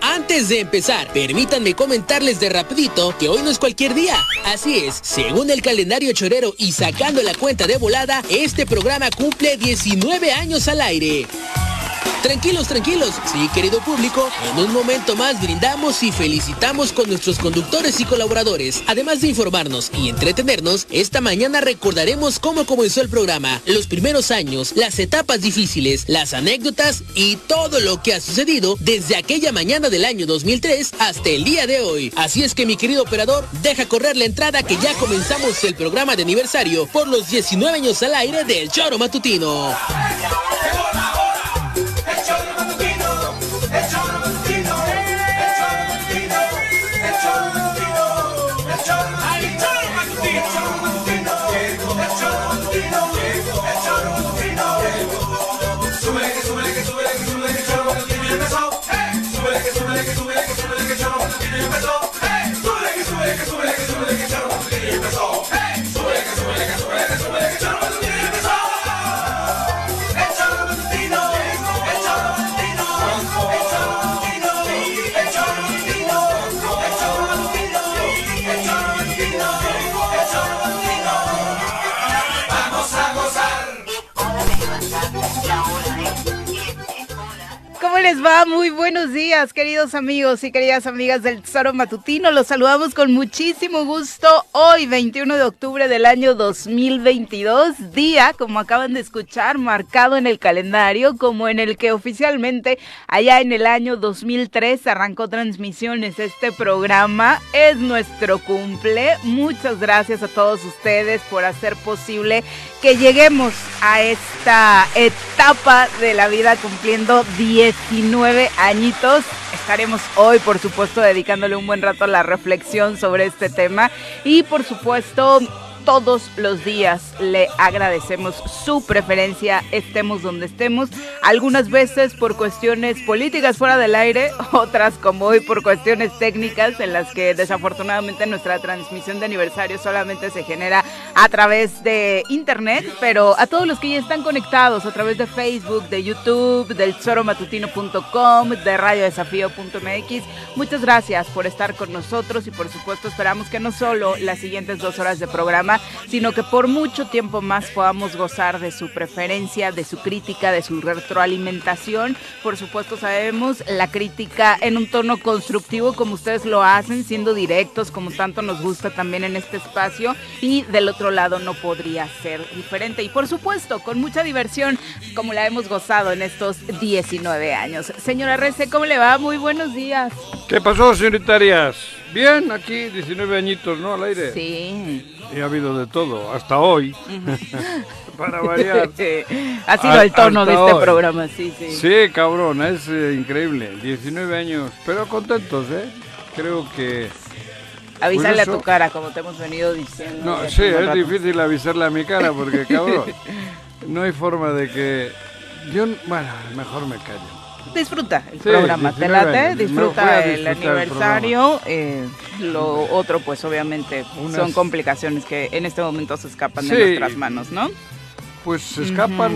Antes de empezar, permítanme comentarles de rapidito que hoy no es cualquier día. Así es, según el calendario chorero y sacando la cuenta de volada, este programa cumple 19 años al aire. Tranquilos, tranquilos. Sí, querido público, en un momento más brindamos y felicitamos con nuestros conductores y colaboradores. Además de informarnos y entretenernos, esta mañana recordaremos cómo comenzó el programa, los primeros años, las etapas difíciles, las anécdotas y todo lo que ha sucedido desde aquella mañana del año 2003 hasta el día de hoy. Así es que mi querido operador, deja correr la entrada que ya comenzamos el programa de aniversario por los 19 años al aire del Choro Matutino. Va? Muy buenos días, queridos amigos y queridas amigas del Tesoro Matutino. Los saludamos con muchísimo gusto hoy, 21 de octubre del año 2022, día, como acaban de escuchar, marcado en el calendario, como en el que oficialmente allá en el año 2003 arrancó transmisiones este programa. Es nuestro cumple. Muchas gracias a todos ustedes por hacer posible que lleguemos a esta etapa de la vida cumpliendo 19 añitos. Estaremos hoy, por supuesto, dedicándole un buen rato a la reflexión sobre este tema y, por supuesto, todos los días le agradecemos su preferencia, estemos donde estemos, algunas veces por cuestiones políticas fuera del aire, otras como hoy por cuestiones técnicas en las que desafortunadamente nuestra transmisión de aniversario solamente se genera a través de internet, pero a todos los que ya están conectados a través de Facebook, de YouTube, del soromatutino.com, de radiodesafío.mx, muchas gracias por estar con nosotros y por supuesto esperamos que no solo las siguientes dos horas de programa sino que por mucho tiempo más podamos gozar de su preferencia, de su crítica, de su retroalimentación. Por supuesto sabemos la crítica en un tono constructivo como ustedes lo hacen, siendo directos como tanto nos gusta también en este espacio y del otro lado no podría ser diferente y por supuesto con mucha diversión como la hemos gozado en estos 19 años. Señora Rece, ¿cómo le va? Muy buenos días. ¿Qué pasó, señoritarias? Bien, aquí 19 añitos, ¿no? Al aire. Sí. Y ha habido de todo, hasta hoy. Para variar. ha sido el tono de este programa, sí, sí. Sí, cabrón, es eh, increíble. 19 años, pero contentos, ¿eh? Creo que. Avísale a tu cara, como te hemos venido diciendo. No, sí, es difícil avisarle a mi cara, porque, cabrón, no hay forma de que. Yo, bueno, mejor me callo disfruta el programa, te late, disfruta el aniversario. Eh, lo otro, pues obviamente son complicaciones que en este momento se escapan de nuestras manos, ¿no? Pues se escapan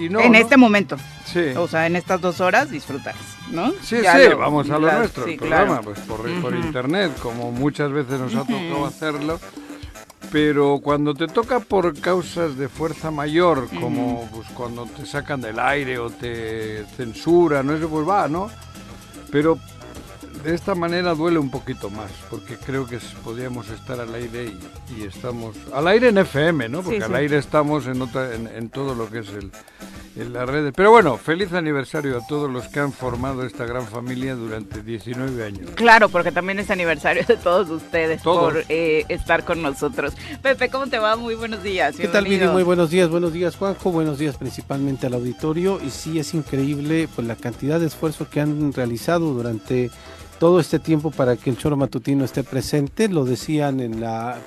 y, no. En este momento. Sí. O sea, en estas dos horas disfrutas, ¿no? Sí, sí, vamos a lo nuestro, el programa, pues por, por internet, como muchas veces nos ha tocado hacerlo pero cuando te toca por causas de fuerza mayor, como pues, cuando te sacan del aire o te censuran, eso pues va, ¿no? Pero de esta manera duele un poquito más, porque creo que podríamos estar al aire y, estamos... Al aire en FM, ¿no? Porque al aire estamos en, otra, en todo lo que es el, en las redes. Pero bueno, feliz aniversario a todos los que han formado esta gran familia durante 19 años. Claro, porque también es aniversario de todos ustedes por eh, estar con nosotros. Pepe, ¿cómo te va? Muy buenos días. ¿Qué tal, Miri? Muy buenos días, buenos días, Juanjo. Buenos días principalmente al auditorio. Y sí, es increíble pues, la cantidad de esfuerzo que han realizado durante todo este tiempo para que el choro matutino esté presente. Lo decían en la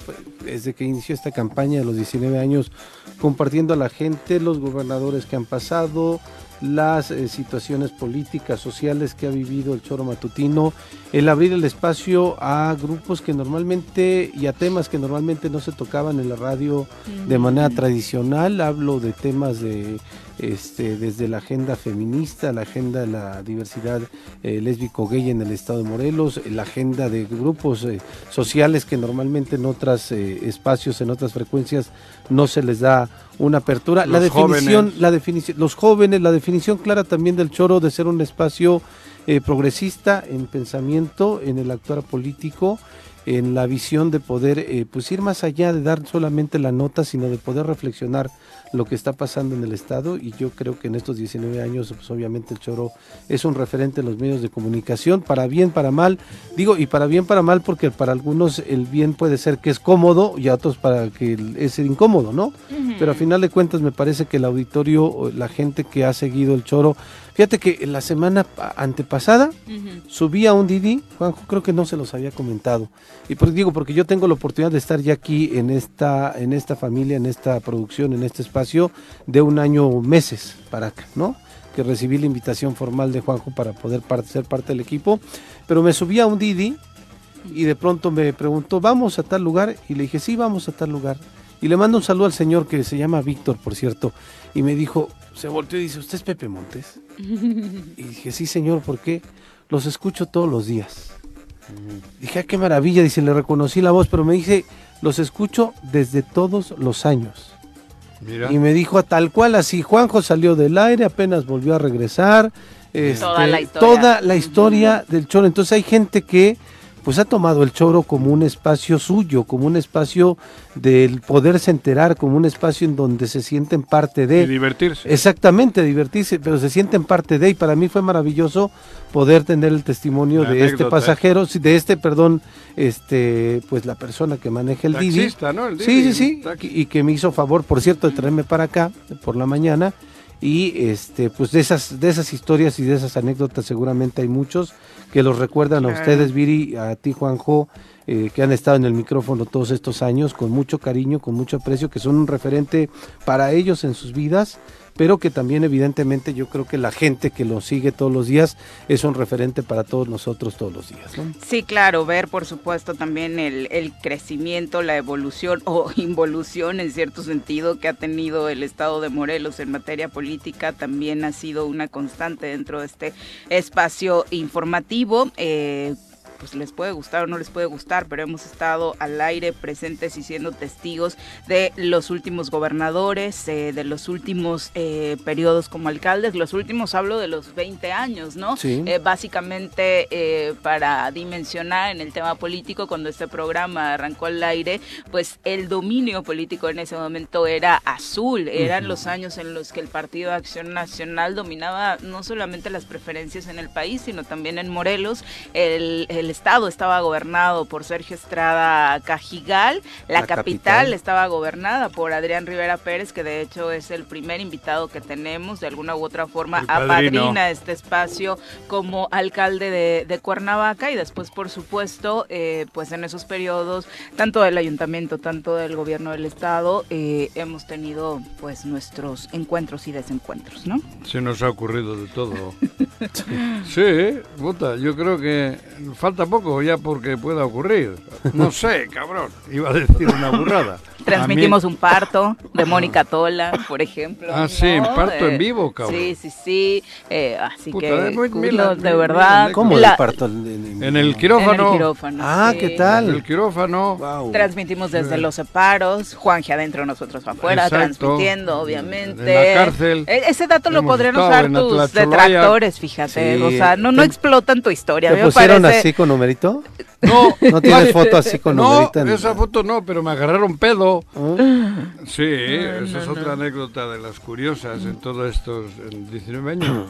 desde que inició esta campaña de los 19 años, compartiendo a la gente, los gobernadores que han pasado, las eh, situaciones políticas, sociales que ha vivido el choro matutino, el abrir el espacio a grupos que normalmente y a temas que normalmente no se tocaban en la radio de manera tradicional. Hablo de temas de este, desde la agenda feminista, la agenda de la diversidad eh, lésbico-gay en el estado de Morelos, la agenda de grupos eh, sociales que normalmente en otros espacios, en otras frecuencias, no se les da una apertura. la definición, la definición, los jóvenes, la definición clara también del choro de ser un espacio eh, progresista en pensamiento, en el actuar político, en la visión de poder eh, pues ir más allá de dar solamente la nota, sino de poder reflexionar lo que está pasando en el Estado. Y yo creo que en estos 19 años pues obviamente el Choro es un referente en los medios de comunicación, para bien, para mal, digo, y para bien, para mal, porque para algunos el bien puede ser que es cómodo y a otros para que es incómodo, ¿no? Pero a final de cuentas me parece que el auditorio, la gente que ha seguido el Choro, fíjate que la semana antepasada subía un Didi, Juanjo creo que no se los había comentado, y pues digo, porque yo tengo la oportunidad de estar ya aquí en esta, en esta familia, en esta producción, en este espacio, de un año meses para acá, ¿no? Que recibí la invitación formal de Juanjo para poder ser parte del equipo, pero me subí a un Didi y de pronto me preguntó, ¿vamos a tal lugar? Y le dije, sí, vamos a tal lugar. Y le mando un saludo al señor que se llama Víctor, por cierto, y me dijo, se volteó y dice, ¿usted es Pepe Montes? y dije, sí, señor, ¿por qué? Los escucho todos los días. Dije, ah, qué maravilla, dice, le reconocí la voz, pero me dice, los escucho desde todos los años. Y me dijo a tal cual así, Juanjo salió del aire, apenas volvió a regresar. Este, toda la historia, toda la historia del choro. Entonces hay gente que pues ha tomado el choro como un espacio suyo, como un espacio del poderse enterar, como un espacio en donde se sienten parte de... Y divertirse. Exactamente, divertirse, pero se sienten parte de, y para mí fue maravilloso poder tener el testimonio de este pasajero, de este, perdón, este, pues la persona que maneja el Didi. ¿no? El Didi. Sí, sí, sí, y que me hizo favor, por cierto, de traerme para acá por la mañana y este pues de esas de esas historias y de esas anécdotas seguramente hay muchos que los recuerdan a ustedes Viri a ti Juanjo eh, que han estado en el micrófono todos estos años con mucho cariño con mucho aprecio que son un referente para ellos en sus vidas pero que también evidentemente yo creo que la gente que lo sigue todos los días es un referente para todos nosotros todos los días. Sí, claro, ver por supuesto también el, crecimiento, la evolución o involución en cierto sentido que ha tenido el Estado de Morelos en materia política también ha sido una constante dentro de este espacio informativo. Eh, pues les puede gustar o no les puede gustar, pero hemos estado al aire presentes y siendo testigos de los últimos gobernadores, eh, de los últimos eh, periodos como alcaldes, los últimos hablo de los 20 años, ¿no? Sí. Eh, básicamente para dimensionar en el tema político, cuando este programa arrancó al aire, pues el dominio político en ese momento era azul, eran los años en los que el Partido de Acción Nacional dominaba no solamente las preferencias en el país, sino también en Morelos, el estado estaba gobernado por Sergio Estrada Cajigal, la, capital, estaba gobernada por Adrián Rivera Pérez, que de hecho es el primer invitado que tenemos, de alguna u otra forma apadrina este espacio como alcalde de, Cuernavaca y después, por supuesto, eh, pues en esos periodos, tanto del ayuntamiento, tanto del gobierno del estado, eh, hemos tenido pues nuestros encuentros y desencuentros, ¿no? Se nos ha ocurrido de todo. sí, puta, yo creo que falta tampoco ya porque pueda ocurrir. No sé, cabrón. Iba a decir una burrada. Transmitimos un parto de Mónica Tola, por ejemplo. Ah, sí, un parto en vivo, cabrón. Sí, sí, sí. Eh, así que, de verdad. ¿Cómo el parto? En, el quirófano. En el quirófano. Ah, ¿qué tal? En el quirófano. Transmitimos desde los separos, Juanje adentro, nosotros afuera, transmitiendo, obviamente. En la cárcel. E, ese dato lo podrían usar tus detractores, fíjate. O sea, no, no explotan tu historia. ¿Te pusieron así con numerito? No. ¿No tienes foto así con numerito? No, esa foto no, pero me agarraron pedo. Sí, esa es otra anécdota de las curiosas en todos estos 19 años.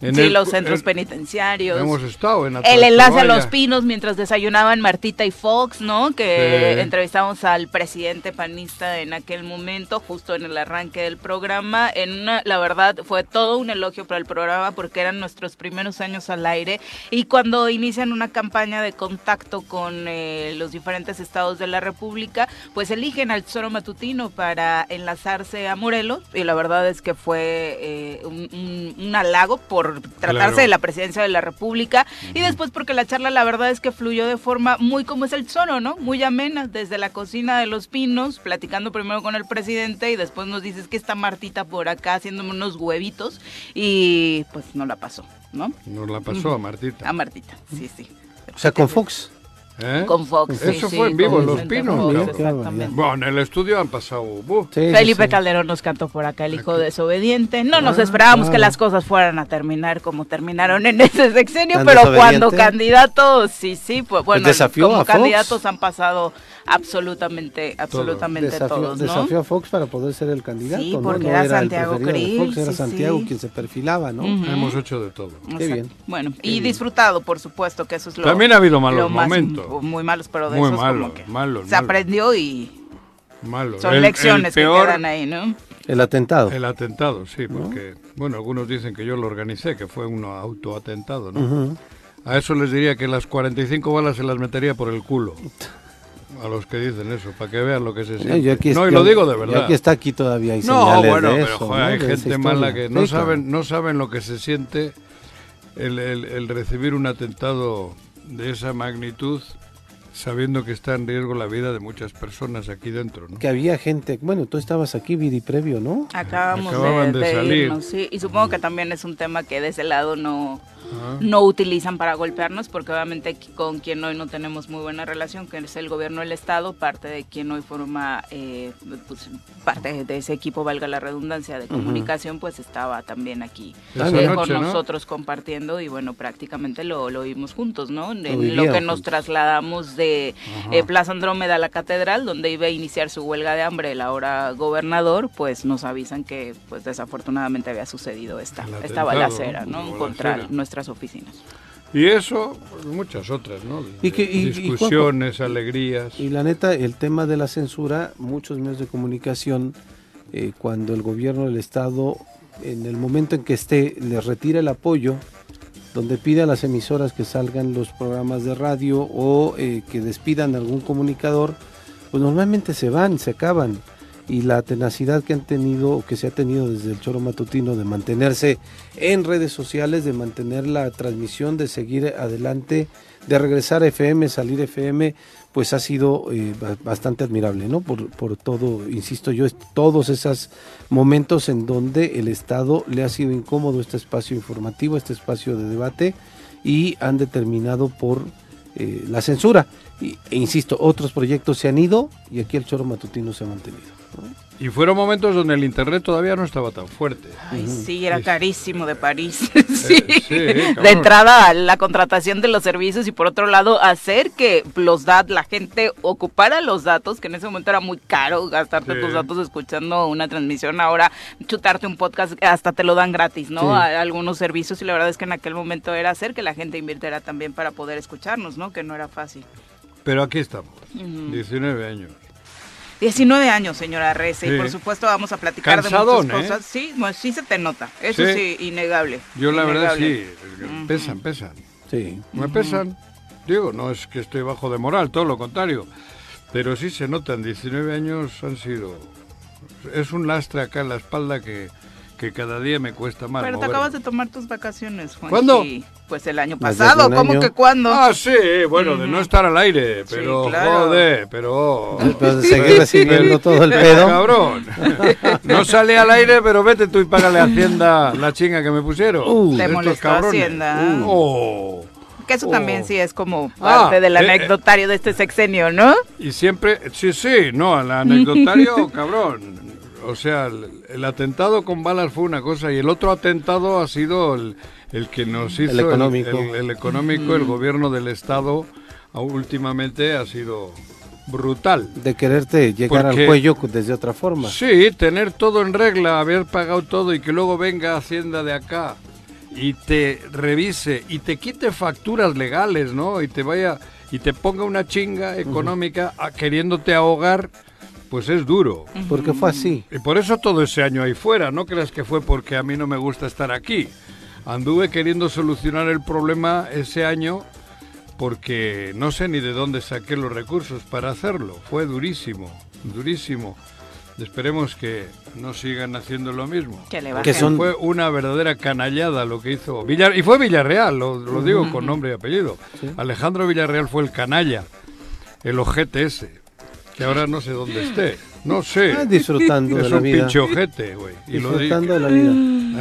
Sí, los centros penitenciarios. Hemos estado en El enlace a los pinos mientras desayunaban Martita y Fox, ¿no? Que entrevistamos al presidente panista en aquel momento, justo en el arranque del programa. En la verdad, fue todo un elogio para el programa porque eran nuestros primeros años al aire. Y cuando inician una campaña de contacto con eh, los diferentes estados de la República, pues eligen al Tesoro Matutino para enlazarse a Morelos. Y la verdad es que fue eh, un halago por tratarse de la presidencia de la República y después porque la charla la verdad es que fluyó de forma muy como es el solo, ¿no? Muy amena, desde la cocina de los pinos, platicando primero con el presidente y después nos dices que está Martita por acá haciéndome unos huevitos y pues no la pasó, ¿no? Nos la pasó a Martita. A Martita, sí, sí. O sea, con Fox. ¿Eh? Con Fox. Eso fue en vivo, Los Pinos. bueno, en el estudio han pasado. Felipe Calderón nos cantó por acá, el hijo desobediente. No nos esperábamos que las cosas fueran a terminar como terminaron en ese sexenio, pero cuando candidatos, sí, sí, pues bueno, como candidatos han pasado absolutamente, absolutamente todos. ¿no? Desafió a Fox para poder ser el candidato. Sí, porque era, Santiago Cris. era Santiago quien se perfilaba, ¿no? Hemos hecho de todo. Qué bien. Bueno, y disfrutado, por supuesto, que eso es lo También ha habido malos momentos. Muy malos, pero de muy esos malo, como que malo, se aprendió y malo. son lecciones que quedan ahí, ¿no? El atentado. El atentado, sí, porque, bueno, algunos dicen que yo lo organicé, que fue un autoatentado, ¿no? A eso les diría que las 45 balas se las metería por el culo a los que dicen eso, para que vean lo que se siente. no, y lo digo de verdad. Aquí está aquí todavía hay No, bueno, pero hay gente mala que no saben, no saben lo que se siente el, el, recibir un atentado de esa magnitud sabiendo que está en riesgo la vida de muchas personas aquí dentro, ¿no? Que había gente, bueno, tú estabas aquí, Viri, previo, ¿no? Acabamos de, salir. sí, y supongo que también es un tema que de ese lado no, no utilizan para golpearnos, porque obviamente con quien hoy no tenemos muy buena relación, que es el gobierno del Estado, parte de quien hoy forma, eh, pues, parte de ese equipo, valga la redundancia, de comunicación, pues estaba también aquí eh, con nosotros compartiendo y bueno, prácticamente lo, lo vimos juntos, ¿no? En lo, que nos trasladamos de eh, Plaza Andrómeda a la Catedral, donde iba a iniciar su huelga de hambre el ahora gobernador, pues nos avisan que pues desafortunadamente había sucedido esta, esta balacera, ¿no? Contra nuestra oficinas. Y eso, pues, muchas otras, ¿no? Y que, Discusiones, alegrías. Y la neta, el tema de la censura, muchos medios de comunicación, eh, cuando el gobierno del Estado, en el momento en que esté, les retira el apoyo, donde pide a las emisoras que salgan los programas de radio o eh, que despidan a algún comunicador, pues normalmente se van, se acaban. Y la tenacidad que han tenido o que se ha tenido desde el choro matutino de mantenerse en redes sociales, de mantener la transmisión, de seguir adelante, de regresar a FM, salir FM, pues ha sido eh, bastante admirable, ¿no? Por, por todo, insisto yo, todos esos momentos en donde el Estado le ha sido incómodo este espacio informativo, este espacio de debate y han determinado por eh, la censura. E insisto, otros proyectos se han ido y aquí el choro matutino se ha mantenido. Y fueron momentos donde el internet todavía no estaba tan fuerte. Ay, sí, era carísimo de París. sí. Eh, de entrada, la contratación de los servicios y por otro lado, hacer que los datos, la gente ocupara los datos, que en ese momento era muy caro gastarte tus datos escuchando una transmisión. Ahora, chutarte un podcast, hasta te lo dan gratis, ¿no? A, algunos servicios y la verdad es que en aquel momento era hacer que la gente invirtiera también para poder escucharnos, ¿no? Que no era fácil. Pero aquí estamos, 19 años. 19 años, señora Rece, y por supuesto vamos a platicar de muchas ¿eh? cosas. Sí, sí se te nota, eso sí, innegable. Yo la verdad sí, pesan, pesan. Sí. Me pesan. Digo, no es que estoy bajo de moral, todo lo contrario. Pero sí se notan, 19 años han sido... Es un lastre acá en la espalda que que cada día me cuesta más. Pero te acabas de tomar tus vacaciones, Juan. ¿Cuándo? Pues el año pasado, ¿cómo que cuándo? Ah, sí, bueno, de no estar al aire, pero joder, pero... de seguir recibiendo todo el pedo. Cabrón, no sale al aire, pero vete tú y págale a Hacienda la chinga que me pusieron. Uh, te molestó Hacienda. Uh. Oh. Que eso también sí es como ah, parte del eh, eh. anecdotario de este sexenio, ¿no? Y siempre, sí, sí, no, el anecdotario, cabrón o sea, el, atentado con balas fue una cosa y el otro atentado ha sido el, que nos hizo el económico, el, económico, el gobierno del Estado últimamente ha sido brutal. De quererte llegar al cuello desde otra forma. Sí, tener todo en regla, haber pagado todo y que luego venga Hacienda de acá y te revise y te quite facturas legales, ¿no? Y te vaya y te ponga una chinga económica queriéndote ahogar, pues es duro. Porque fue así. Y por eso todo ese año ahí fuera, no creas que fue porque a mí no me gusta estar aquí. Anduve queriendo solucionar el problema ese año porque no sé ni de dónde saqué los recursos para hacerlo. Fue durísimo, durísimo. Esperemos que no sigan haciendo lo mismo. Que, son... Fue una verdadera canallada lo que hizo Villar y fue Villarreal, lo, digo con nombre y apellido. Alejandro Villarreal fue el canalla, el ojete ese, que ahora no sé dónde esté. No sé. Ah, disfrutando de la vida. Es un pinche ojete, güey. Disfrutando de la vida.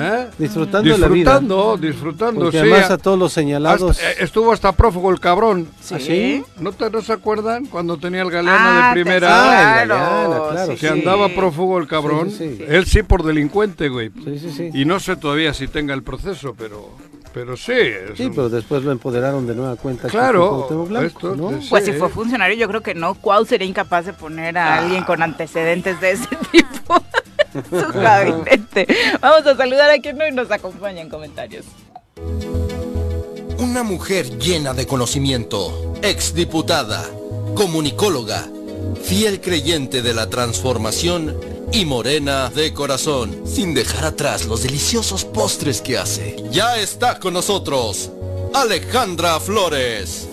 ¿Eh? Disfrutando, de la vida. Disfrutando, disfrutando. Porque además a todos los señalados. Eh, estuvo hasta prófugo el cabrón. ¿Sí? ¿Ah, ¿No, te, ¿No se acuerdan cuando tenía el galeano de ah, primera? Ah, claro. que andaba prófugo el cabrón. Él sí por delincuente, güey. Sí, sí, sí. Y no sé todavía si tenga el proceso, pero. Pero sí. Sí, pero después lo empoderaron de nueva cuenta. Claro. Pues si fue funcionario, yo creo que no. ¿Cuál sería incapaz de poner a alguien con antecedentes de ese tipo en su gabinete? Vamos a saludar a quien hoy nos acompaña en comentarios. Una mujer llena de conocimiento, exdiputada, comunicóloga, fiel creyente de la transformación y morena de corazón, sin dejar atrás los deliciosos postres que hace. Ya está con nosotros, Alejandra Flores.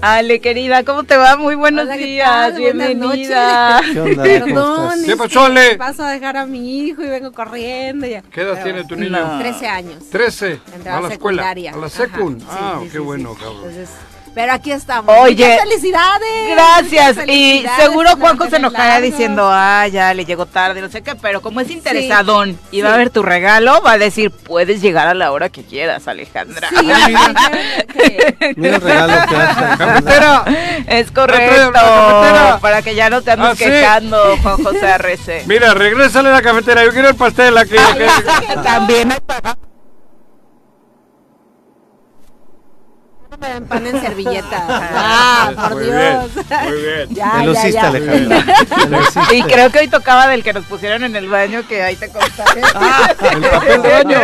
Ale, querida, ¿cómo te va? Muy buenos días, bienvenida. ¿Qué onda? Perdón, ¿Qué pasó, Ale? Paso a dejar a mi hijo y vengo corriendo. Ya. ¿Qué edad tiene tu niño? 13 años. 13. Entraba a la escuela. secundaria. A la secund. Ajá, ah, sí, sí, qué sí, bueno, sí. cabrón. Entonces, pero aquí estamos. Oye, Muchas felicidades. Gracias. Muchas Y felicidades seguro Juanjo se enojará diciendo, ah, ya le llegó tarde, no sé qué, pero como es interesadón y va a ver tu regalo, va a decir, puedes llegar a la hora que quieras, Alejandra. Sí, que- Mira el regalo que hace. ¡Cafetera! Es correcto, cafetera. para que ya no te andes Ah, sí. quejando, Juan José Arrece. Mira, regrésale la cafetera. Yo quiero el pastel aquí. También hay para- Dan pan en servilleta. Ah, por Muy Dios. bien, muy bien. Ya, Te ya, luciste, ya. Alejandra. Te luciste. Y creo que hoy tocaba del que nos pusieron en el baño, que ahí te contaré. ¿El papel de baño?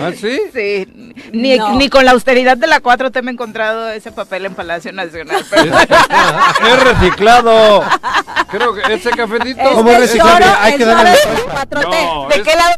¿Ah, sí? Sí, ni, No. ni con la austeridad de la 4T me he encontrado ese papel en Palacio Nacional. pero- Es reciclado. Creo que ese cafetito. Es ¿Cómo toro, Hay que darle toro la de vuelta. 4T. No, ¿De es- qué lado?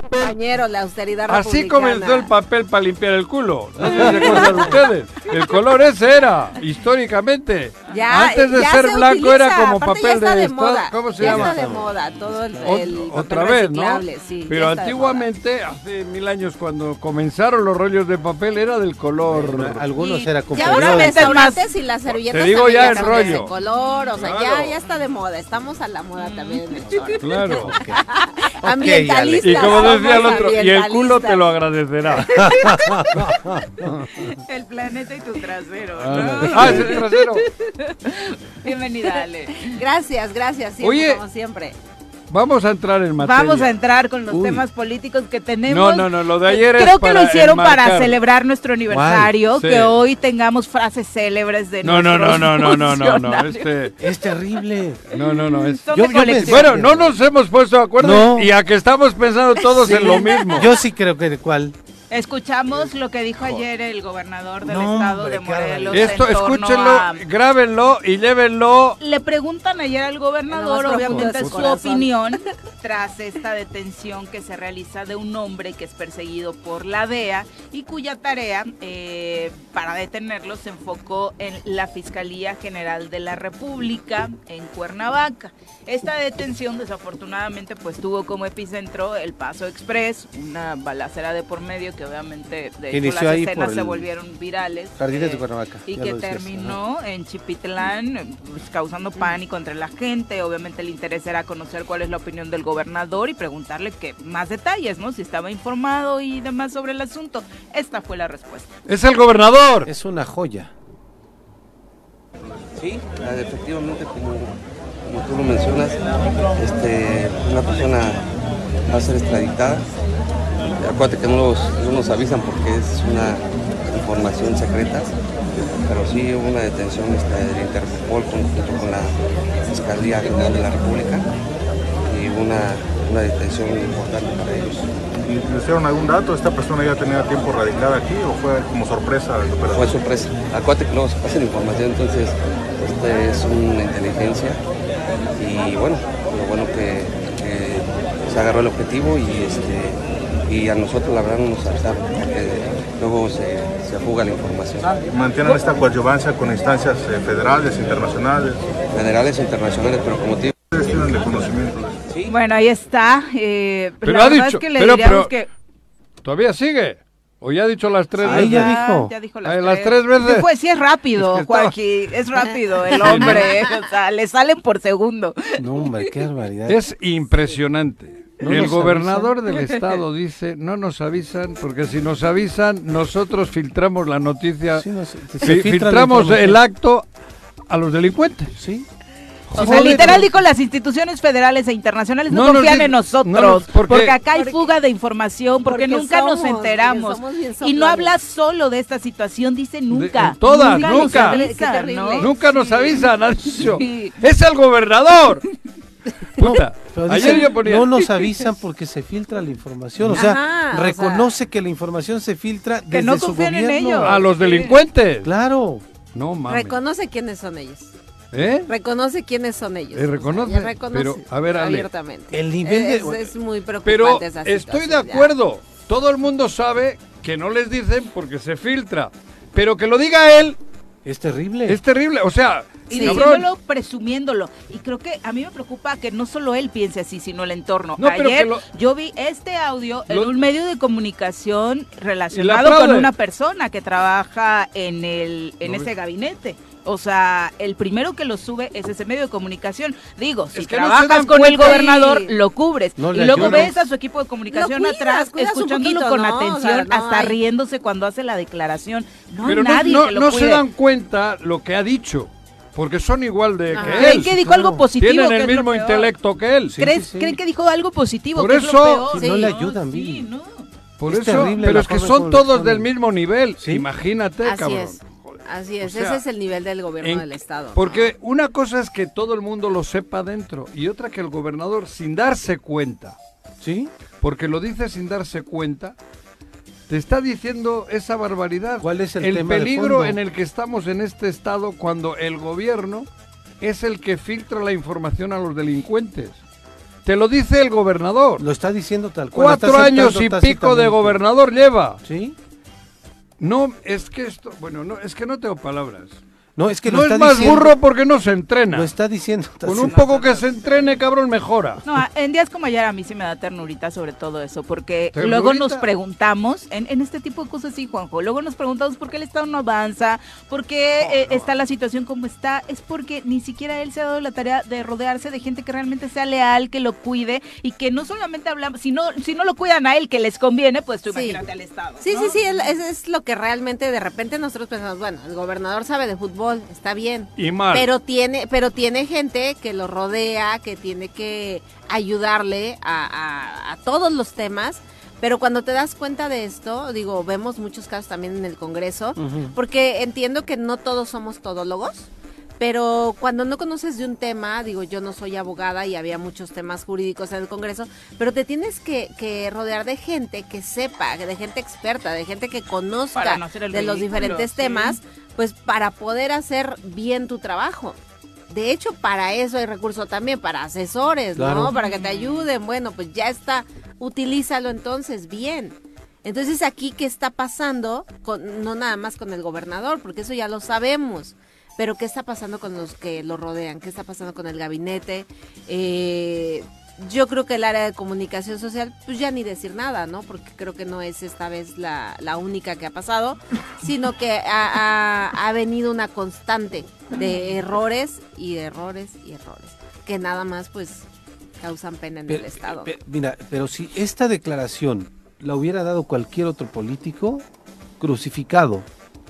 Compañeros, la austeridad Así comenzó el papel para limpiar el culo. No sé si se acuerdan ustedes. El color ese era, históricamente. Ya, Antes de ya ser se blanco utiliza, era como aparte papel ya está de, de moda. ¿Cómo se ya llama? está de moda todo el, Ot- el otra vez, ¿no? sí, ya Pero antiguamente, hace mil años, cuando comenzaron los rollos de papel, era del color. Algunos Y- era Y ahora compañero los de- restaurantes y las servilletas Te digo ya el cambian de rollo. color, o sea, Claro. ya, ya está de moda, estamos a la moda también en el choro. Claro. Ambientalista. Y como decía el somos otro, y el culo te lo agradecerá. El planeta y tu trasero. Ah, ¿no? ah, es el trasero. Bienvenida, Ale. Gracias, gracias, siempre, Oye, como siempre. Vamos a entrar en materia. Vamos a entrar con los Uy. temas políticos que tenemos. No, no, no, lo de ayer es Creo que lo hicieron para celebrar nuestro aniversario, Sí. que hoy tengamos frases célebres de No, no, no, no, no, no, no, no. Este, Es terrible. no, no, no. Es... Yo- yo. Bueno, no nos hemos puesto de acuerdo No. y a que estamos pensando todos en lo mismo. Yo sí creo que de cuál. Escuchamos lo que dijo ayer el gobernador del No, estado hombre, de Morelos. Esto, en torno escúchenlo, a- grábenlo y llévenlo. Le preguntan ayer al gobernador, obviamente, su su corazón. opinión tras esta detención que se realiza de un hombre que es perseguido por la DEA y cuya tarea eh, para detenerlo se enfocó en la Fiscalía General de la República en Cuernavaca. Esta detención desafortunadamente pues tuvo como epicentro el Paso Express, una balacera de por medio que obviamente de hecho Inició las escenas se volvieron virales. Jardines de eh, Cuernavaca, Y que decías, terminó en Chipitlán, eh, pues, causando pánico entre la gente. Obviamente el interés era conocer cuál es la opinión del gobernador y preguntarle que más detalles, ¿no? Si estaba informado y demás sobre el asunto. Esta fue la respuesta. Es el gobernador. Es una joya. Sí, efectivamente, como, como tú lo mencionas, este, una persona va a ser extraditada. Acuérdate que no, los- no nos avisan porque es una información secreta, pero sí una detención este, del Interpol junto con la Fiscalía General de la República y alguna una detención importante para ellos. ¿Y le hicieron algún dato? ¿Esta persona ya tenía tiempo radicada aquí o fue como sorpresa la? Fue sorpresa. Acuérdate que luego se pasa la información, entonces este es una inteligencia y bueno, lo bueno que, se agarró el objetivo y este y a nosotros la verdad no nos avisaron porque luego se, se fuga la información. ¿Mantienen esta coadyuvancia con instancias eh, federales, internacionales? Federales internacionales, pero como te Ustedes tienen de conocimiento bueno, ahí está. Eh, pero ha dicho, que le pero, que... ¿Todavía sigue? ¿O ya ha dicho las tres veces? ya dijo. Ya dijo las, tres. veces. Pues sí, es rápido, es Joaquín. Es rápido el hombre. o sea, le salen por segundo. No, hombre, qué barbaridad. Es impresionante. el gobernador del estado dice, no nos avisan, porque si nos avisan, nosotros filtramos la noticia, filtramos el acto a los delincuentes. Sí. O sea, literal dijo las instituciones federales e internacionales no, confían en nosotros, porque acá hay fuga de información, porque, nunca nos enteramos. Y no habla solo de esta situación, dice nunca. todas, nunca. Nunca nos avisan, Es el gobernador. Puta. Ayer yo ponía... No nos avisan porque se filtra la información. O sea, reconoce que la información se filtra desde que no su gobierno. En ellos. A los delincuentes. Claro. No mames. Reconoce quiénes son ellos. ¿Eh? Reconoce quiénes son ellos. Eh, reconoce, pero a ver, abiertamente. El nivel es, muy preocupante Pero esa estoy de acuerdo. Todo el mundo sabe que no les dicen porque se filtra, pero que lo diga él es terrible. Es terrible, o sea, y diciéndolo, presumiéndolo. Y creo que a mí me preocupa que no solo él piense así, sino el entorno. Ayer yo vi este audio en un medio de comunicación relacionado con una persona que trabaja en el en ese gabinete. O sea, el primero que lo sube es ese medio de comunicación. Digo, si trabajas con el gobernador, lo cubres. y luego ves a su equipo de comunicación atrás, escuchándolo con atención, hasta riéndose cuando hace la declaración. No Pero nadie no, no se dan cuenta lo que ha dicho. Porque son igual de que él. que dijo algo positivo? Tienen el mismo intelecto que él. ¿Creen que dijo algo positivo? Por eso. no le ayudan, Por eso, pero es que son todos del mismo nivel. Imagínate, cabrón. Así es, ese es el nivel del gobierno del Estado. Porque una cosa es que todo el mundo lo sepa dentro y otra que el gobernador, sin darse cuenta, ¿sí? Porque lo dice sin darse cuenta, te está diciendo esa barbaridad. ¿Cuál es el, el peligro en el que estamos en este estado cuando el gobierno es el que filtra la información a los delincuentes? Te lo dice el gobernador. Lo está diciendo tal cual. Cuatro años y pico de gobernador lleva. ¿Sí? No, es que esto, bueno, no, es que no tengo palabras. No, es que no es más burro porque no se entrena. Lo está diciendo. Con un poco que se entrene, cabrón, mejora. No, en días como ayer a mí sí me da ternurita sobre todo eso, porque luego nos preguntamos, en, este tipo de cosas sí, Juanjo, luego nos preguntamos por qué el Estado no avanza, por qué eh, está la situación como está, es porque ni siquiera él se ha dado la tarea de rodearse de gente que realmente sea leal, que lo cuide y que no solamente hablamos, si no, si no lo cuidan a él, que les conviene, pues tú imagínate al Estado. Sí, sí, sí, es, es lo que realmente de repente nosotros pensamos, bueno, el gobernador sabe de fútbol, está bien. Y mal. Pero tiene, pero tiene gente que lo rodea, que tiene que ayudarle a, todos los temas. Pero cuando te das cuenta de esto, digo, vemos muchos casos también en el Congreso, porque entiendo que no todos somos todólogos, pero cuando no conoces de un tema, digo, yo no soy abogada y había muchos temas jurídicos en el Congreso, pero te tienes que, rodear de gente que sepa, de gente experta, de gente que conozca de los diferentes temas, pues para poder hacer bien tu trabajo. De hecho, para eso hay recurso también, para asesores, ¿no? Para que te ayuden. Bueno, pues ya está, utilízalo entonces bien. Entonces aquí, ¿qué está pasando? Con, no nada más con el gobernador, porque eso ya lo sabemos pero ¿qué está pasando con los que lo rodean? ¿Qué está pasando con el gabinete? Eh, yo creo que el área de comunicación social, pues ya ni decir nada, ¿no? Porque creo que no es esta vez la, única que ha pasado, sino que ha, ha, venido una constante de errores y errores y errores, que nada más pues causan pena en el Estado. mira, pero si esta declaración la hubiera dado cualquier otro político, crucificado,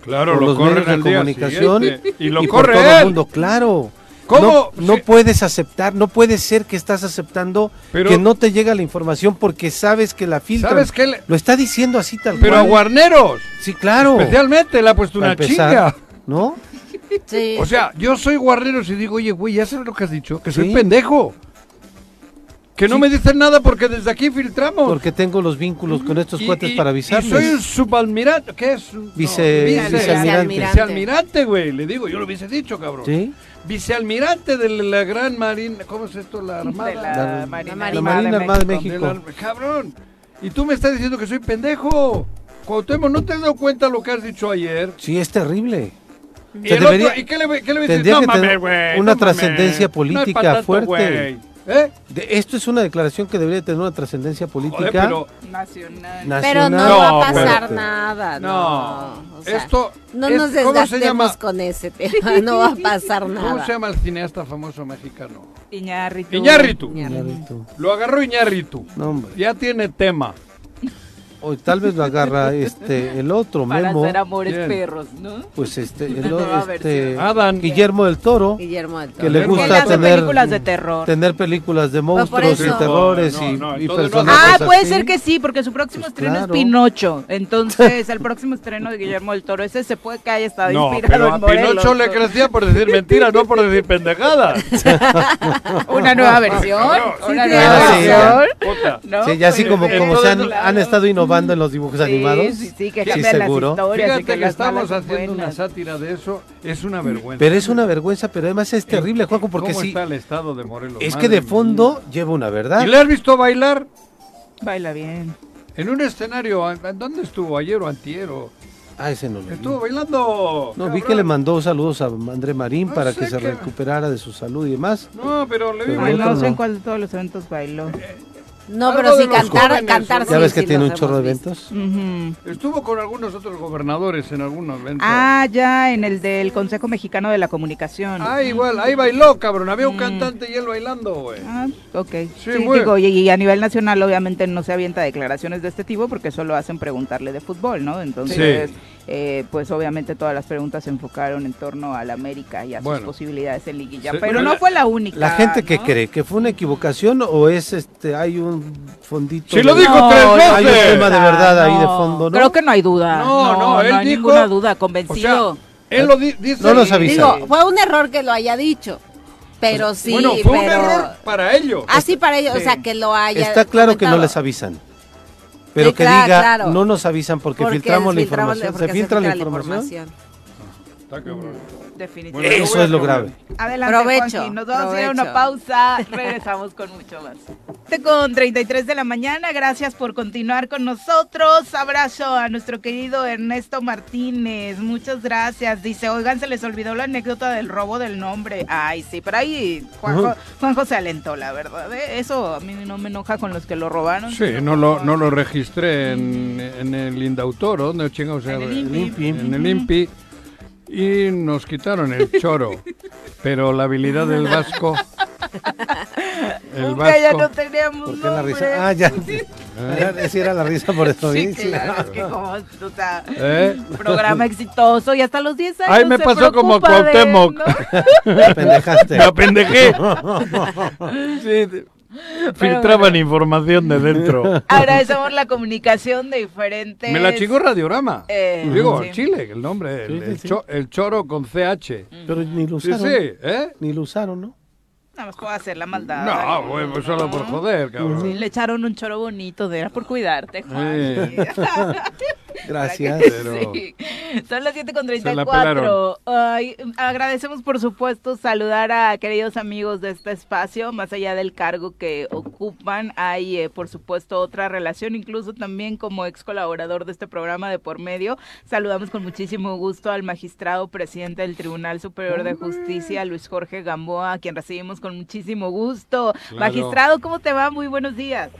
Claro, lo los medios de comunicación y lo corre todo el mundo, claro. ¿Cómo? No, puedes aceptar, no puede ser que estás aceptando que no te llega la información porque sabes que la filtra. ¿Sabes que Lo está diciendo así tal Pero a Guarneros. Sí, claro. Especialmente le ha puesto una chinga. ¿No? Sí. O sea, yo soy Guarneros y digo, oye, güey, ya sabes lo que has dicho, que soy pendejo. Que no me dicen nada porque desde aquí filtramos. Porque tengo los vínculos con estos cuates para avisarles. Y soy un subalmirante, ¿qué es? Vice, vicealmirante. Vicealmirante, güey, le digo, yo lo hubiese dicho, cabrón. ¿Sí? Vicealmirante de la Gran Marina, ¿cómo es esto? La Armada. De la, la, Marina, la Marina Armada de México. De cabrón, y tú me estás diciendo que soy pendejo. Cuauhtémoc, ¿no te has dado cuenta lo que has dicho ayer? Sí, es terrible. ¿Y, debería, ¿y qué le, qué le tendría no, que tener una trascendencia política fuerte. ¿Eh? esto es una declaración que debería tener una trascendencia política nacional. Pero no, va a pasar nada. No, esto no nos desgastemos con ese tema. No va a pasar nada. ¿Cómo se llama el cineasta famoso mexicano? Iñárritu. Iñárritu. Lo agarró Iñárritu. Ya tiene tema. O tal vez lo agarra este el otro Para Memo. hacer amores perros, ¿no? Pues este, el, este Guillermo del Toro. Guillermo del Toro. Que le gusta tener películas de terror. Tener películas de monstruos y terrores y, personajes. Ah, puede ser que sí, porque su próximo pues estreno es Pinocho. Entonces, el próximo estreno de Guillermo del Toro, ese se puede que haya estado inspirado en Morelos. A Pinocho le crecía por decir mentiras, no por decir pendejadas. una nueva versión. una nueva versión. Sí, ya así como, como se han, han estado innovando en los dibujos animados. Sí, sí, que cambian las historias. Fíjate que, que estamos haciendo una sátira de eso, es una vergüenza. Pero es una vergüenza, pero además es terrible, Juanjo, porque ¿Cómo sí. está el estado de Morelos? Es que de fondo lleva una verdad. ¿Y le has visto bailar? Baila bien. En un escenario, ¿dónde estuvo? ¿Ayer o antier? Ah, ese no lo Estuvo bailando. No, vi que le mandó saludos a André Marín para que se recuperara de su salud y demás. No, pero le vi No sé en cuál de todos los eventos bailó. No, pero sí cantar, cantar ¿Ya ves que tiene un chorro de eventos? Estuvo con algunos otros gobernadores en algunos eventos. Ah, ya, en el del Consejo Mexicano de la Comunicación. Ah, igual, ahí bailó, cabrón. Había un mm. cantante y él bailando, güey. Ah, ok. Sí, digo, y, a nivel nacional obviamente no se avienta declaraciones de este tipo porque solo hacen preguntarle de fútbol, ¿no? Entonces... Eh, pues obviamente todas las preguntas se enfocaron en torno al América y a sus posibilidades en liguilla, pero no fue la única. La gente que cree que fue una equivocación o es este hay un fondito. Sí lo dijo tres veces. Hay un tema de verdad ahí de fondo, ¿no? Creo que no hay duda. No, no, no, hay ninguna duda, convencido. él lo dice. No nos avisa. Digo, fue un error que lo haya dicho. Pero sí, bueno, fue un error para ellos. Ah, sí, para ellos, o sea, que lo haya Está claro que no les avisan. Pero que diga, no nos avisan porque, filtramos, la información. se filtra la información. Está cabrón. Definitivamente. Eso es lo grave. Adelante, provecho, Nos vamos a ir a una pausa. Regresamos con mucho más. Con 33 de la mañana, gracias por continuar con nosotros. Abrazo a nuestro querido Ernesto Martínez. Muchas gracias. Dice, oigan, se les olvidó la anécdota del robo del nombre. Ay, sí, pero ahí Juanjo, Juanjo se alentó, la verdad. ¿eh? Eso a mí no me enoja con los que lo robaron. Sí, no lo, no lo registré en, en el Indautor, ¿dónde chingados? En el INPI. En el INPI y nos quitaron el choro. Pero la habilidad del vasco. El vasco. ya no teníamos ¿Por qué la risa? Ah, ya. ¿Eh? era la risa por eso. Sí, claro, es que como, o sea, ¿Eh? programa exitoso y hasta los 10 años. Ay, me pasó como Cuauhtémoc. ¿no? Me apendejaste. Me apendejé. sí, Filtraban información de dentro. Agradecemos la comunicación de diferentes. Me la chingó Radiorama. Eh, Digo, Chile, el nombre. el, choro con CH. Pero ni lo usaron. Sí, sí, ¿eh? Ni lo usaron, ¿no? Nada más puedo hacer la maldad. No, güey, pues solo por joder, cabrón. Sí, le echaron un choro bonito, de era por cuidarte, Juan. Gracias. Son las 7.34. Ay, agradecemos, por supuesto, saludar a queridos amigos de este espacio, más allá del cargo que ocupan. Hay, eh, por supuesto, otra relación, incluso también como ex colaborador de este programa de Por Medio. Saludamos con muchísimo gusto al magistrado presidente del Tribunal Superior de Justicia, Luis Jorge Gamboa, a quien recibimos con muchísimo gusto. Magistrado, ¿cómo te va? Muy buenos días.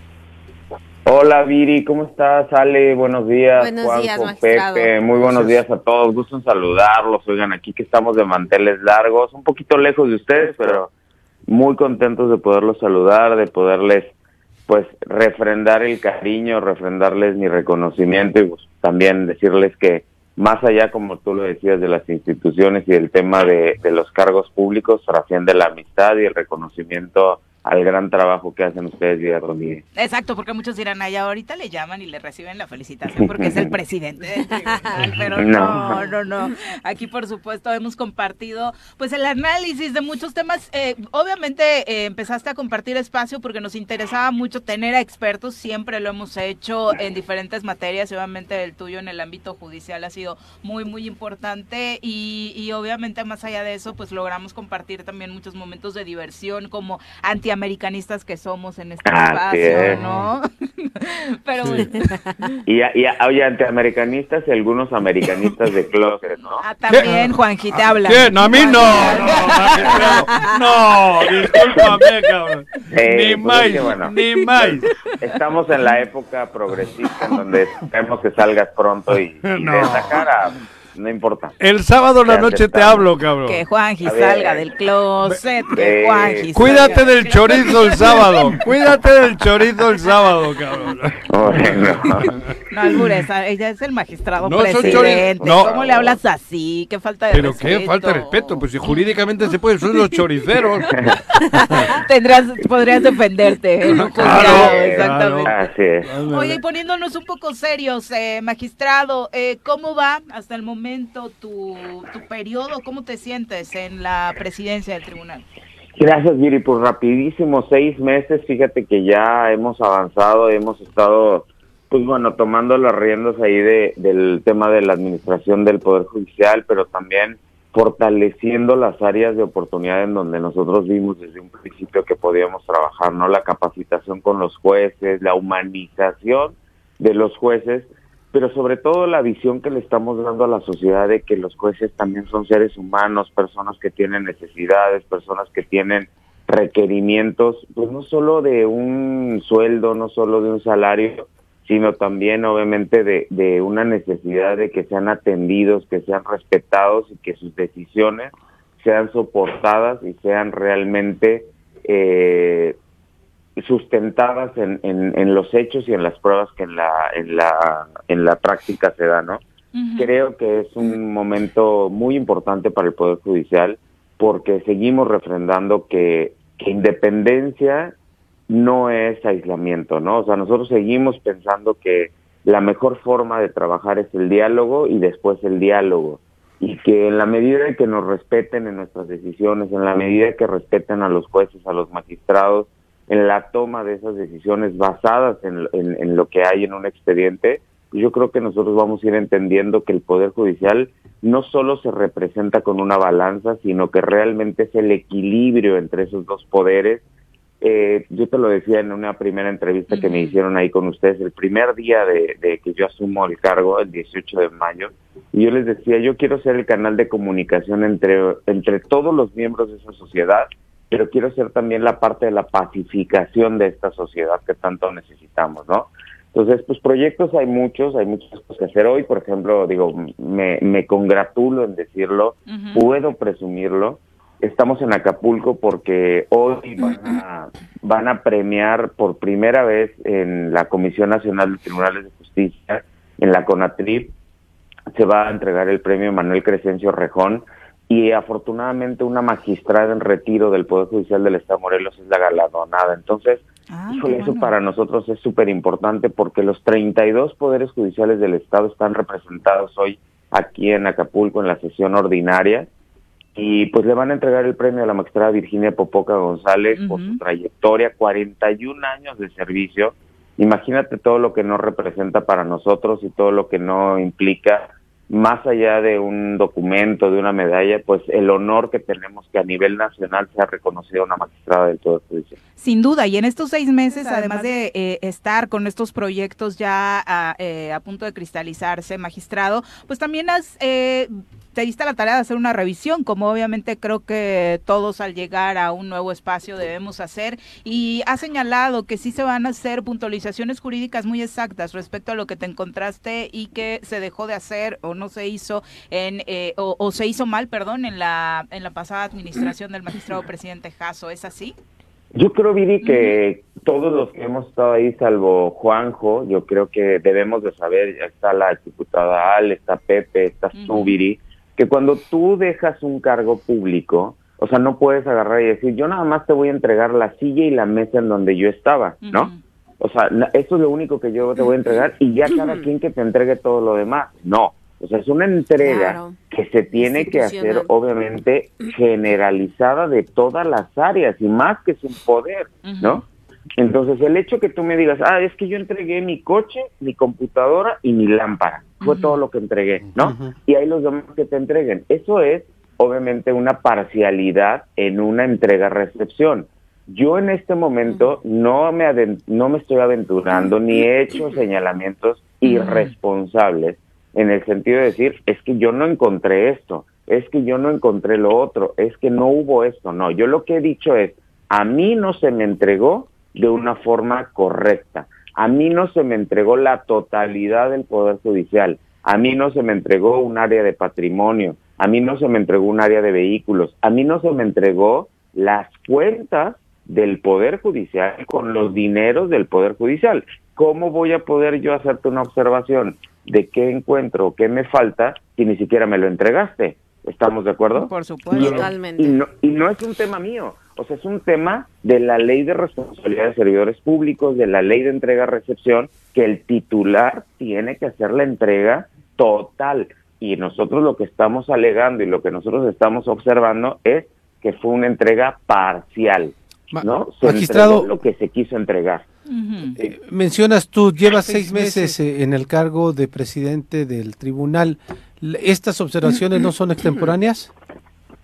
Hola Viri, ¿cómo estás? Ale, buenos días. Buenos días, magistrado. Pepe, muy buenos días a todos. Gusto en saludarlos. Oigan, aquí que estamos de manteles largos, un poquito lejos de ustedes, pero muy contentos de poderlos saludar, de poderles pues refrendar el cariño, refrendarles mi reconocimiento y pues, también decirles que más allá, como tú lo decías, de las instituciones y del tema de, los cargos públicos, trasciende la amistad y el reconocimiento al gran trabajo que hacen ustedes día Rodríguez. Exacto, porque muchos dirán, ay, ahorita le llaman y le reciben la felicitación porque es el presidente pero no. no, no, Aquí, por supuesto, hemos compartido pues el análisis de muchos temas. Eh, obviamente eh, empezaste a compartir espacio porque nos interesaba mucho tener a expertos, siempre lo hemos hecho en diferentes materias y obviamente el tuyo en el ámbito judicial ha sido muy, muy importante y, y obviamente más allá de eso, pues logramos compartir también muchos momentos de diversión como anti americanistas que somos en este espacio, ¿no? Pero y, y, oye, antiamericanistas y algunos americanistas de closet, ¿no? Ah, también, Juanji, te habla. No, a mí no, no, no, discúlpame, cabrón. ni pues más, ni más. Estamos en la época progresista en donde esperemos que salgas pronto y, y no. de esa cara no importa. El sábado en la noche te hablo, cabrón. Que Juanji salga del closet, que Juanji Cuídate del chorizo el sábado, cuídate del chorizo el sábado, cabrón. No, albures, ella es el magistrado presidente. No. ¿Cómo le hablas así? Qué falta de ¿Pero respeto. Pero qué falta de respeto, pues si jurídicamente se puede, son los choriceros. Tendrás, podrías defenderte ¿eh? claro, exactamente. Oye, y poniéndonos un poco serios, eh, magistrado, eh, ¿cómo va hasta el momento? Tu, tu periodo? ¿Cómo te sientes en la presidencia del tribunal? Gracias, Viri. Por rapidísimo, seis meses. Fíjate que ya hemos avanzado, hemos estado, pues bueno, tomando las riendas ahí de, del tema de la administración del Poder Judicial, pero también fortaleciendo las áreas de oportunidad en donde nosotros vimos desde un principio que podíamos trabajar, ¿no? La capacitación con los jueces, la humanización de los jueces pero sobre todo la visión que le estamos dando a la sociedad de que los jueces también son seres humanos, personas que tienen necesidades, personas que tienen requerimientos, pues no solo de un sueldo, no solo de un salario, sino también obviamente de, de una necesidad de que sean atendidos, que sean respetados y que sus decisiones sean soportadas y sean realmente eh, sustentadas en, en, los hechos y en las pruebas que en la en la en la práctica se da no creo que es un momento muy importante para el poder judicial porque seguimos refrendando que, que independencia no es aislamiento no o sea nosotros seguimos pensando que la mejor forma de trabajar es el diálogo y después el diálogo. Y que en la medida de que nos respeten en nuestras decisiones en la medida de que respeten a los jueces a los magistrados en la toma de esas decisiones basadas en, en, lo que hay en un expediente, yo creo que nosotros vamos a ir entendiendo que el Poder Judicial no solo se representa con una balanza, sino que realmente es el equilibrio entre esos dos poderes. Eh, yo te lo decía en una primera entrevista que me hicieron ahí con ustedes, el primer día de, de, que yo asumo el cargo, el 18 de mayo, y yo les decía, yo quiero ser el canal de comunicación entre, entre todos los miembros de esa sociedad pero quiero ser también la parte de la pacificación de esta sociedad que tanto necesitamos, ¿no? Entonces, pues proyectos hay muchos, hay muchas cosas que hacer. Hoy, por ejemplo, digo, me, me congratulo en decirlo, puedo presumirlo, estamos en Acapulco porque hoy van a, van a premiar por primera vez en la Comisión Nacional de Tribunales de Justicia, en la CONATRIP, se va a entregar el premio Manuel Crescencio Rejón, y afortunadamente una magistrada en retiro del Poder Judicial del Estado de Morelos es la galardonada. Entonces, ah, eso para nosotros es súper importante porque los 32 poderes judiciales del Estado están representados hoy aquí en Acapulco en la sesión ordinaria y pues le van a entregar el premio a la magistrada Virginia Popoca González por su trayectoria, 41 años de servicio. Imagínate todo lo que no representa para nosotros y todo lo que no implica más allá de un documento, de una medalla, pues el honor que tenemos que a nivel nacional sea reconocido una magistrada del Poder Judicial. Sin duda, y en estos seis meses, además de eh, estar con estos proyectos ya a, eh, a, punto de cristalizarse, magistrado, pues también has eh, te diste la tarea de hacer una revisión, como obviamente creo que todos al llegar a un nuevo espacio debemos hacer, y ha señalado que sí se van a hacer puntualizaciones jurídicas muy exactas respecto a lo que te encontraste y que se dejó de hacer o no se hizo en eh, o, se hizo mal, perdón, en la en la pasada administración del magistrado presidente Jasso, ¿es así? Yo creo, Viri, que todos los que hemos estado ahí, salvo Juanjo, yo creo que debemos de saber, ya está la diputada Al, está Pepe, está Subiri, que cuando tú dejas un cargo público, O sea, no puedes agarrar y decir, yo nada más te voy a entregar la silla y la mesa en donde yo estaba, ¿no? O sea, eso es lo único que yo te voy a entregar y ya cada quien que te entregue todo lo demás. No. O sea, es una entrega que se tiene que hacer, obviamente, generalizada de todas las áreas y más que es un poder, ¿no? Entonces, el hecho que tú me digas, ah, es que yo entregué mi coche, mi computadora y mi lámpara, fue todo lo que entregué, ¿no? Y hay los demás que te entreguen. Eso es, obviamente, una parcialidad en una entrega-recepción. Yo en este momento no me, no me estoy aventurando ni he hecho señalamientos irresponsables en el sentido de decir, es que yo no encontré esto, es que yo no encontré lo otro, es que no hubo esto. No, yo lo que he dicho es, a mí no se me entregó de una forma correcta. A mí no se me entregó la totalidad del Poder Judicial. A mí no se me entregó un área de patrimonio. A mí no se me entregó un área de vehículos. A mí no se me entregó las cuentas del Poder Judicial con los dineros del Poder Judicial. ¿Cómo voy a poder yo hacerte una observación de qué encuentro, qué me falta, si ni siquiera me lo entregaste? ¿Estamos de acuerdo? Por supuesto. Totalmente. Y no, y no es un tema mío, o sea, es un tema de la ley de responsabilidad de servidores públicos, de la ley de entrega-recepción, que el titular tiene que hacer la entrega total. Y nosotros lo que estamos alegando y lo que nosotros estamos observando es que fue una entrega parcial. ¿no? magistrado, lo que se quiso entregar. Eh, mencionas tú, llevas seis meses eh, en el cargo de presidente del tribunal. ¿Estas observaciones no son extemporáneas?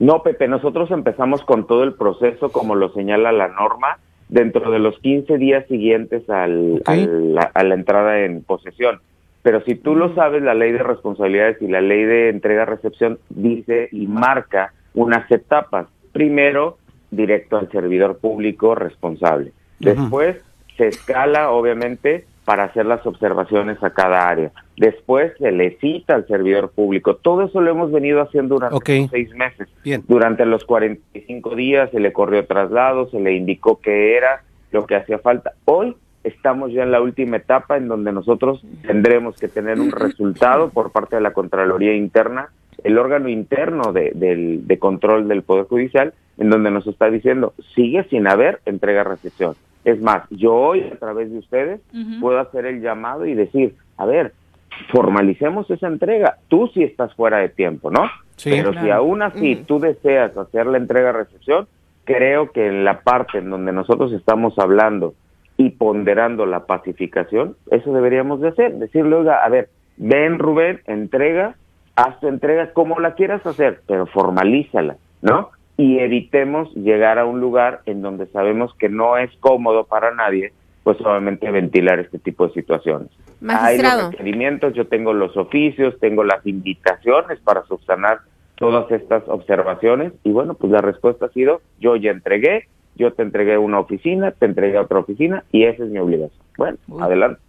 No, Pepe, nosotros empezamos con todo el proceso, como lo señala la norma, dentro de los 15 días siguientes al, a la entrada en posesión. Pero si tú lo mm. sabes, la ley de responsabilidades y la ley de entrega-recepción dice y marca unas etapas. Primero, directo al servidor público responsable. Después, se escala, obviamente, para hacer las observaciones a cada área. Después se le cita al servidor público. Todo eso lo hemos venido haciendo durante seis meses. Durante los 45 días se le corrió traslado, se le indicó qué era lo que hacía falta. Hoy estamos ya en la última etapa en donde nosotros tendremos que tener un resultado por parte de la Contraloría Interna, el órgano interno de, de control del Poder Judicial, en donde nos está diciendo, sigue sin haber entrega-recepción es más, yo hoy a través de ustedes puedo hacer el llamado y decir, a ver, formalicemos esa entrega. Tú sí estás fuera de tiempo, ¿no? Pero si aún así tú deseas hacer la entrega-recepción, creo que en la parte en donde nosotros estamos hablando y ponderando la pacificación, eso deberíamos de hacer. Decirle, oiga, a ver, ven Rubén, entrega, haz tu entrega como la quieras hacer, pero formalízala, ¿no? Y evitemos llegar a un lugar en donde sabemos que no es cómodo para nadie, pues obviamente ventilar este tipo de situaciones. Hay los requerimientos, yo tengo los oficios, tengo las invitaciones para subsanar todas estas observaciones y bueno, pues la respuesta ha sido, yo ya entregué, yo te entregué una oficina, te entregué otra oficina y esa es mi obligación. Bueno, adelante.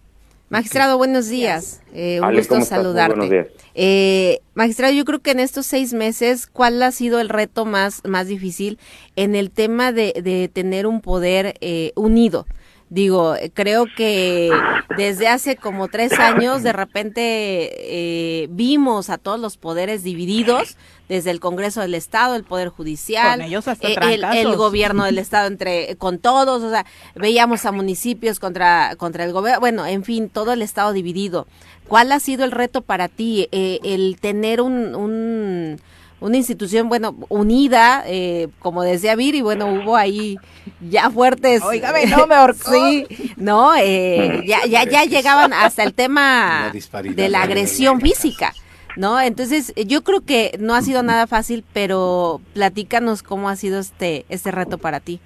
Magistrado, buenos días. Eh, un gusto saludarte. Eh, magistrado, yo creo que en estos seis meses, ¿cuál ha sido el reto más, más difícil en el tema de, de tener un poder eh, unido? Digo, creo que desde hace como tres años de repente eh, vimos a todos los poderes divididos, desde el Congreso del Estado, el Poder Judicial, eh, el, el, gobierno del Estado entre con todos, o sea, veíamos a municipios contra, contra el gobierno, bueno, en fin, todo el Estado dividido. ¿Cuál ha sido el reto para ti, eh, el tener un, un una institución, bueno, unida, eh, como decía Viri, bueno, hubo ahí ya fuertes... Oígame, no me ahorcó. sí, no, eh, ya, ya, ya llegaban hasta el tema de la agresión física. ¿no? Entonces, yo creo que no ha sido nada fácil, pero platícanos cómo ha sido este, este reto para ti.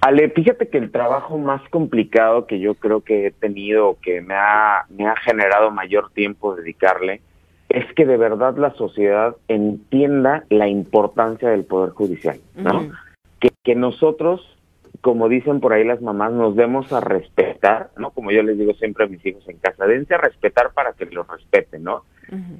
Ale, fíjate que el trabajo más complicado que yo creo que he tenido, que me ha, me ha generado mayor tiempo dedicarle, es que de verdad la sociedad entienda la importancia del Poder Judicial, ¿no? que, que nosotros, como dicen por ahí las mamás, nos demos a respetar, ¿no? Como yo les digo siempre a mis hijos en casa, dense a respetar para que los respeten, ¿no?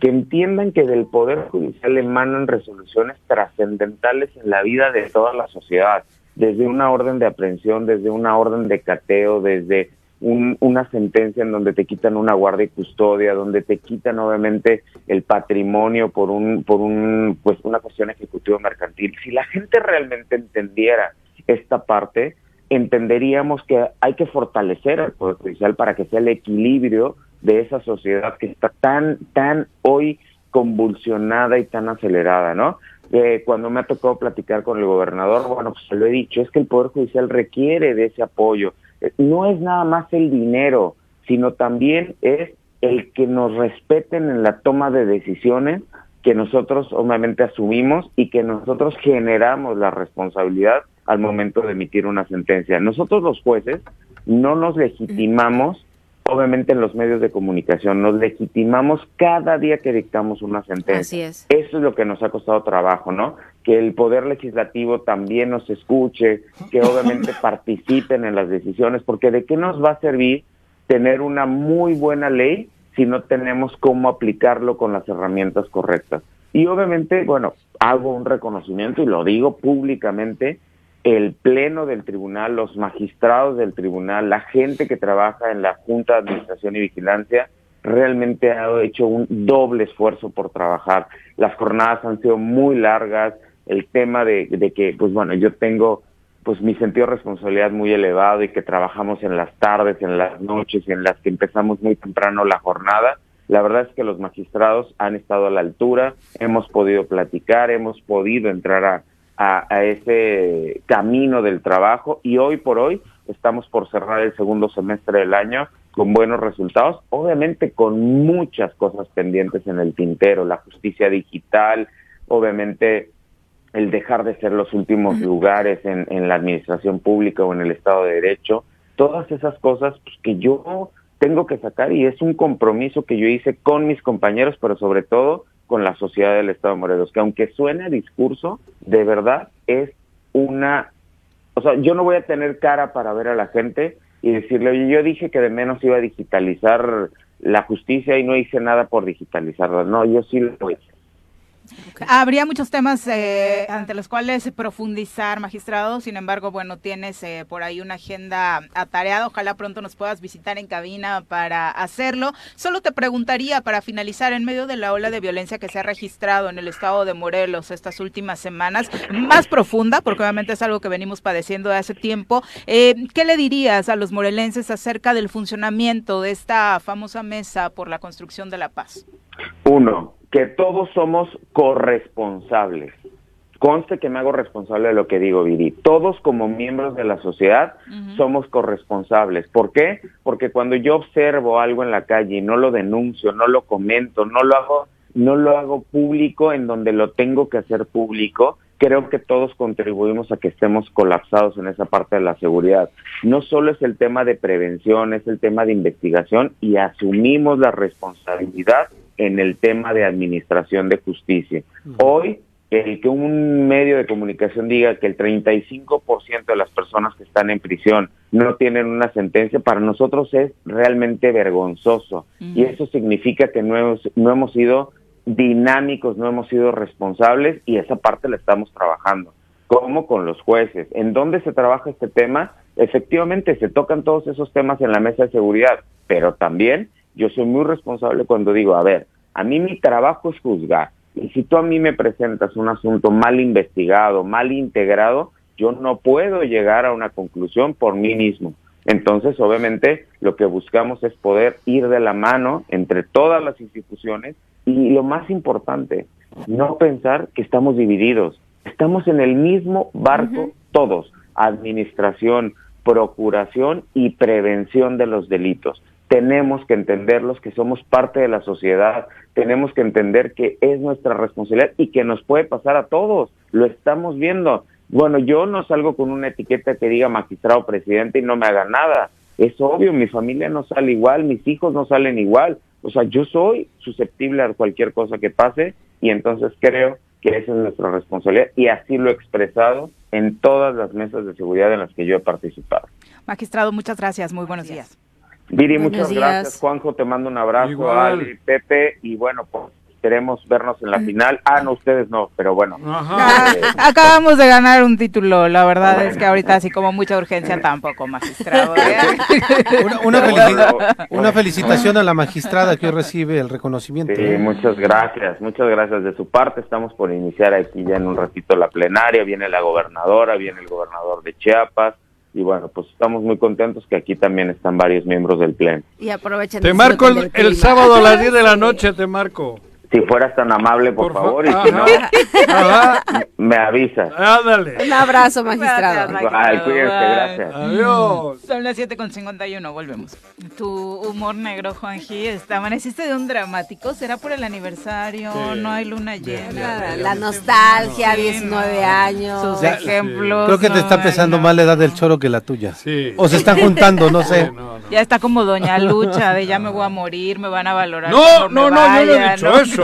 Que entiendan que del Poder Judicial emanan resoluciones trascendentales en la vida de toda la sociedad, desde una orden de aprehensión, desde una orden de cateo, desde una sentencia en donde te quitan una guardia y custodia, donde te quitan obviamente el patrimonio por un, por un, pues una cuestión ejecutiva mercantil. Si la gente realmente entendiera esta parte, entenderíamos que hay que fortalecer al Poder Judicial para que sea el equilibrio de esa sociedad que está tan, tan hoy convulsionada y tan acelerada, ¿no? Eh, cuando me ha tocado platicar con el gobernador, bueno, pues se lo he dicho, es que el Poder Judicial requiere de ese apoyo. No es nada más el dinero, sino también es el que nos respeten en la toma de decisiones que nosotros obviamente asumimos y que nosotros generamos la responsabilidad al momento de emitir una sentencia. Nosotros los jueces no nos legitimamos obviamente en los medios de comunicación, nos legitimamos cada día que dictamos una sentencia. Así es. Eso es lo que nos ha costado trabajo, ¿no? Que el poder legislativo también nos escuche, que obviamente participen en las decisiones, porque ¿de qué nos va a servir tener una muy buena ley si no tenemos cómo aplicarlo con las herramientas correctas? Y obviamente, bueno, hago un reconocimiento y lo digo públicamente, el pleno del tribunal, los magistrados del tribunal, la gente que trabaja en la Junta de Administración y Vigilancia, realmente ha hecho un doble esfuerzo por trabajar. Las jornadas han sido muy largas, el tema de, que, pues bueno, yo tengo pues mi sentido de responsabilidad muy elevado y que trabajamos en las tardes, en las noches, en las que empezamos muy temprano la jornada. La verdad es que los magistrados han estado a la altura, hemos podido platicar, hemos podido entrar a, a, ese camino del trabajo y hoy por hoy estamos por cerrar el segundo semestre del año con buenos resultados, obviamente con muchas cosas pendientes en el tintero, la justicia digital, obviamente el dejar de ser los últimos lugares en, en la administración pública o en el Estado de Derecho, todas esas cosas pues, que yo tengo que sacar y es un compromiso que yo hice con mis compañeros, pero sobre todo con la sociedad del Estado de Morelos, que aunque suene discurso, de verdad es una... O sea, yo no voy a tener cara para ver a la gente y decirle, oye, yo dije que de menos iba a digitalizar la justicia y no hice nada por digitalizarla. No, yo sí lo hice. Habría muchos temas eh, ante los cuales profundizar, magistrado. Sin embargo, bueno, tienes eh, por ahí una agenda atareada. Ojalá pronto nos puedas visitar en cabina para hacerlo. Solo te preguntaría, para finalizar, en medio de la ola de violencia que se ha registrado en el estado de Morelos estas últimas semanas, más profunda, porque obviamente es algo que venimos padeciendo de hace tiempo, eh, ¿qué le dirías a los morelenses acerca del funcionamiento de esta famosa mesa por la construcción de la paz? Uno, que todos somos corresponsables. Conste que me hago responsable de lo que digo, Viri. Todos como miembros de la sociedad somos corresponsables. ¿Por qué? Porque cuando yo observo algo en la calle y no lo denuncio, no lo comento, no lo hago, no lo hago público en donde lo tengo que hacer público, creo que todos contribuimos a que estemos colapsados en esa parte de la seguridad. No solo es el tema de prevención, es el tema de investigación y asumimos la responsabilidad en el tema de administración de justicia. Hoy, el que un medio de comunicación diga que el 35% de las personas que están en prisión no tienen una sentencia, para nosotros es realmente vergonzoso. Y eso significa que no hemos, no hemos sido dinámicos, no hemos sido responsables y esa parte la estamos trabajando. ¿Cómo? Con los jueces. ¿En dónde se trabaja este tema? Efectivamente, se tocan todos esos temas en la mesa de seguridad, pero también yo soy muy responsable cuando digo, a ver, a mí mi trabajo es juzgar. Y si tú a mí me presentas un asunto mal investigado, mal integrado, yo no puedo llegar a una conclusión por mí mismo. Entonces, obviamente, lo que buscamos es poder ir de la mano entre todas las instituciones y lo más importante, no pensar que estamos divididos. Estamos en el mismo barco todos, administración, procuración y prevención de los delitos tenemos que entenderlos, que somos parte de la sociedad, tenemos que entender que es nuestra responsabilidad y que nos puede pasar a todos, lo estamos viendo. Bueno, yo no salgo con una etiqueta que diga magistrado presidente y no me haga nada. Es obvio, mi familia no sale igual, mis hijos no salen igual. O sea, yo soy susceptible a cualquier cosa que pase y entonces creo que esa es nuestra responsabilidad y así lo he expresado en todas las mesas de seguridad en las que yo he participado. Magistrado, muchas gracias. Muy buenos días. Viri, muchas gracias. Juanjo, te mando un abrazo. Ali, Pepe, y bueno, pues esperemos vernos en la final. Ah, no, ustedes no, pero bueno. Eh, acabamos de ganar un título, la verdad es que ahorita así como mucha urgencia tampoco, magistrado. ¿eh? una, felicitación a la magistrada que hoy recibe el reconocimiento. Sí, muchas gracias, muchas gracias de su parte. Estamos por iniciar aquí ya en un ratito la plenaria, viene la gobernadora, viene el gobernador de Chiapas y bueno, pues estamos muy contentos que aquí también están varios miembros del Pleno. Y aprovechen. Te marco el, sábado a las 10 de la noche, te marco. Si fueras tan amable, por, favor, y si no, me avisas. Un abrazo, magistrado. Ay, cuídense, gracias. Adiós. Son las 7.51, volvemos. Tu humor negro, Juanji, está, amaneciste de un dramático, ¿será por el aniversario? No hay luna llena. La, nostalgia, 19 años. Sus ejemplos. Creo que te está pesando más la edad del choro que la tuya. Sí. O se están juntando, no sé. Ya está como Doña Lucha, de ya me voy a morir, me van a valorar. No, no, no, no, he dicho eso.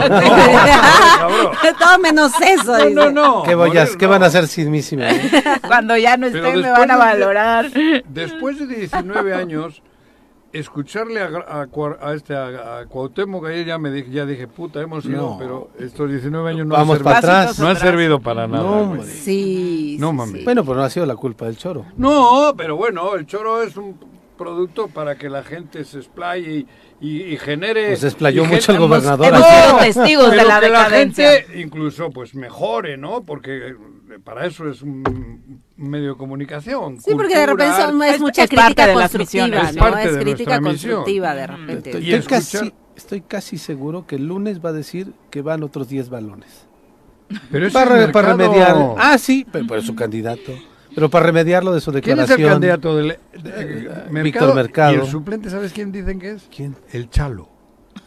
Todo menos eso. No, no, ¿Qué, ¿Qué van a hacer sin mí? Cuando ya no esté me van a valorar. después de 19 años, escucharle a, a, este a, Cuauhtémoc ayer ya me dije, ya dije, puta, hemos ido, pero estos 19 años no, Vamos han, para atrás. no han servido para nada. No, sí, no mami. Bueno, pero no ha sido la culpa del choro. No, pero bueno, el choro es un producto para que la gente se explaye y, genere... Pues se explayó mucho el gobernador. Hemos sido testigos de la que la gente incluso pues mejore, ¿no? Porque eh, para eso es un medio de comunicación. Sí, porque de repente es mucha crítica constructiva, ¿no? Es, crítica constructiva de repente. Estoy, casi, estoy casi seguro que el lunes va a decir que van otros 10 balones. Pero para, para remediar. Ah, sí, pero, pero su candidato. Pero para remediarlo de su declaración. ¿Quién es el candidato del Víctor Mercado? Y el suplente, ¿sabes quién dicen que es? ¿Quién? El Chalo.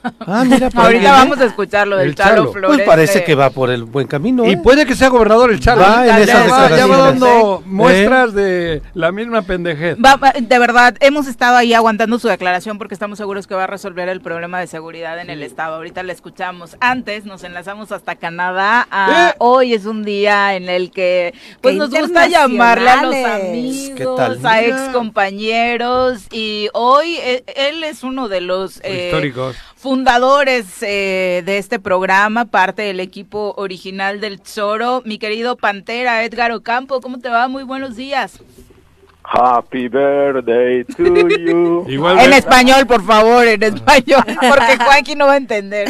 Ah, mira, Ahorita vamos a escucharlo del Chalo, Flores. Pues parece que va por el buen camino. Y ¿eh? puede que sea gobernador el Chalo. Va en esas ya va dando muestras de la misma pendejez. de verdad, hemos estado ahí aguantando su declaración porque estamos seguros que va a resolver el problema de seguridad en el Estado. Ahorita le escuchamos. Antes nos enlazamos hasta Canadá. Ah, hoy es un día en el que pues nos gusta llamarle a los amigos, a ex compañeros. Y hoy eh, él es uno de los... Eh, históricos fundadores eh, de este programa, parte del equipo original del Zoro. Mi querido Pantera, Edgar Ocampo, ¿cómo te va? Muy buenos días. Happy birthday to you. en español, por favor, en español, porque Juanqui no va a entender.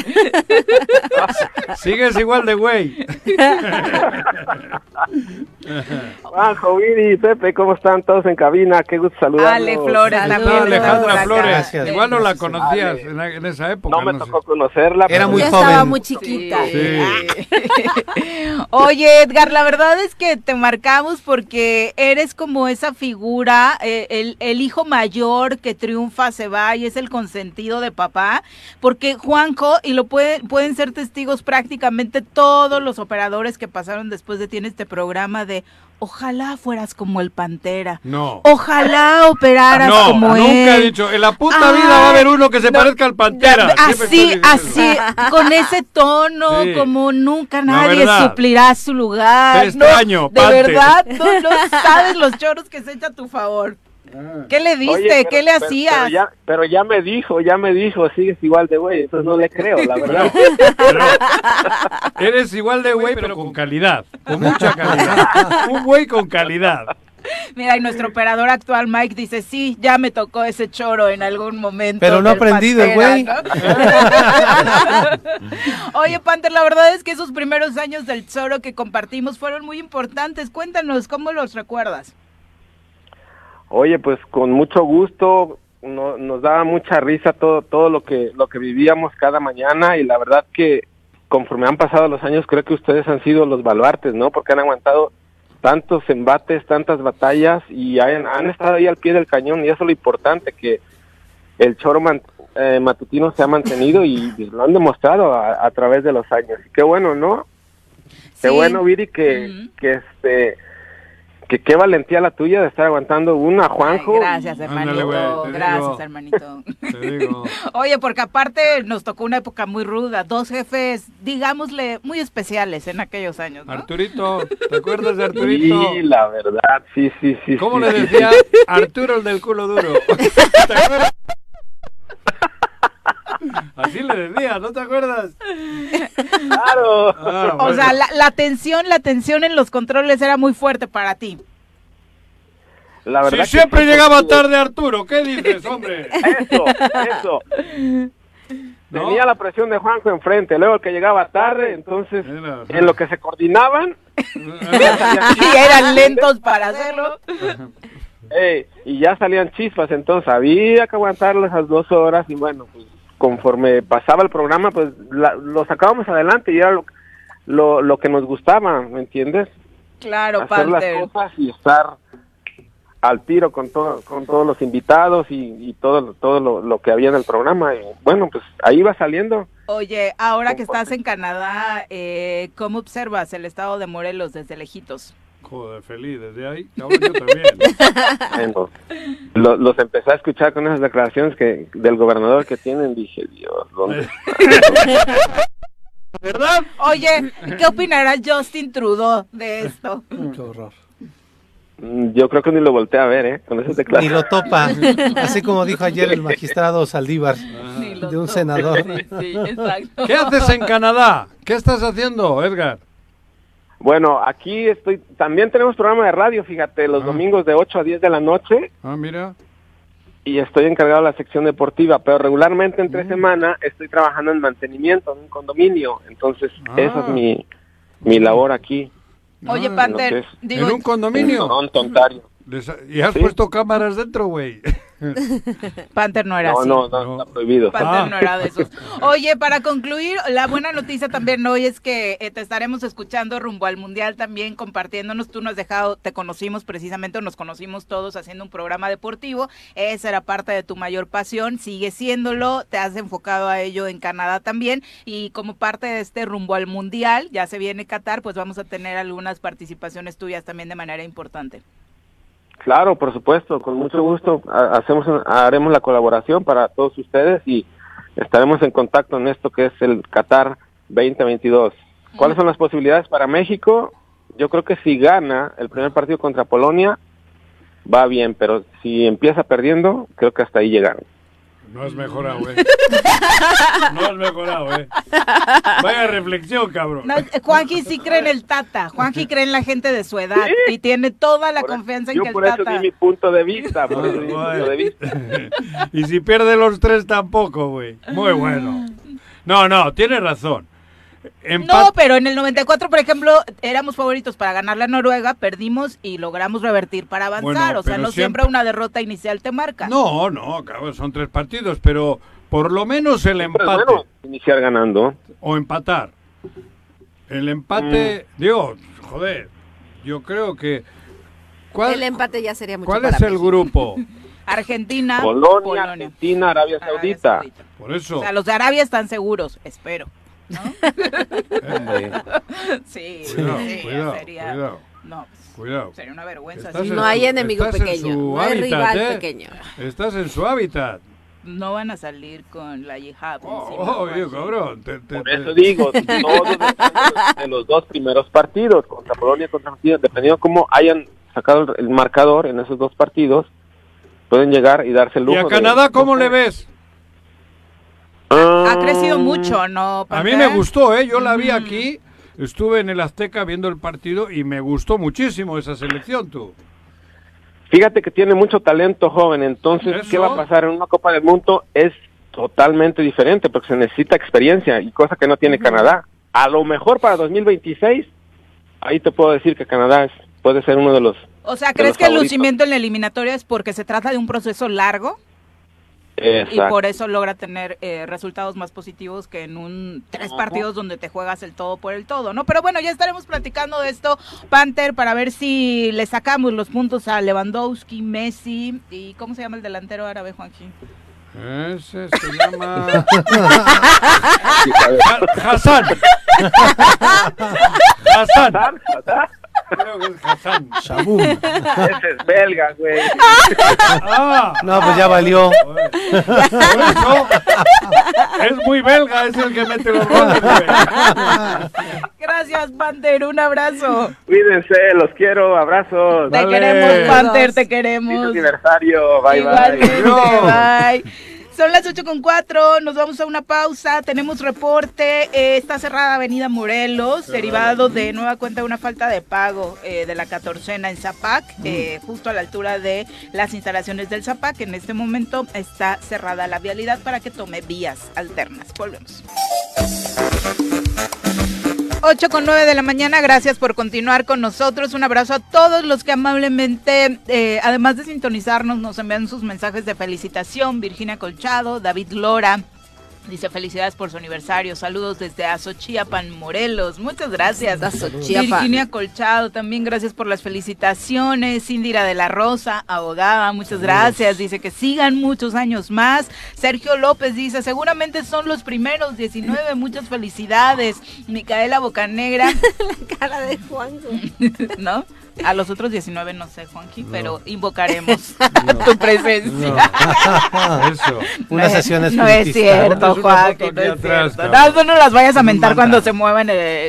Sigues igual de güey. Juanjo, Viri, Pepe, ¿cómo están todos en cabina? Qué gusto saludarlos. Ale Flores, Alejandra Flores. Igual no la conocías en, esa época. No me tocó conocerla. Era muy ya joven. estaba muy chiquita. Oye, Edgar, la verdad es que te marcamos porque eres como esa figura eh, el, hijo mayor que triunfa se va y es el consentido de papá, porque Juanjo, y lo puede, pueden ser testigos prácticamente todos los operadores que pasaron después de ti en este programa de Ojalá fueras como el Pantera. No. Ojalá operaras como él. Nunca he dicho, en la puta vida va a haber uno que se parezca al Pantera. Así, así, con ese tono, como nunca nadie suplirá su lugar. Te extraño, De verdad, no, no sabes los choros que se echa a tu favor. ¿Qué le diste? ¿Qué le hacías? Pero ya, me dijo, ya me dijo, sigues igual de güey, entonces no le creo, la verdad. eres igual de güey, pero con calidad, con mucha calidad. Un güey con calidad. Mira, y nuestro operador actual, Mike, dice, sí, ya me tocó ese choro en algún momento. Pero no aprendido, güey. Oye, Panther, la verdad es que esos primeros años del choro que compartimos fueron muy importantes. Cuéntanos, ¿cómo los recuerdas? Oye, pues con mucho gusto, nos daba mucha risa todo todo lo que lo que vivíamos cada mañana y la verdad que conforme han pasado los años creo que ustedes han sido los baluartes, ¿no? Porque han aguantado tantos embates, tantas batallas y han, han estado ahí al pie del cañón y eso es lo importante que el choro eh, matutino se ha mantenido y lo han demostrado a, través de los años. Y qué bueno, ¿no? Qué bueno, Viri, que, que este que qué valentía la tuya de estar aguantando una, Juanjo. gracias, hermanito. gracias, hermanito. Oye, porque aparte nos tocó una época muy ruda, dos jefes, digámosle, muy especiales en aquellos años. ¿no? Arturito, ¿te acuerdas de Arturito? Sí, la verdad, sí, sí, sí. ¿Cómo le decía Arturo el del culo duro? ¿Te acuerdas? Así le decía, ¿no te acuerdas? Claro. Ah, o sea, la, la, tensión, la tensión en los controles era muy fuerte para ti. La verdad si siempre llegaba tarde Arturo, ¿qué dices, hombre? Eso, eso. Tenía la presión de Juanjo enfrente, luego el que llegaba tarde, entonces en lo que se coordinaban y eran lentos para hacerlo. y ya salían chispas, entonces había que aguantar esas dos horas y bueno, pues conforme pasaba el programa, pues lo sacábamos adelante y era lo, lo, lo, que nos gustaba, ¿me entiendes? Claro, Hacer las cosas y estar al tiro con todo, con todos los invitados y, todo todo lo, que había en el programa. Y bueno pues ahí va saliendo. Oye ahora que estás en Canadá eh, cómo observas el estado de Morelos desde lejitos joder feliz desde ahí yo también los empecé a escuchar con esas declaraciones que del gobernador que tienen dije Dios dónde ¿Verdad? Oye, ¿qué opinará Justin Trudeau de esto? Qué horror. Mm, yo creo que ni lo volteé a ver, ¿eh? Con ese teclado. Ni lo topa. Así como dijo ayer el magistrado Saldívar, de un senador. ¿Qué haces en Canadá? ¿Qué estás haciendo, Edgar? Bueno, aquí estoy. También tenemos programa de radio, fíjate, los ah. domingos de 8 a 10 de la noche. Ah, mira. Y estoy encargado de la sección deportiva, pero regularmente entre mm. semana estoy trabajando en mantenimiento en un condominio. Entonces, esa es ah. mi, mi labor aquí. Oye, Panther, ¿en un condominio? ¿Y has puesto cámaras dentro, güey? Panther no era así. No, no, está prohibido. Panther ah. no era de esos. Oye, para concluir, la buena noticia también hoy es que eh, te estaremos escuchando rumbo al Mundial también, compartiéndonos. Tú nos has dejado, te conocimos precisamente, nos conocimos todos haciendo un programa deportivo. Esa era parte de tu mayor pasión, sigue siéndolo. Te has enfocado a ello en Canadá también. Y como parte de este rumbo al Mundial, ya se viene Qatar, pues vamos a tener algunas participaciones tuyas también de manera importante. Claro, por supuesto, con mucho gusto hacemos haremos la colaboración para todos ustedes y estaremos en contacto en esto que es el Qatar 2022. ¿Cuáles son las posibilidades para México? Yo creo que si gana el primer partido contra Polonia va bien, pero si empieza perdiendo, creo que hasta ahí llegaron. No has mejorado, güey. No has mejorado, eh. Vaya reflexión, cabrón. Juanji sí cree en el Tata. Juanji cree en la gente de su edad y tiene toda la confianza en que el Tata. Yo por eso di mi punto de vista. Por eso di mi punto de vista. y si pierde los tres tampoco, güey. Muy bueno. No, no, tiene razón. No, pero en el 94, por ejemplo, éramos favoritos para ganar la Noruega, perdimos y logramos revertir para avanzar. o sea, no siempre... una derrota inicial te marca. No, no, cabrón, son tres partidos, pero por lo menos el empate. iniciar ganando. O empatar. El empate, mm. digo, joder, yo creo que. el empate ya sería mucho ¿Cuál es el grupo? Argentina, Polonia, Argentina, Arabia Saudita. Por eso. O sea, los de Arabia están seguros, espero. ¿No? sí, cuidado, sí, cuidado, sería, cuidado. No, cuidado. Sería una vergüenza. no hay enemigo pequeño, no hay rival ¿eh? pequeño. Estás en su hábitat. No van a salir con la yihad. Oh, oh cabrón. Por eso digo, todos de los dos primeros partidos, contra Polonia contra Argentina, dependiendo de cómo hayan sacado el marcador en esos dos partidos, pueden llegar y darse el lujo. ¿Y a Canadá cómo le ves? Ha, crecido mucho, ¿no? A mí me gustó, ¿eh? Yo la vi aquí, estuve en el Azteca viendo el partido y me gustó muchísimo esa selección, tú. Fíjate que tiene mucho talento joven, entonces, ¿qué va a pasar en una Copa del Mundo? Es totalmente diferente porque se necesita experiencia y cosa que no tiene Canadá. A lo mejor para 2026, ahí te puedo decir que Canadá es, puede ser uno de los... O sea, ¿crees que el lucimiento en la eliminatoria es porque se trata de un proceso largo? Y por eso logra tener eh, resultados más positivos que en un tres partidos donde te juegas el todo por el todo, ¿no? Pero bueno, ya estaremos platicando de esto, Panther, para ver si le sacamos los puntos a Lewandowski, Messi y ¿cómo se llama el delantero árabe, Juanji? Ese se llama Hassan. Hassan. Creo que es Hassan. Shaboom. Ese es belga, güey. Ah, no, pues ya valió. es muy belga, es el que mete los goles, güey. Gracias, Panther. Un abrazo. Cuídense, los quiero. Abrazos. Te queremos, Panther, te queremos. aniversario. Bye, bye. bye. Son las 8 con 4, nos vamos a una pausa, tenemos reporte, eh, está cerrada Avenida Morelos, derivado de nueva cuenta de una falta de pago eh, de la catorcena en Zapac, mm. eh, justo a la altura de las instalaciones del Zapac. En este momento está cerrada la vialidad para que tome vías alternas. Volvemos. 8 con 9 de la mañana, gracias por continuar con nosotros. Un abrazo a todos los que amablemente, eh, además de sintonizarnos, nos envían sus mensajes de felicitación. Virginia Colchado, David Lora, Dice felicidades por su aniversario. Saludos desde Azochiapan, Morelos. Muchas gracias. Virginia Colchado, también gracias por las felicitaciones. Indira de la Rosa, abogada, muchas gracias. Dice que sigan muchos años más. Sergio López dice, seguramente son los primeros 19. Muchas felicidades. Micaela Bocanegra. la cara de Juan. ¿No? A los otros 19 no sé, Juanqui, pero invocaremos tu presencia. Eso. Una sesión No es cierto, Juanqui, no es cierto. No, las vayas a mentar cuando se muevan la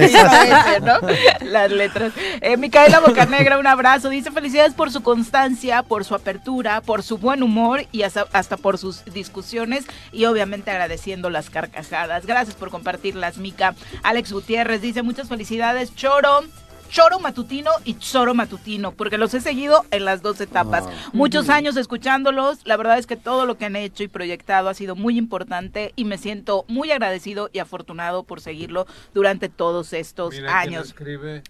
ese, ¿no? Las letras. Eh, Micaela Bocanegra, un abrazo. Dice felicidades por su constancia, por su apertura, por su buen humor y hasta, hasta por sus discusiones y obviamente agradeciendo las carcajadas. Gracias por compartirlas, Mica. Alex Gutiérrez dice muchas felicidades, Choro. Choro Matutino y Choro Matutino, porque los he seguido en las dos etapas. Ah. Muchos años escuchándolos, la verdad es que todo lo que han hecho y proyectado ha sido muy importante y me siento muy agradecido y afortunado por seguirlo durante todos estos años.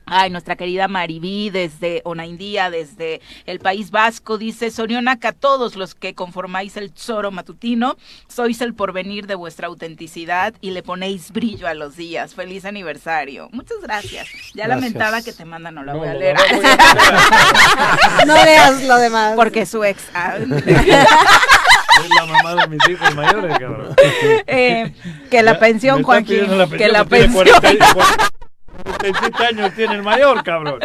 Ay, nuestra querida Maribí desde Onaindía, desde el País Vasco, dice Sorionaca, todos los que conformáis el Choro Matutino, sois el porvenir de vuestra autenticidad y le ponéis brillo a los días. Feliz aniversario. Muchas gracias. Ya lamentaba que te manda no la voy a leer. no leas lo demás. Porque su ex. Ah. Es la mamá de mis hijos mayores, cabrón. Eh, que la pensión, Joaquín. que la pensión. 37 años tiene el mayor, cabrón.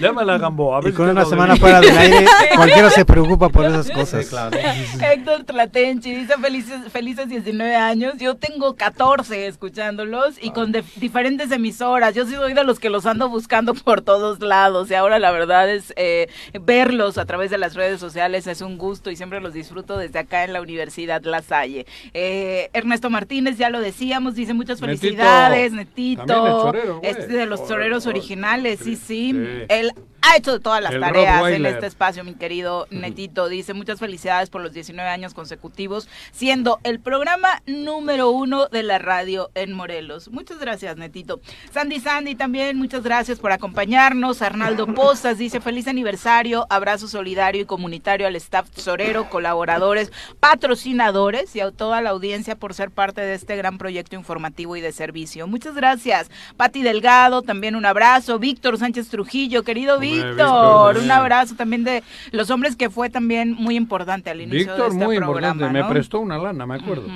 Llámala a Gamboa. y con una semana fuera del aire, cualquiera se preocupa por esas cosas. claro. Héctor Tlatenchi dice felices, felices 19 años. Yo tengo 14 escuchándolos y con diferentes emisoras. Yo soy de los que los ando buscando por todos lados. Y ahora la verdad es eh, verlos a través de las redes sociales es un gusto y siempre los disfruto desde acá en la Universidad La Salle. Eh, Ernesto Martínez, ya lo decíamos, dice muchas felicidades, Netito. Es de los toreros originales, sí, sí. Él ha hecho todas las tareas en este espacio, mi querido Netito. Dice muchas felicidades por los 19 años consecutivos, siendo el programa número uno de la radio en Morelos. Muchas gracias, Netito. Sandy Sandy también, muchas gracias por acompañarnos. Arnaldo Postas dice feliz aniversario, abrazo solidario y comunitario al staff sorero, colaboradores, patrocinadores y a toda la audiencia por ser parte de este gran proyecto informativo y de servicio. Muchas gracias. Pati Delgado, también un abrazo. Víctor Sánchez Trujillo, querido Víctor. Víctor, un abrazo también de los hombres que fue también muy importante al inicio Víctor, de este muy importante, me prestó una lana, me acuerdo.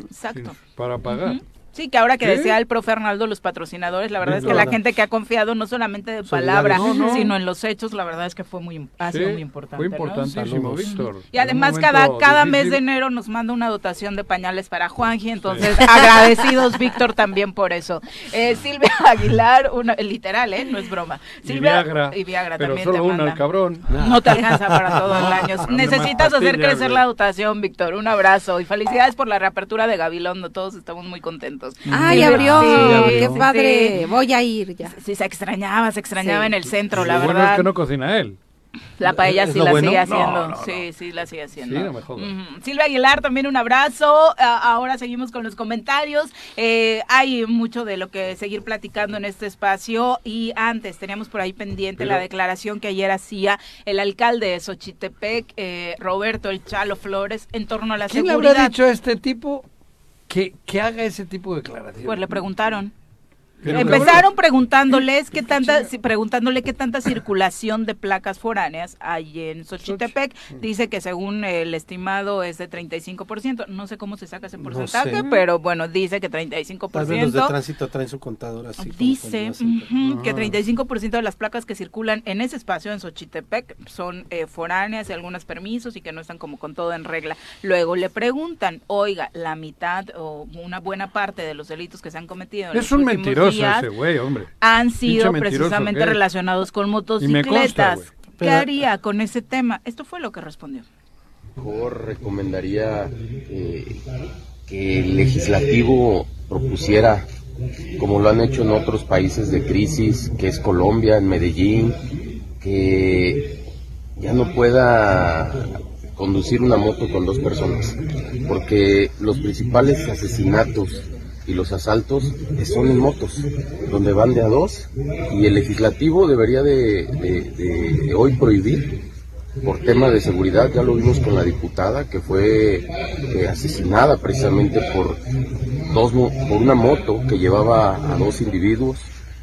Exacto. para pagar. Sí, que ahora que decía el profe Arnaldo, los patrocinadores, la verdad es que la gente que ha confiado no solamente de palabra, sino en los hechos, la verdad es que fue muy, ha sido muy importante. Fue importantísimo, Víctor. Y además cada, cada mes de enero nos manda una dotación de pañales para Juanji, entonces agradecidos, Víctor, también por eso. Eh, Silvia Aguilar, una, literal, ¿eh? No es broma. Silvia, y Viagra. Y Viagra pero también solo te manda. una, el cabrón. No te alcanza para todo el año. Necesitas hacer crecer la dotación, Víctor. Un abrazo y felicidades por la reapertura de Gabilondo. Todos estamos muy contentos. Ay, abrió qué padre. Voy a ir ya. Sí, se extrañaba, se extrañaba en el centro, la verdad. bueno es que no cocina él. La paella sí la bueno? sigue haciendo. no, no. Sí, sí, la sigue haciendo. Sí, no me jodas. Silvia Aguilar, también un abrazo. Ah, ahora seguimos con los comentarios. Eh, hay mucho de lo que seguir platicando en este espacio. Y antes teníamos por ahí pendiente Pero- la declaración que ayer hacía el alcalde de Xochitepec, eh, Roberto El Chalo Flores, en torno a la ¿Quién le seguridad. habrá dicho a este tipo que, que haga ese tipo de declaraciones? Pues le preguntaron. Pero, Empezaron preguntándoles qué tanta, preguntándole qué tanta circulación de placas foráneas hay en Xochitepec. Dice que según el estimado es de 35%. No sé cómo se saca ese No porcentaje, sé. pero bueno, dice que 35%. Tal vez los de tránsito traen su contador así. Dice hacen- ujú, que 35% de las placas que circulan en ese espacio en Xochitepec son eh, foráneas y algunos permisos y que no están como con todo en regla. Luego le preguntan, oiga, la mitad o una buena parte de los delitos que se han cometido en Es los un últimos mentiroso días ese güey, hombre. han sido Pinche precisamente relacionados con consta, motocicletas. güey. ¿Qué Pero- haría con ese tema? Esto fue lo que respondió. mejor recomendaría eh, que el legislativo propusiera, como lo han hecho en otros países de crisis, que es Colombia, en Medellín, que ya no pueda conducir una moto con dos personas, porque los principales asesinatos y los asaltos son en motos, donde van de a dos, y el legislativo debería de, hoy prohibir por tema de seguridad, ya lo vimos con la diputada que fue eh, asesinada precisamente por, dos, por una moto que llevaba a dos individuos,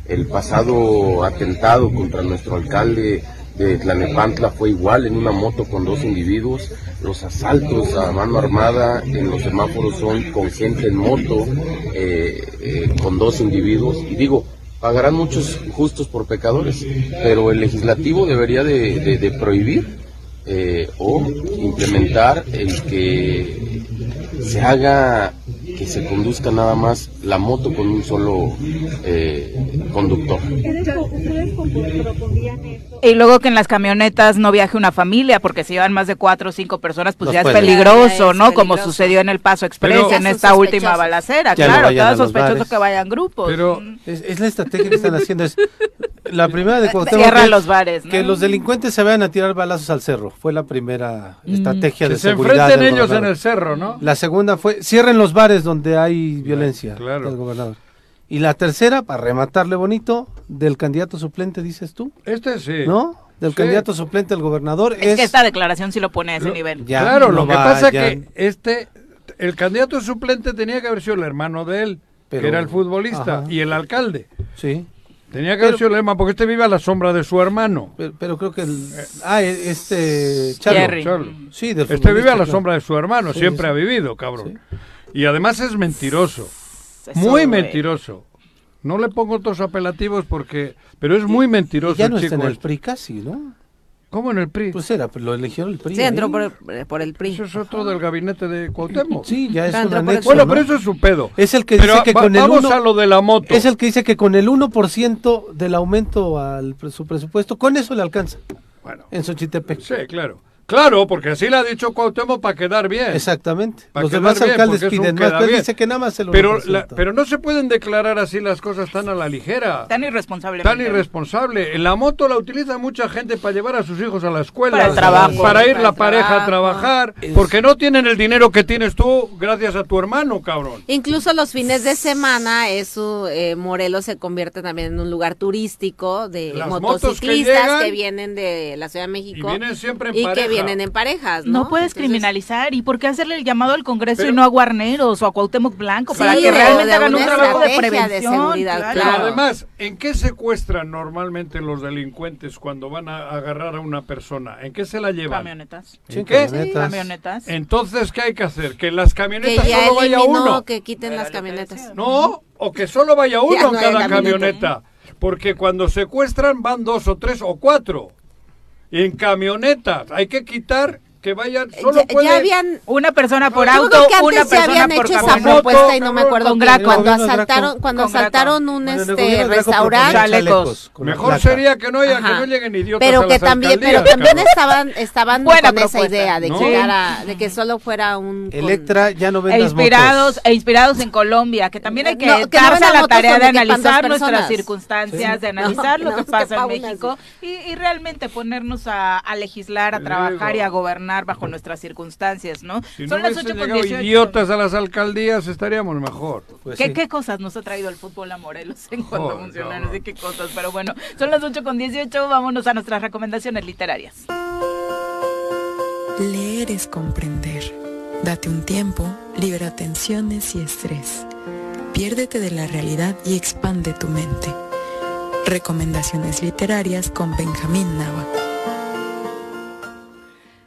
el pasado atentado contra nuestro alcalde de Tlanepantla fue igual en una moto con dos individuos. Los asaltos a mano armada en los semáforos son con gente en moto, eh, eh, con dos individuos. Y digo, pagarán muchos justos por pecadores, pero el legislativo debería de, prohibir eh, o implementar el que se haga que se conduzca nada más la moto con un solo eh, conductor. Y luego que en las camionetas no viaje una familia, porque si llevan más de cuatro o cinco personas, pues ya es peligroso, ¿no? Como sucedió en el Paso Express, en esta última balacera. claro, cada sospechoso que vayan grupos. Pero es, la estrategia que están haciendo. Es, la primera de Cierra los bares. Que los delincuentes se vayan a tirar balazos al cerro. Fue la primera mm. estrategia de se seguridad. Se enfrenten ellos en el cerro, ¿no? La segunda fue cierren los bares donde hay violencia claro. del gobernador. Y la tercera, para rematarle bonito, del candidato suplente, dices tú. Este sí. ¿No? Del candidato suplente al gobernador. Es, que esta declaración sí lo pone a ese nivel. claro, lo que pasa es que este, el candidato suplente tenía que haber sido el hermano de él, que era el futbolista, y el alcalde. Sí. Tenía que haber sido el hermano, porque este vive a la sombra de su hermano. Pero, creo que el... Ah, e, este... Charlo. Sí, Este vive a la sombra de su hermano, siempre ha vivido, cabrón. Y además es mentiroso. muy mentiroso. No le pongo otros apelativos porque... Pero es muy mentiroso. ya no está en el PRI casi, ¿no? ¿Cómo en el PRI? Pues era, lo eligió el PRI. Sí, entró por el, por el, PRI. Eso es otro del gabinete de Cuauhtémoc. Sí, ya es un anexo, Bueno, pero eso es su pedo. Es el que dice que con el vamos a lo de la moto. Es el que dice que con el 1% del aumento al su presupuesto, con eso le alcanza. Bueno. En Xochitepec. Sí, claro. Claro, porque así le ha dicho Cuauhtémoc para quedar bien. Exactamente. Los demás alcaldes piden más, pues dice que nada más el pero, pero no se pueden declarar así las cosas tan a la ligera. Tan irresponsable. Tan irresponsable. En la moto la utiliza mucha gente para llevar a sus hijos a la escuela. Para el trabajo. Para ir la pareja a trabajar. Porque no tienen el dinero que tienes tú gracias a tu hermano, cabrón. Incluso los fines de semana, eso, eh, Morelos se convierte también en un lugar turístico de motociclistas que, vienen de la Ciudad de México. Y vienen siempre en pareja vienen en parejas, ¿no? No puedes criminalizar. ¿Y por qué hacerle el llamado al Congreso y no a Guarneros o a Cuauhtémoc Blanco? para que realmente hagan un trabajo de prevención. De seguridad, Pero además, ¿en qué secuestran normalmente los delincuentes cuando van a agarrar a una persona? ¿En qué se la llevan? Camionetas. ¿En qué? Camionetas. Entonces, ¿qué hay que hacer? Que las camionetas solo vaya uno. que quiten las camionetas. No, o que solo vaya uno en cada camioneta. Porque cuando secuestran van dos o tres o cuatro en camionetas. Hay que quitar que vayan solo ya, habían una persona por auto una persona habían hecho esa propuesta y no me acuerdo que cuando asaltaron cuando asaltaron un este restaurante. mejor sería que no haya, que no lleguen idiotas pero que también pero también estaban estaban con esa idea de que de que solo fuera un Electra ya no e inspirados e inspirados en Colombia que también hay que darse a la tarea de analizar nuestras circunstancias de analizar lo que pasa en México y realmente ponernos a legislar a trabajar y a gobernar bajo nuestras circunstancias, ¿no? Si Son no las 8 con 18. idiotas a las alcaldías estaríamos mejor. Pues ¿Qué, cosas nos ha traído el fútbol a Morelos en cuanto a funcionarios? No. qué cosas? Pero bueno, son las 8 con 18, vámonos a nuestras recomendaciones literarias. Leer es comprender. Date un tiempo, libera tensiones y estrés. Piérdete de la realidad y expande tu mente. Recomendaciones literarias con Benjamín Nava.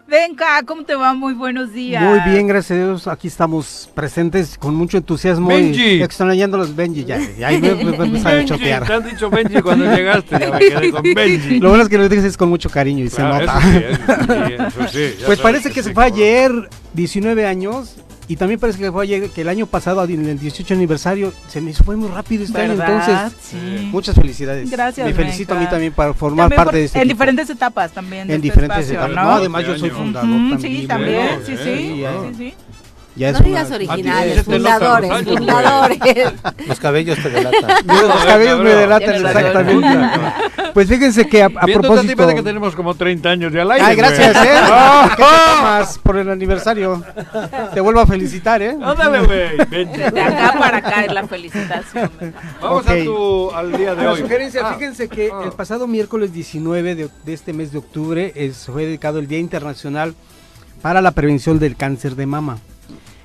Venga, ¿cómo te va? Muy buenos días. Muy bien, gracias a Dios. Aquí estamos presentes con mucho entusiasmo Benji. y extrañándolos Benji. Ya, ya ahí me, me, a chotear. Te han dicho Benji cuando llegaste, ya me quedé con Benji. Lo bueno es que lo dices con mucho cariño y se nota. Eso sí, eso sí, pues parece que se fue ayer, 19 años, Y también parece que fue que el año pasado, en el 18 aniversario, se me hizo fue muy rápido este año. Entonces, muchas felicidades. Gracias. Me felicito a mí también para formar parte de este En diferentes etapas también. en este diferentes etapas. ¿no? además yo soy fundador también. Sí, también. sí, sí. sí, sí no digas originales, fundadores, fundadores. Los cabellos te delatan. Los cabellos me delatan, exactamente. Pues fíjense que a, a propósito... de que tenemos como 30 años de al aire. Ay, gracias, ¿eh? ¿Qué te tomas por el aniversario? Te vuelvo a felicitar, ¿eh? Ándale, güey. Vente. De acá para acá es la felicitación. Vamos a tu, al día de hoy. Sugerencia, ah. fíjense que ah. el pasado miércoles 19 de, de este mes de octubre es, fue dedicado el Día Internacional para la Prevención del Cáncer de Mama.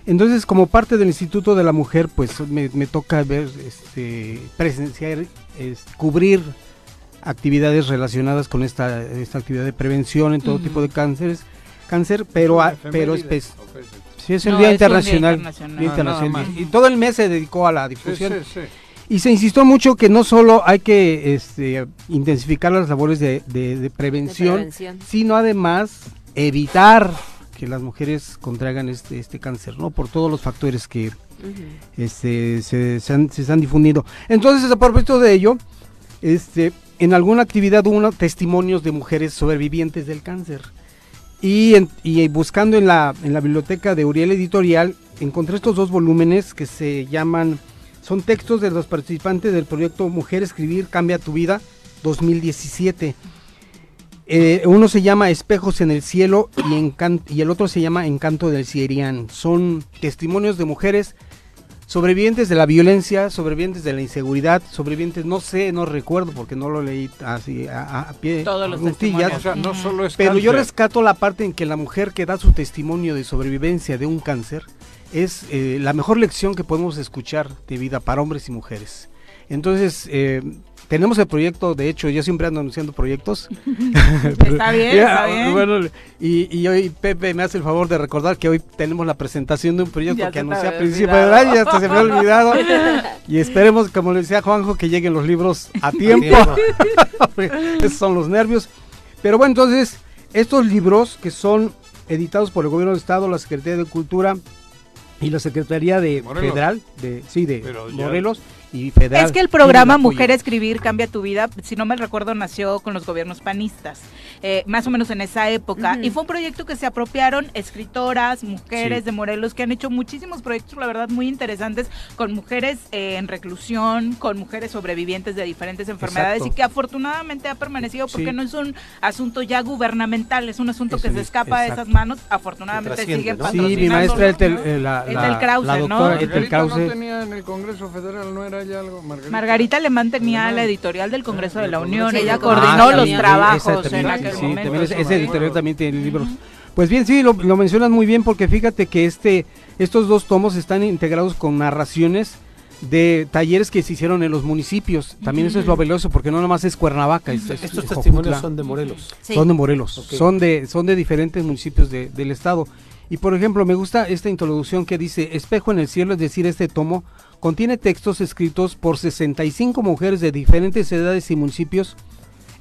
Entonces, como parte del Instituto de la Mujer, pues me, toca ver, este, presenciar, cubrir actividades relacionadas con esta, esta actividad de prevención en todo tipo de cánceres, cáncer, pero, pero es, sí, es el Día Internacional. internacional. y todo el mes se dedicó a la difusión. y se insistió mucho que no solo hay que este, intensificar las labores de, prevención, sino además evitar que las mujeres contraigan este, este cáncer, ¿no? Por todos los factores que este, se, se, han, se, difundido. Entonces, a propósito de ello, este, en alguna actividad hubo testimonios de mujeres sobrevivientes del cáncer. Y, y buscando en la, en la biblioteca de Uriel Editorial, encontré estos dos volúmenes que se llaman, son textos de los participantes del proyecto Mujer Escribir Cambia tu Vida 2017. Eh, uno se llama Espejos en el Cielo y, y el otro se llama Encanto del Cierian. Son testimonios de mujeres sobrevivientes de la violencia, sobrevivientes de la inseguridad, sobrevivientes, no sé, no recuerdo porque no lo leí así a, pie. Todos los testimonios. no solo es pero yo rescato la parte en que la mujer que da su testimonio de sobrevivencia de un cáncer es eh, la mejor lección que podemos escuchar de vida para hombres y mujeres. Entonces, eh, tenemos el proyecto, de hecho, yo siempre ando anunciando proyectos. está bien, está bien. Bueno, y, hoy Pepe me hace el favor de recordar que hoy tenemos la presentación de un proyecto que anuncié a principio del año, hasta se me ha olvidado. y esperemos, como le decía Juanjo, que lleguen los libros a tiempo. Esos son los nervios. Pero bueno, entonces, estos libros que son editados por el Gobierno del Estado, la Secretaría de Cultura y la Secretaría de Federal, de, sí, de Morelos es que el programa Mujer Escribir Cambia tu Vida, si no me recuerdo, nació con los gobiernos panistas, eh, más o menos en esa época. Y fue un proyecto que se apropiaron escritoras, mujeres de Morelos, que han hecho muchísimos proyectos, la verdad, muy interesantes, con mujeres eh, en reclusión, con mujeres sobrevivientes de diferentes enfermedades y que afortunadamente ha permanecido porque no es un asunto ya gubernamental, es un asunto que se escapa de esas manos. Afortunadamente siguen patrocinando. Sí, mi maestra Etel, eh, la, Krause, ¿no? Krause. tenía en el Congreso Federal, no era Margarita. Alemán tenía la editorial del Congreso de la Unión, ella coordinó los trabajos en aquel momento. ese editorial también tiene libros. Pues bien, sí, lo, mencionas muy bien porque fíjate que este, estos dos tomos están integrados con narraciones de talleres que se hicieron en los municipios. También eso es lo valioso porque no nomás es Cuernavaca. Estos testimonios son de Morelos. Son de Morelos. Son de son de diferentes municipios del estado. Y por ejemplo, me gusta esta introducción que dice Espejo en el cielo, es decir, este tomo contiene textos escritos por 65 mujeres de diferentes edades y municipios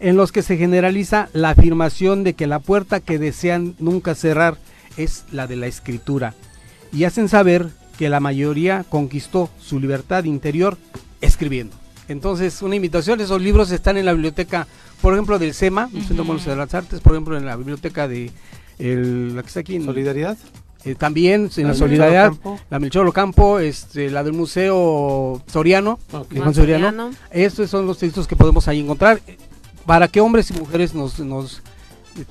en los que se generaliza la afirmación de que la puerta que desean nunca cerrar es la de la escritura y hacen saber que la mayoría conquistó su libertad interior escribiendo. Entonces, una invitación, esos libros están en la biblioteca, por ejemplo, del SEMA, el Centro de las Artes, por ejemplo, en la biblioteca de la que está aquí en Solidaridad. Eh, también en la, solidaridad, la Melchor Ocampo, este, la del Museo Soriano, Soriano. Estos son los textos que podemos ahí encontrar para que hombres y mujeres nos, nos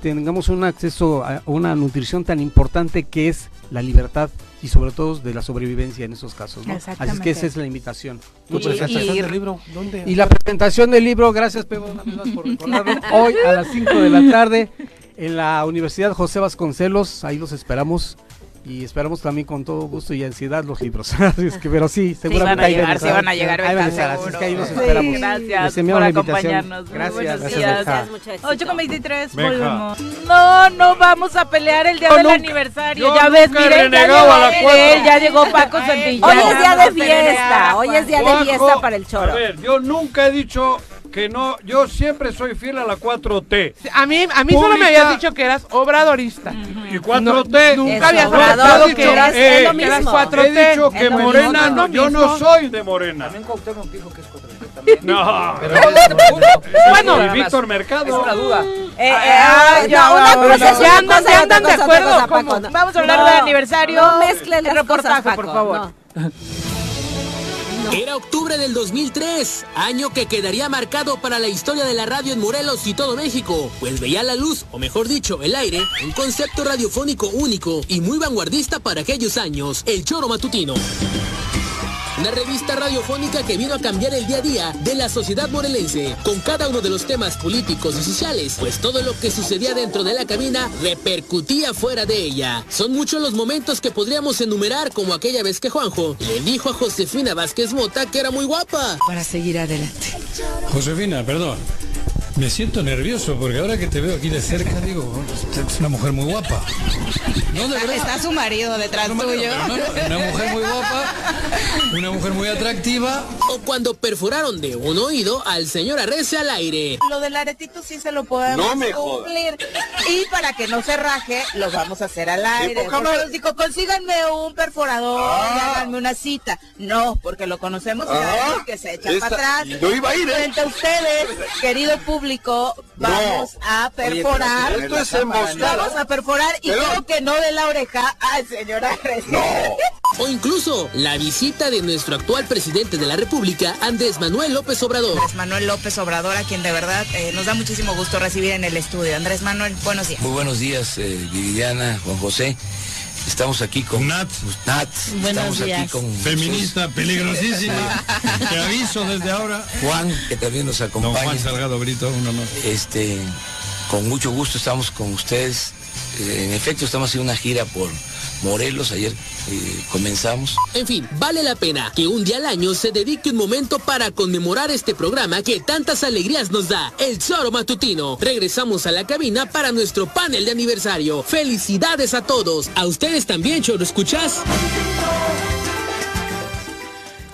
tengamos un acceso a una nutrición tan importante que es la libertad y sobre todo de la sobrevivencia en esos casos. ¿no? Así es que esa es la invitación. ¿Tu presentación del libro? ¿Dónde? Y la presentación del libro, gracias Pedro por recordarlo, hoy a las 5 de la tarde en la Universidad José Vasconcelos, ahí los esperamos y esperamos también con todo gusto y ansiedad los libros. es que, pero sí, seguramente sí van a llegar, sí van a llegar. Ahí van a estar, así es que ahí los esperamos. gracias por acompañarnos. Gracias. Buenos días. 8 con 23, volvemos. No, no vamos a pelear el día del aniversario. Ya ves, miren, ya, ya llegó Paco Santillán. Hoy es día de fiesta, hoy es día de fiesta para el choro. A ver, yo nunca he dicho que no, yo siempre soy fiel a la 4T. A mí, a mí solo me habías dicho que eras obradorista. Y 4T. nunca habías hablado que eras, es, lo que eras mismo. 4T. He dicho que Morena, mismo, no, yo no mismo. soy de Morena. También Cuauhtémoc dijo que es 4T. No, Bueno, y Víctor Mercado. Es una duda. Eh, eh, Ah, no, ya, una cosa ya andan- cosa ya andan de cosa, otra acuerdo, cosa, no. Vamos a hablar No, del aniversario. No mezclen las Reportaje, cosas, por Paco, favor. no. Era octubre del 2003, año que quedaría marcado para la historia de la radio en Morelos y todo México, pues veía la luz, o mejor dicho, el aire, un concepto radiofónico único y muy vanguardista para aquellos años, el choro matutino. Una revista radiofónica que vino a cambiar el día a día de la sociedad morelense, con cada uno de los temas políticos y sociales, pues todo lo que sucedía dentro de la cabina repercutía fuera de ella. Son muchos los momentos que podríamos enumerar, como aquella vez que Juanjo le dijo a Josefina Vázquez Mota que era muy guapa. Para seguir adelante. Josefina, perdón. Me siento nervioso porque ahora que te veo aquí de cerca digo, es una mujer muy guapa. No, de verdad. Está su marido detrás No, tuyo. no, no, una mujer muy guapa, una mujer muy atractiva. O cuando perforaron de un oído al señor Arrece al aire. Lo del aretito sí se lo podemos No me jodas. cumplir. Y para que no se raje, lo vamos a hacer al aire. Porque digo, consíganme un perforador y háganme una cita. No, porque lo conocemos y Ah, que se echa esta- para atrás. yo iba a ir, ¿eh? Frente a ustedes, querido público, vamos a perforar. Oye, esto es emboscada. Vamos a perforar y Pero- creo que no de la oreja al señor Arrece. O incluso la visita de nuestro actual presidente de la República, Andrés Manuel López Obrador. Andrés Manuel López Obrador, a quien de verdad eh, nos da muchísimo gusto recibir en el estudio. Andrés Manuel, buenos días. Muy buenos días, eh, Viviana, Juan José. Estamos aquí con Nat. Nat. Buenos Estamos aquí días. con Feminista peligrosísima. Te aviso desde ahora. Juan, que también nos acompaña. Don Juan Salgado Brito, un honor. Este, con mucho gusto estamos con ustedes. Eh, en efecto, estamos haciendo una gira por Morelos. Ayer eh, comenzamos. En fin, vale la pena que un día al año se dedique un momento para conmemorar este programa que tantas alegrías nos da, el Choro Matutino. Regresamos a la cabina para nuestro panel de aniversario. Felicidades a todos. A ustedes también, Choro, ¿escuchas?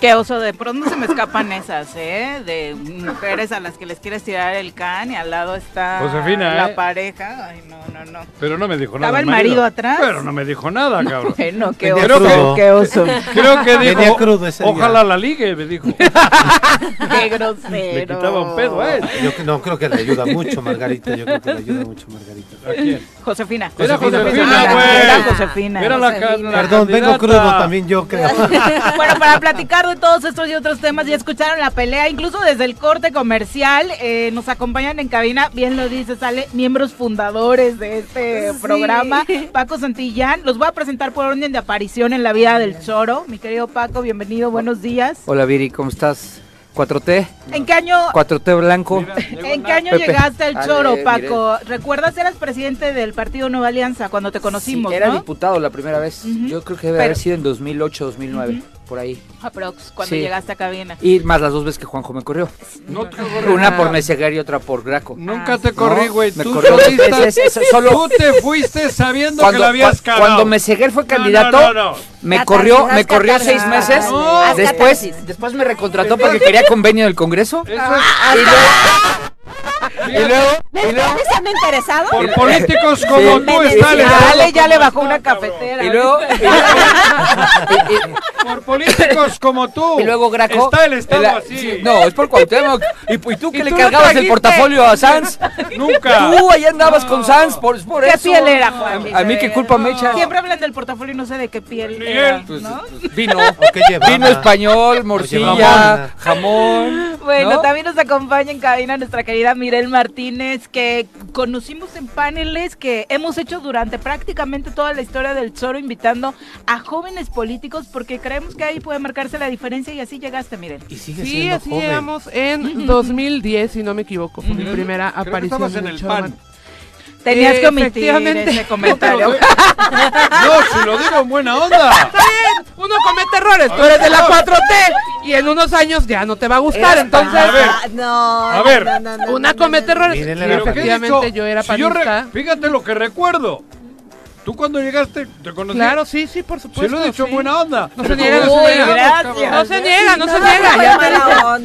Qué oso, de pronto se me escapan esas, ¿eh? De mujeres a las que les quieres tirar el can y al lado está Josefina, la ¿eh? pareja. Ay, no, no, no. Pero no me dijo nada. ¿Estaba el marido atrás? Pero no me dijo nada, cabrón. Bueno, qué Creo oso, que- qué oso. Creo que Venía dijo, crudo ese día. ojalá la ligue, me dijo. Qué grosero. Le quitaba un pedo. Yo que- no creo que le ayuda mucho, Margarita. Yo creo que le ayuda mucho, Margarita. ¿A quién? Josefina. Era Josefina, Josefina, güey. Era Josefina. Era la, Josefina. la Perdón, vengo crudo también yo creo. Bueno, para platicar de todos estos y otros temas, ya escucharon la pelea, incluso desde el corte comercial, eh, nos acompañan en cabina, bien lo dice, sale, miembros fundadores de este Sí. programa, Paco Santillán, los voy a presentar por orden de aparición en la vida del choro, mi querido Paco, bienvenido, buenos días. Hola Viri, ¿cómo estás? 4T, ¿En qué año, 4T blanco. ¿en qué año Pepe. llegaste al Ale, choro, mire. Paco? ¿Recuerdas, eras presidente del partido Nueva Alianza cuando te conocimos, Sí, era no? diputado la primera vez. Yo creo que debe Pero- haber sido en 2008, 2009, por ahí. Aprox, cuando Sí. llegaste a cabina. Y más las dos veces que Juanjo me corrió. No te corrió Una por. Meseguer y otra por Graco. Nunca te corrí, No, güey. me Tú, corrió dos veces, solo- tú te fuiste sabiendo Cuando, que la habías cagado. cuando Meseguer fue No, no, candidato, no, no. me Catarsis, corrió, me corrió seis meses. No. Haz después, después me recontrató porque quería convenio del Congreso. Eso es- Ah, Y luego, y luego, y luego, ¿Están interesados? Por políticos como Sí. tú está el Estado Dale, ya le bajó una cafetera. y luego, Por políticos como tú. y luego Graco. Está el Estado así. sí, no, es por Cuauhtémoc. ¿Y, y tú que ¿Y le tú cargabas el portafolio a Sanz? Nunca. Tú ahí andabas con Sanz, por, por ¿Qué eso. piel era, Juan? A mí qué culpa me echa. Siempre hablan del portafolio y no sé de qué piel Ni era, él. Pues, ¿no? Vino, qué vino español, morcilla, llevaba? jamón. Bueno, ¿no? también nos acompaña en cabina nuestra querida Mirel Martínez, que conocimos en paneles que hemos hecho durante prácticamente toda la historia del Zoro, invitando a jóvenes políticos, porque creemos que ahí puede marcarse la diferencia y así llegaste, Mirel. Y sigue Sí, siendo así joven. llegamos en 2010, si no me equivoco, fue mi primera Creo que aparición estabas en el pan. Tenías que omitir efectivamente. ese comentario. No, si lo digo en buena onda. Está bien, uno comete errores, tú eres de la 4T y en unos años ya no te va a gustar, entonces A ver. Ah, No, A ver. no, no, no, una comete errores. Mírenle Y la Pero ¿qué he efectivamente yo era Si yo re- panista. Fíjate lo que recuerdo. Tú cuando llegaste, te conocí. Claro, sí, sí, por supuesto. Se lo he dicho sí. en buena onda. No se niega, no se niega. No se niega, no se niega.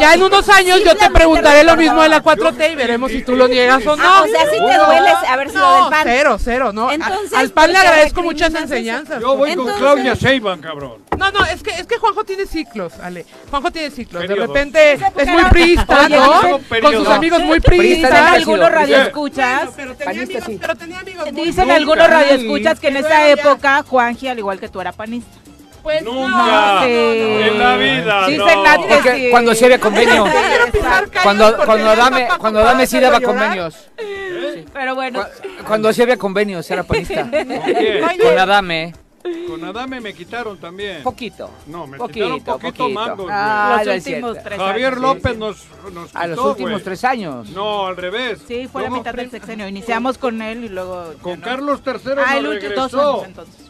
Ya, no en unos años yo te preguntaré lo mismo de la 4T y veremos si tú lo niegas o no. Ah, o sea, si te duele haber sido No, del PAN. cero, cero, no. Al PAN le ¿por qué agradezco muchas enseñanzas. Yo voy con Claudia Sheinbaum, cabrón. No, no, es que, es que Juanjo tiene ciclos, Ale. Juanjo tiene ciclos. De repente es muy priista, ¿no? Con sus amigos muy Priista priistas. no Dicen algunos radioescuchas, Pero tenía amigos, pero tenía amigos muy dicen Nunca. Algunos radioescuchas que en esa época Juanji, al igual que tú, era panista. Pues Nunca. no, sí. En la vida. Sí, no. se Porque sí. cuando sí había convenio. Cuando, cuando Adame, cuando Adame sí daba convenios. Pero bueno, Cu- Cuando sí había convenios, era panista. ¿Con? Con Adame. Con Adame me quitaron también. Poquito. No, me Poquito, quitaron poquito, poquito. mango. güey. Ah, los es últimos tres Javier años. López nos, nos A los quitó, últimos güey. tres años. No, al revés. Sí, fue la Somos mitad del sexenio. Iniciamos con él y luego. Con no. Carlos III Ah, el nos último, dos regresó. años entonces.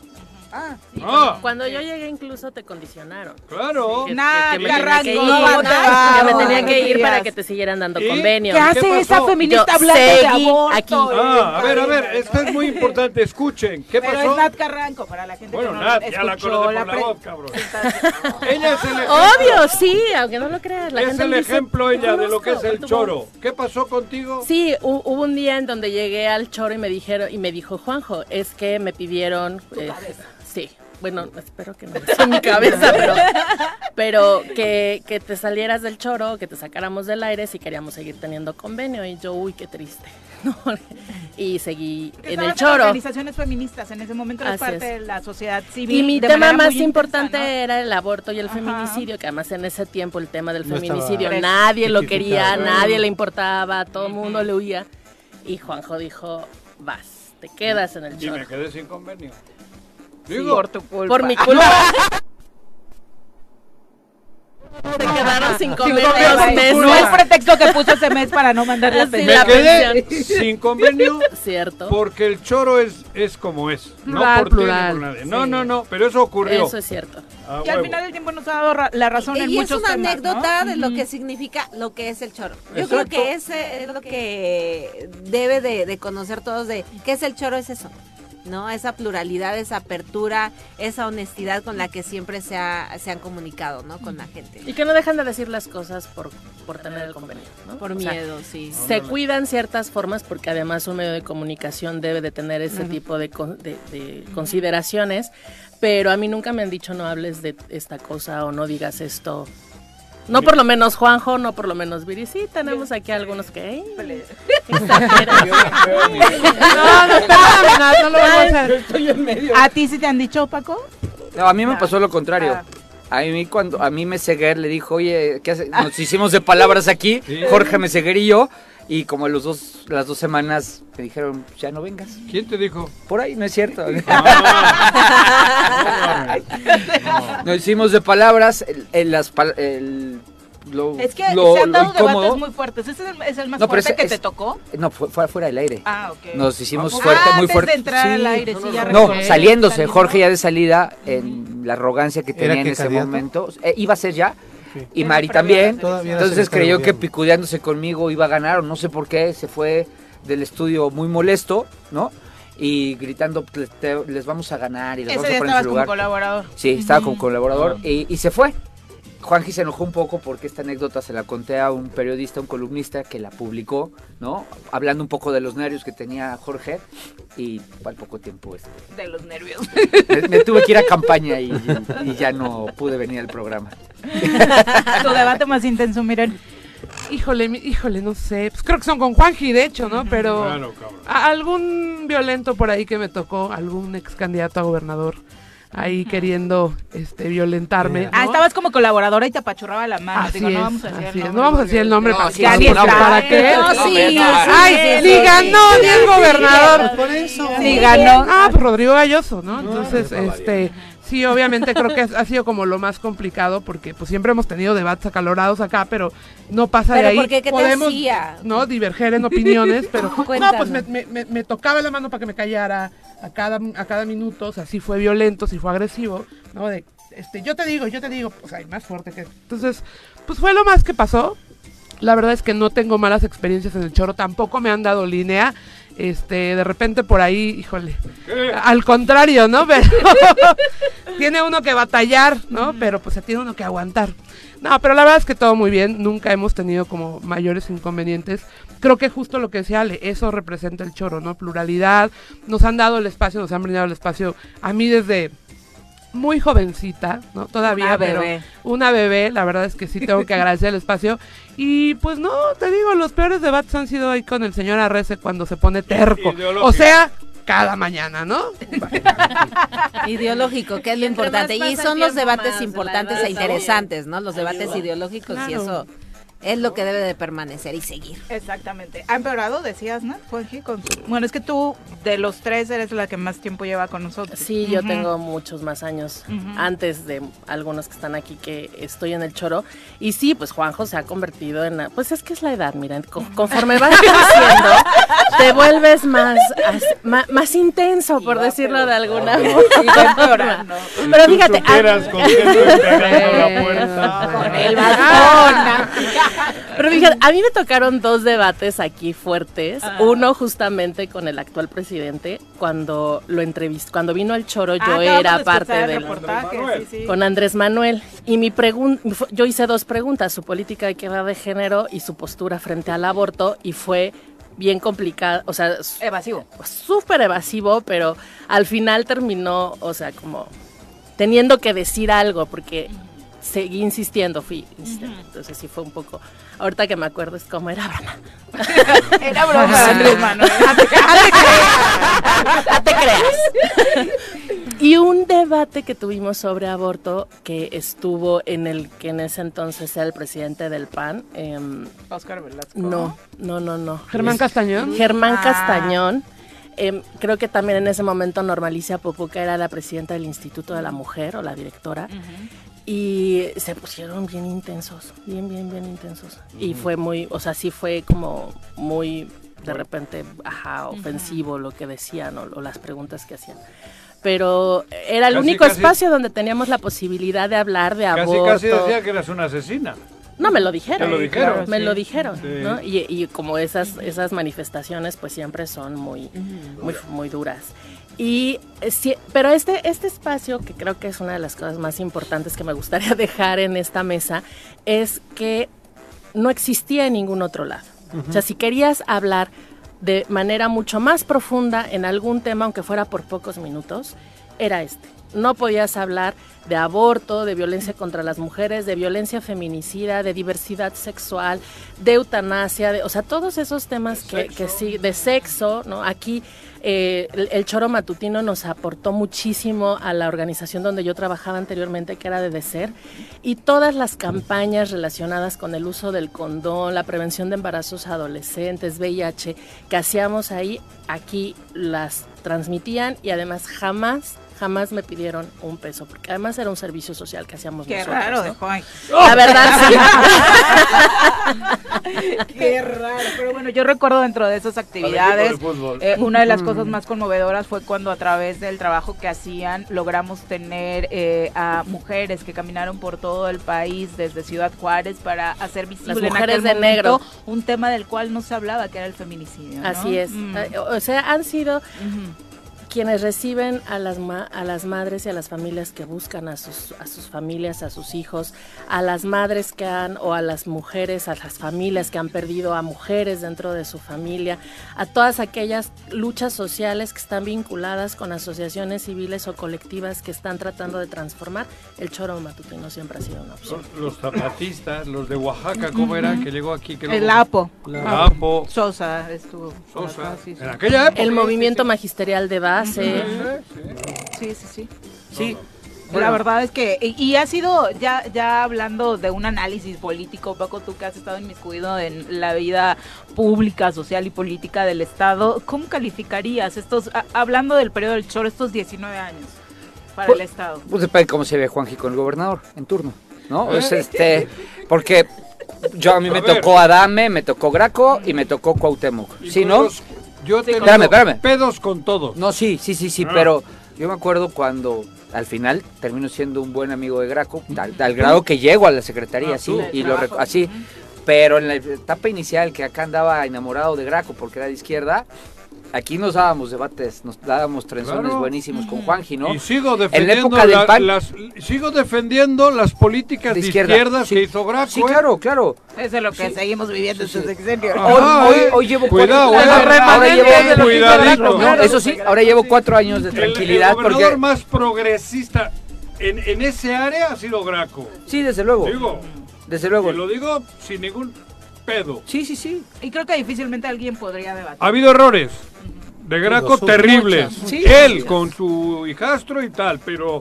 Ah, Cuando yo llegué incluso te condicionaron. claro. Que- Nah, que me tenía Carranco, que ir, no que me tenía no que ir para que te siguieran dando ¿Y? convenio. ¿Qué ¿Qué hace esa pasó? feminista Yo hablando de aborto? aquí. Ah, a ver, a ver, esto es muy importante. Escuchen, ¿qué Pero pasó? es Nat Carranco, para la gente Bueno, que no Nat, ya la escuchó conoce la por la voz, cabrón. Ella es el ejemplo. Obvio, sí, aunque no lo creas. La Es gente el ejemplo "Te ella de lo que es el tu choro. voz". ¿Qué pasó contigo? Sí, hu- hubo un día en donde llegué al choro y me dijeron y me dijo Juanjo, es que me pidieron, eh, sí, bueno, espero que no sea mi cabeza, pero, pero que, que te salieras del choro, que te sacáramos del aire si queríamos seguir teniendo convenio y yo, uy, qué triste, ¿no? y seguí en el choro. organizaciones feministas, en ese momento eres parte es. de la sociedad civil. Y mi de tema más muy importante era el aborto y el Ajá. feminicidio, que además en ese tiempo el tema del No feminicidio nadie lo quería, nadie le importaba, todo el mundo le huía. Y Juanjo dijo, vas, te quedas en el Y choro. me quedé sin convenio. Digo, Por tu culpa. Por mi culpa. Se quedaron sin comer convenio. dos meses. No es pretexto que puso ese mes para no mandarle a Así pedir. me la quedé pensión. sin convenio Cierto. porque el choro es, es como es. Plural, no por plural. por nadie. No, Sí. no, no, pero eso ocurrió. Eso es cierto. A Y al huevo. final del tiempo nos ha dado la razón en y es una temas, anécdota ¿no? de lo que significa lo que es el choro. Yo Exacto. creo que ese es lo que debe de, de conocer todos de qué es el choro, es eso. ¿No? Esa pluralidad, esa apertura, esa honestidad con la que siempre se, ha- se han comunicado, ¿no? Con la gente. Y que no dejan de decir las cosas por, por tener el convenio. ¿no? Por O sea, miedo, sí. Se cuidan ciertas formas porque además un medio de comunicación debe de tener ese tipo de, con- de- de consideraciones, pero a mí nunca me han dicho no hables de esta cosa o no digas esto. No por lo menos Juanjo, no por lo menos Viri. Sí, tenemos aquí algunos que... exageran. No, no, espérame, Nat, no lo vamos a hacer. Estoy en medio. ¿A ti sí te han dicho, Paco? No, a mí me pasó lo contrario. Ah. A mí cuando a mí Meseguer le dijo, oye, ¿qué hace? Nos hicimos de palabras aquí, Jorge Meseguer y yo, y como a los dos, las dos semanas me dijeron, ya no vengas. ¿Quién te dijo? Por ahí, no es cierto. Ah. Nos hicimos de palabras, el, el- las pal- el- lo, Es que lo- se han dado incómodo. debates muy fuertes. ¿Ese es el, es el más No, fuerte ese que es- te tocó? No, fue, fue fuera del aire. Ah, ok. Nos hicimos Ah, fuerte, muy antes fuerte. de entrar al aire, sí, ya No, recuerdo. saliéndose. Jorge ya de salida, en la arrogancia que ¿Era tenía en ese momento. eh, iba a ser ya. Y Mari también. Entonces creyó que picudeándose conmigo iba a ganar, o no sé por qué, se fue del estudio muy molesto, ¿no? Y gritando, "Te- te- les vamos a ganar y les Ese vamos a poner en estabas su como lugar. colaborador. Sí, estaba Ujú. como colaborador y, y se fue. Juanji se enojó un poco porque esta anécdota se la conté a un periodista, un columnista que la publicó, ¿no? Hablando un poco de los nervios que tenía Jorge y al poco tiempo este, De los nervios. me, me tuve que ir a campaña y, y ya no pude venir al programa. tu debate más intenso, miren. Híjole, mi- híjole, no sé. Pues creo que son con Juanji, de hecho, ¿no? Pero Claro, algún violento por ahí que me tocó, algún ex candidato a gobernador ahí queriendo este violentarme. ¿no? Ah, estabas como colaboradora y te apachurraba la mano. Así Digo, no es, vamos a decir el es. nombre No vamos a decir el nombre No, para, sí, para- sí, para- no, ¿para no, qué. no, sí, Ay, sí, ganó sí, ni el sí, gobernador. Por eso. Sí, ganó. Ah, pues Rodrigo Galloso, ¿no? Entonces, este, sí, obviamente creo que ha sido como lo más complicado porque pues siempre hemos tenido debates acalorados acá, pero no pasa de ¿Pero ahí. por qué? ¿Qué te Podemos, hacía? no, diverger en opiniones, pero no, pues me, me- me- me tocaba la mano para que me callara a cada, a cada minuto, o sea, sí fue violento, sí fue agresivo, ¿no? De, este, yo te digo, yo te digo, pues hay más fuerte que... Entonces, pues fue lo más que pasó. La verdad es que no tengo malas experiencias en el choro, tampoco me han dado línea. Este, de repente por ahí, híjole, al contrario, ¿no? Pero tiene uno que batallar, ¿no? Pero pues se tiene uno que aguantar. No, pero la verdad es que todo muy bien, nunca hemos tenido como mayores inconvenientes. Creo que justo lo que decía Ale, eso representa el choro, ¿no? Pluralidad, nos han dado el espacio, nos han brindado el espacio. A mí desde muy jovencita, ¿no? Todavía, Una pero bebé. una bebé, la verdad es que sí tengo que agradecer el espacio. Y pues no, te digo, los peores debates han sido ahí con el señor Arrece cuando se pone terco. Ideológico. O sea, cada mañana, ¿no? Ideológico, que es lo importante. Y son los debates más, importantes e interesantes, ¿no? Los debates ideológicos y eso es lo que debe de permanecer y seguir. Exactamente. Ha empeorado, decías, ¿no? Juanji, con su- Bueno, es que tú de los tres eres la que más tiempo lleva con nosotros. Sí, yo tengo muchos más años antes de algunos que están aquí que estoy en el choro. Y sí, pues Juanjo se ha convertido en... la- Pues es que es la edad, mira, co- conforme vas creciendo, te vuelves más, as- ma- más, intenso, por decirlo de alguna forma. Pero Tú fíjate... supieras a- con estoy pegando la puerta. Con el Ah. Pero fíjate, a mí me tocaron dos debates aquí fuertes. Ah. Uno justamente con el actual presidente, cuando lo entrevisté, cuando vino al choro, yo Ah, era parte el del reportaje, sí, sí. con Andrés Manuel. Y mi pregunta, yo hice dos preguntas, su política de equidad de género y su postura frente al aborto, y fue bien complicado, o sea, Evasivo. súper evasivo, pero al final terminó, o sea, como teniendo que decir algo, porque seguí insistiendo, fui insistente. Entonces sí fue un poco, ahorita que me acuerdo es como era broma. Era broma, Ah. Andrés Manuel. No te creas. Y un debate que tuvimos sobre aborto que estuvo en el que en ese entonces era el presidente del PAN. em, Oscar Velasco. no, no, no, no. Germán Es- Castañón. Germán Ah. Castañón. Em, creo que también en ese momento Normalicia Popuca era la presidenta del Instituto de la Mujer o la directora. Y se pusieron bien intensos, bien, bien, bien intensos. Y fue muy, o sea, sí fue como muy, de repente, ajá, ofensivo lo que decían o, o las preguntas que hacían. Pero era el Casi, único casi- espacio donde teníamos la posibilidad de hablar de Casi, aborto. casi decía que eras una asesina. No, me lo dijeron. Te lo dijeron. Me Sí. lo dijeron, Sí. ¿no? Y, y como esas, esas manifestaciones, pues siempre son muy, muy, muy duras. Y eh, sí, pero este, este espacio, que creo que es una de las cosas más importantes que me gustaría dejar en esta mesa, es que no existía en ningún otro lado. O sea, si querías hablar de manera mucho más profunda en algún tema, aunque fuera por pocos minutos, era este. No podías hablar de aborto, de violencia contra las mujeres, de violencia feminicida, de diversidad sexual, de eutanasia, de, o sea, todos esos temas que, que sí, de sexo, ¿no? Aquí eh, el, el choro matutino nos aportó muchísimo a la organización donde yo trabajaba anteriormente, que era de DECER, y todas las campañas relacionadas con el uso del condón, la prevención de embarazos adolescentes, VIH, que hacíamos ahí, aquí las transmitían y además jamás jamás me pidieron un peso, porque además era un servicio social que hacíamos Qué nosotros. raro ¿no? de. La verdad, Qué raro. Pero bueno, yo recuerdo dentro de esas actividades, eh, una de las cosas más conmovedoras fue cuando a través del trabajo que hacían logramos tener eh, a mujeres que caminaron por todo el país desde Ciudad Juárez para hacer visible en mujeres aquel de momento negro. un tema del cual no se hablaba, que era el feminicidio. ¿no? Así es. Mm. Eh, O sea, han sido quienes reciben a las, ma- a las madres y a las familias que buscan a sus, a sus familias, a sus hijos, a las madres que han, o a las mujeres, a las familias que han perdido a mujeres dentro de su familia, a todas aquellas luchas sociales que están vinculadas con asociaciones civiles o colectivas que están tratando de transformar. El choro matutino siempre ha sido una opción. Los, los zapatistas, los de Oaxaca, ¿cómo eran? Que llegó aquí. Que El luego- Apo. Apo. Sosa estuvo. Sosa. En aquella época. El movimiento magisterial de Sí, sí, sí. Sí. La verdad es que, y, y ha sido, ya, ya hablando de un análisis político, Paco, tú que has estado inmiscuido en la vida pública, social y política del Estado, ¿cómo calificarías estos, a- hablando del periodo del Choro, estos 19 años para el Estado? Pues depende de cómo se ve Juanji con el gobernador en turno, ¿no? ¿Eh? Es este, porque yo a mí me A ver. tocó Adame, me tocó Graco y me tocó Cuauhtémoc. ¿Sí, no? los- Yo tengo espérame, espérame. pedos con todos. No, sí, sí, sí, sí, Ah. pero yo me acuerdo cuando al final termino siendo un buen amigo de Graco, al, al grado que llego a la secretaría, Ah, sí, tú. y lo así. Pero en la etapa inicial que acá andaba enamorado de Graco porque era de izquierda, aquí nos dábamos debates, nos dábamos trenzones buenísimos con Juanji, ¿no? Y sigo defendiendo, las, sigo defendiendo las políticas de, izquierdas que hizo Graco. Sí, claro, claro. Eso es lo que seguimos viviendo en sexenio. Hoy, hoy, llevo cuidado, cuatro, eh, ahora llevo, no, eso sí, ahora llevo cuatro años de tranquilidad. El, el gobernador más progresista en, en, ese área ha sido Graco. Sí, desde luego. Digo, desde luego. Y lo digo sin ningún pedo. Sí, sí, sí. Y creo que difícilmente alguien podría debatir. Ha habido errores de Graco terribles. Él con su hijastro y tal, pero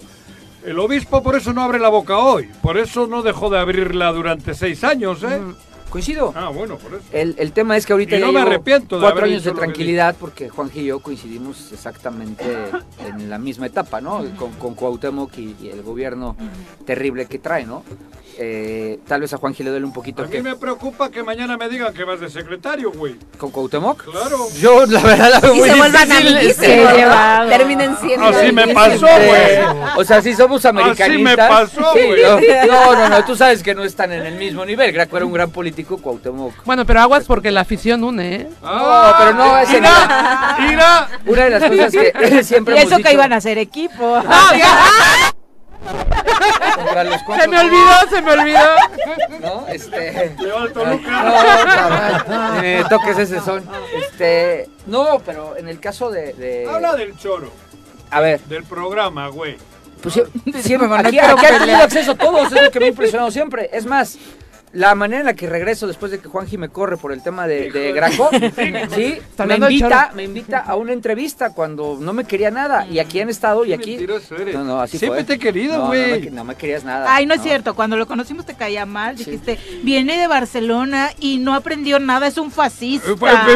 el obispo por eso no abre la boca hoy. Por eso no dejó de abrirla durante seis años, ¿eh? Mm, coincido. Ah, bueno, por eso. El, el tema es que ahorita y no me arrepiento de cuatro años de tranquilidad porque Juan y yo coincidimos exactamente en la misma etapa, ¿no? Con, con Cuauhtémoc y, y, el gobierno terrible que trae, ¿no? Eh, tal vez a Juan Gil le duele un poquito. A mí me preocupa que mañana me digan que vas de secretario, güey. ¿Con Cuauhtémoc? Claro. Yo, la verdad, la veo y muy se vuelvan amiguísimos. Terminen siendo Así me pasó, güey. O sea, si somos americanistas. Así me pasó, sí, güey. no, no, no, tú sabes que no están en el mismo nivel. Graco era un gran político, Cuauhtémoc. Bueno, pero aguas porque la afición une, ¿eh? no, pero no es en ¡Ira! ¡Ira! Una de las cosas que siempre Y hemos eso dicho, que iban a ser equipo. los Se me olvidó, se me olvidó. ¿No? Este. No, me toques ese son. Este. No, pero en el caso de. de- Habla del choro, A ver, del programa, güey. pues sie- siempre. Manuel, Aquí, quiero aquí han tenido acceso a todos, es lo que me ha impresionado siempre. Es más. La manera en la que regreso después de que Juanji me corre por el tema de, de Graco, sí, me invita, me invita a una entrevista cuando no me quería nada. Y aquí han estado y aquí. Eres. No, no, así Siempre fue. te he querido, No, no güey. me- No, me querías nada. Ay, no es cierto. Cuando lo conocimos te caía mal. Dijiste, viene de Barcelona y no aprendió nada, es un fascista.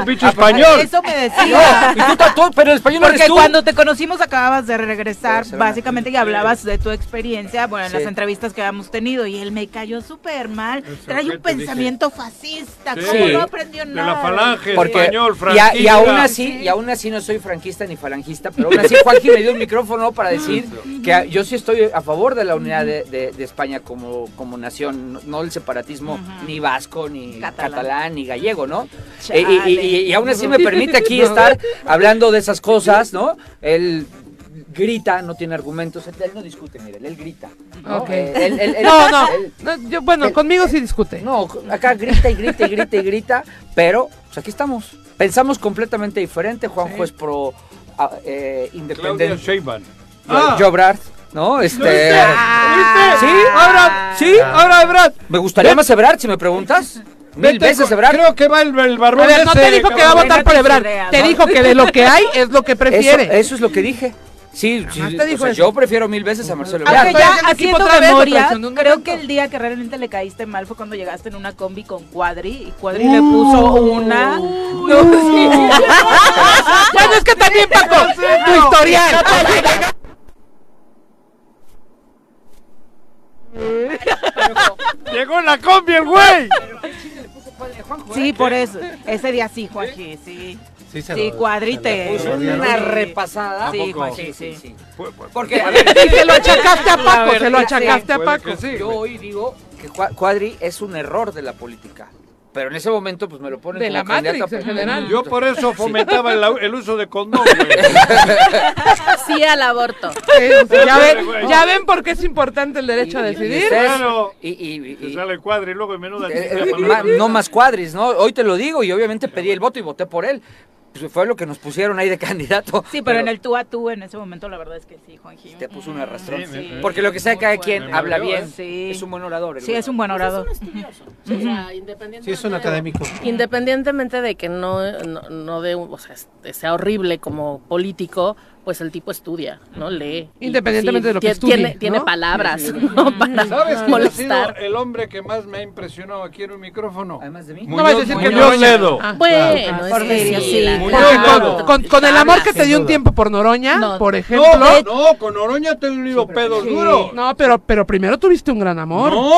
Bicho español. Eso me decía. No, y tú, pero el español Porque eres tú. cuando te conocimos acababas de regresar, Barcelona. básicamente, y hablabas de tu experiencia, bueno, en Sí. las entrevistas que habíamos tenido, y él me cayó súper mal. Trae ¿qué un dije? pensamiento fascista, Sí. ¿cómo no aprendió De nada? la falange, Porque- español, y, a- y aún franquista. así, y aún así no soy franquista ni falangista, pero aún así Juanji me dio un micrófono para decir que yo sí estoy a favor de la unidad de, de- de España como, como nación, no, el separatismo ni vasco, ni Catalán. catalán, ni gallego, ¿no? Y, y- y- y aún así me permite aquí estar hablando de esas cosas, ¿no? Él grita, no tiene argumentos, él, él no discute, mire, él grita. ¿no? Ok. Eh, él- él- él- No, no, él- no, yo, bueno, él- conmigo sí discute. no, acá grita y grita y grita y grita, pero pues aquí estamos. Pensamos completamente diferente. Juanjo es pro ah, eh, independiente. Sheinbaum. Ah. Jobrard, ¿no? Este. ¿Viste? Sí, Ahora, sí. ahora, Brad. Me gustaría más Ebrard, si me preguntas. Mil Vete veces Ebrard. Creo que va el, el A barbón ver, no ese, te dijo que va a votar por Ebrard. Te dijo que de lo que hay es lo que Eso, prefiere. eso es lo que dije. Sí, sí, te dijo o sea, eso. yo prefiero mil veces a Marcelo Aunque Ebrard. ya haciendo vez, memoria, creo que el día que realmente le caíste mal fue cuando llegaste en una combi con Cuadri y Cuadri le puso una. No, sí. Bueno, es que también, Paco, tu historial. Llegó la combi el güey. Sí, por eso. Ese día sí, Joaquín, sí. Sí, se Sí, lo- Cuadri se te. Puso una repasada. Sí, ¿A poco? Joaquín, sí. Porque, Y se lo achacaste a Paco, se lo achacaste a Paco. sí, yo hoy digo que Cua- Cuadri es un error de la política. Pero en ese momento, pues me lo ponen De como la candidato Matrix, en general. Yo por eso fomentaba el, el uso de condón. Sí al aborto. Sí, sí, ya, ven, ya ven por qué es importante el derecho a Y- y decidir. ustedes- Claro. Y, y- y- sale el cuadro y luego en menuda eh, eh, no más cuadris, ¿no? Hoy te lo digo y obviamente pedí el voto y voté por él. Pues fue lo que nos pusieron ahí de candidato. Sí, pero en el tú a tú en ese momento la verdad es que sí, Juanji. Te puso un arrastrón. Sí, sí. Porque lo que sea, cada quien bueno. habla Me bien. valió, Sí. Es un buen orador. el Sí, es un buen orador. O sea, independientemente Sí, es un de- académico. Independientemente de que no, no, no de, un- o sea, este, sea horrible como político, pues el tipo estudia, ¿no? Lee. Y, Independientemente de lo que estudie, Tiene, ¿no? tiene palabras, ¿no? Para ¿Sabes quién ha molestar. sido el hombre que más me ha impresionado aquí en un micrófono? Además de mí. No vas a decir que Muñoz Noroña. Ledo. Ah, Bueno, es Porfirio, que sí. sí. la- Muñoz Porque Ledo. con, con- con el amor que te dio un tiempo por Noroña, No. por ejemplo. no, no, con Oroña he tenido pedos duros. No, pero, pero primero tuviste un gran amor. No.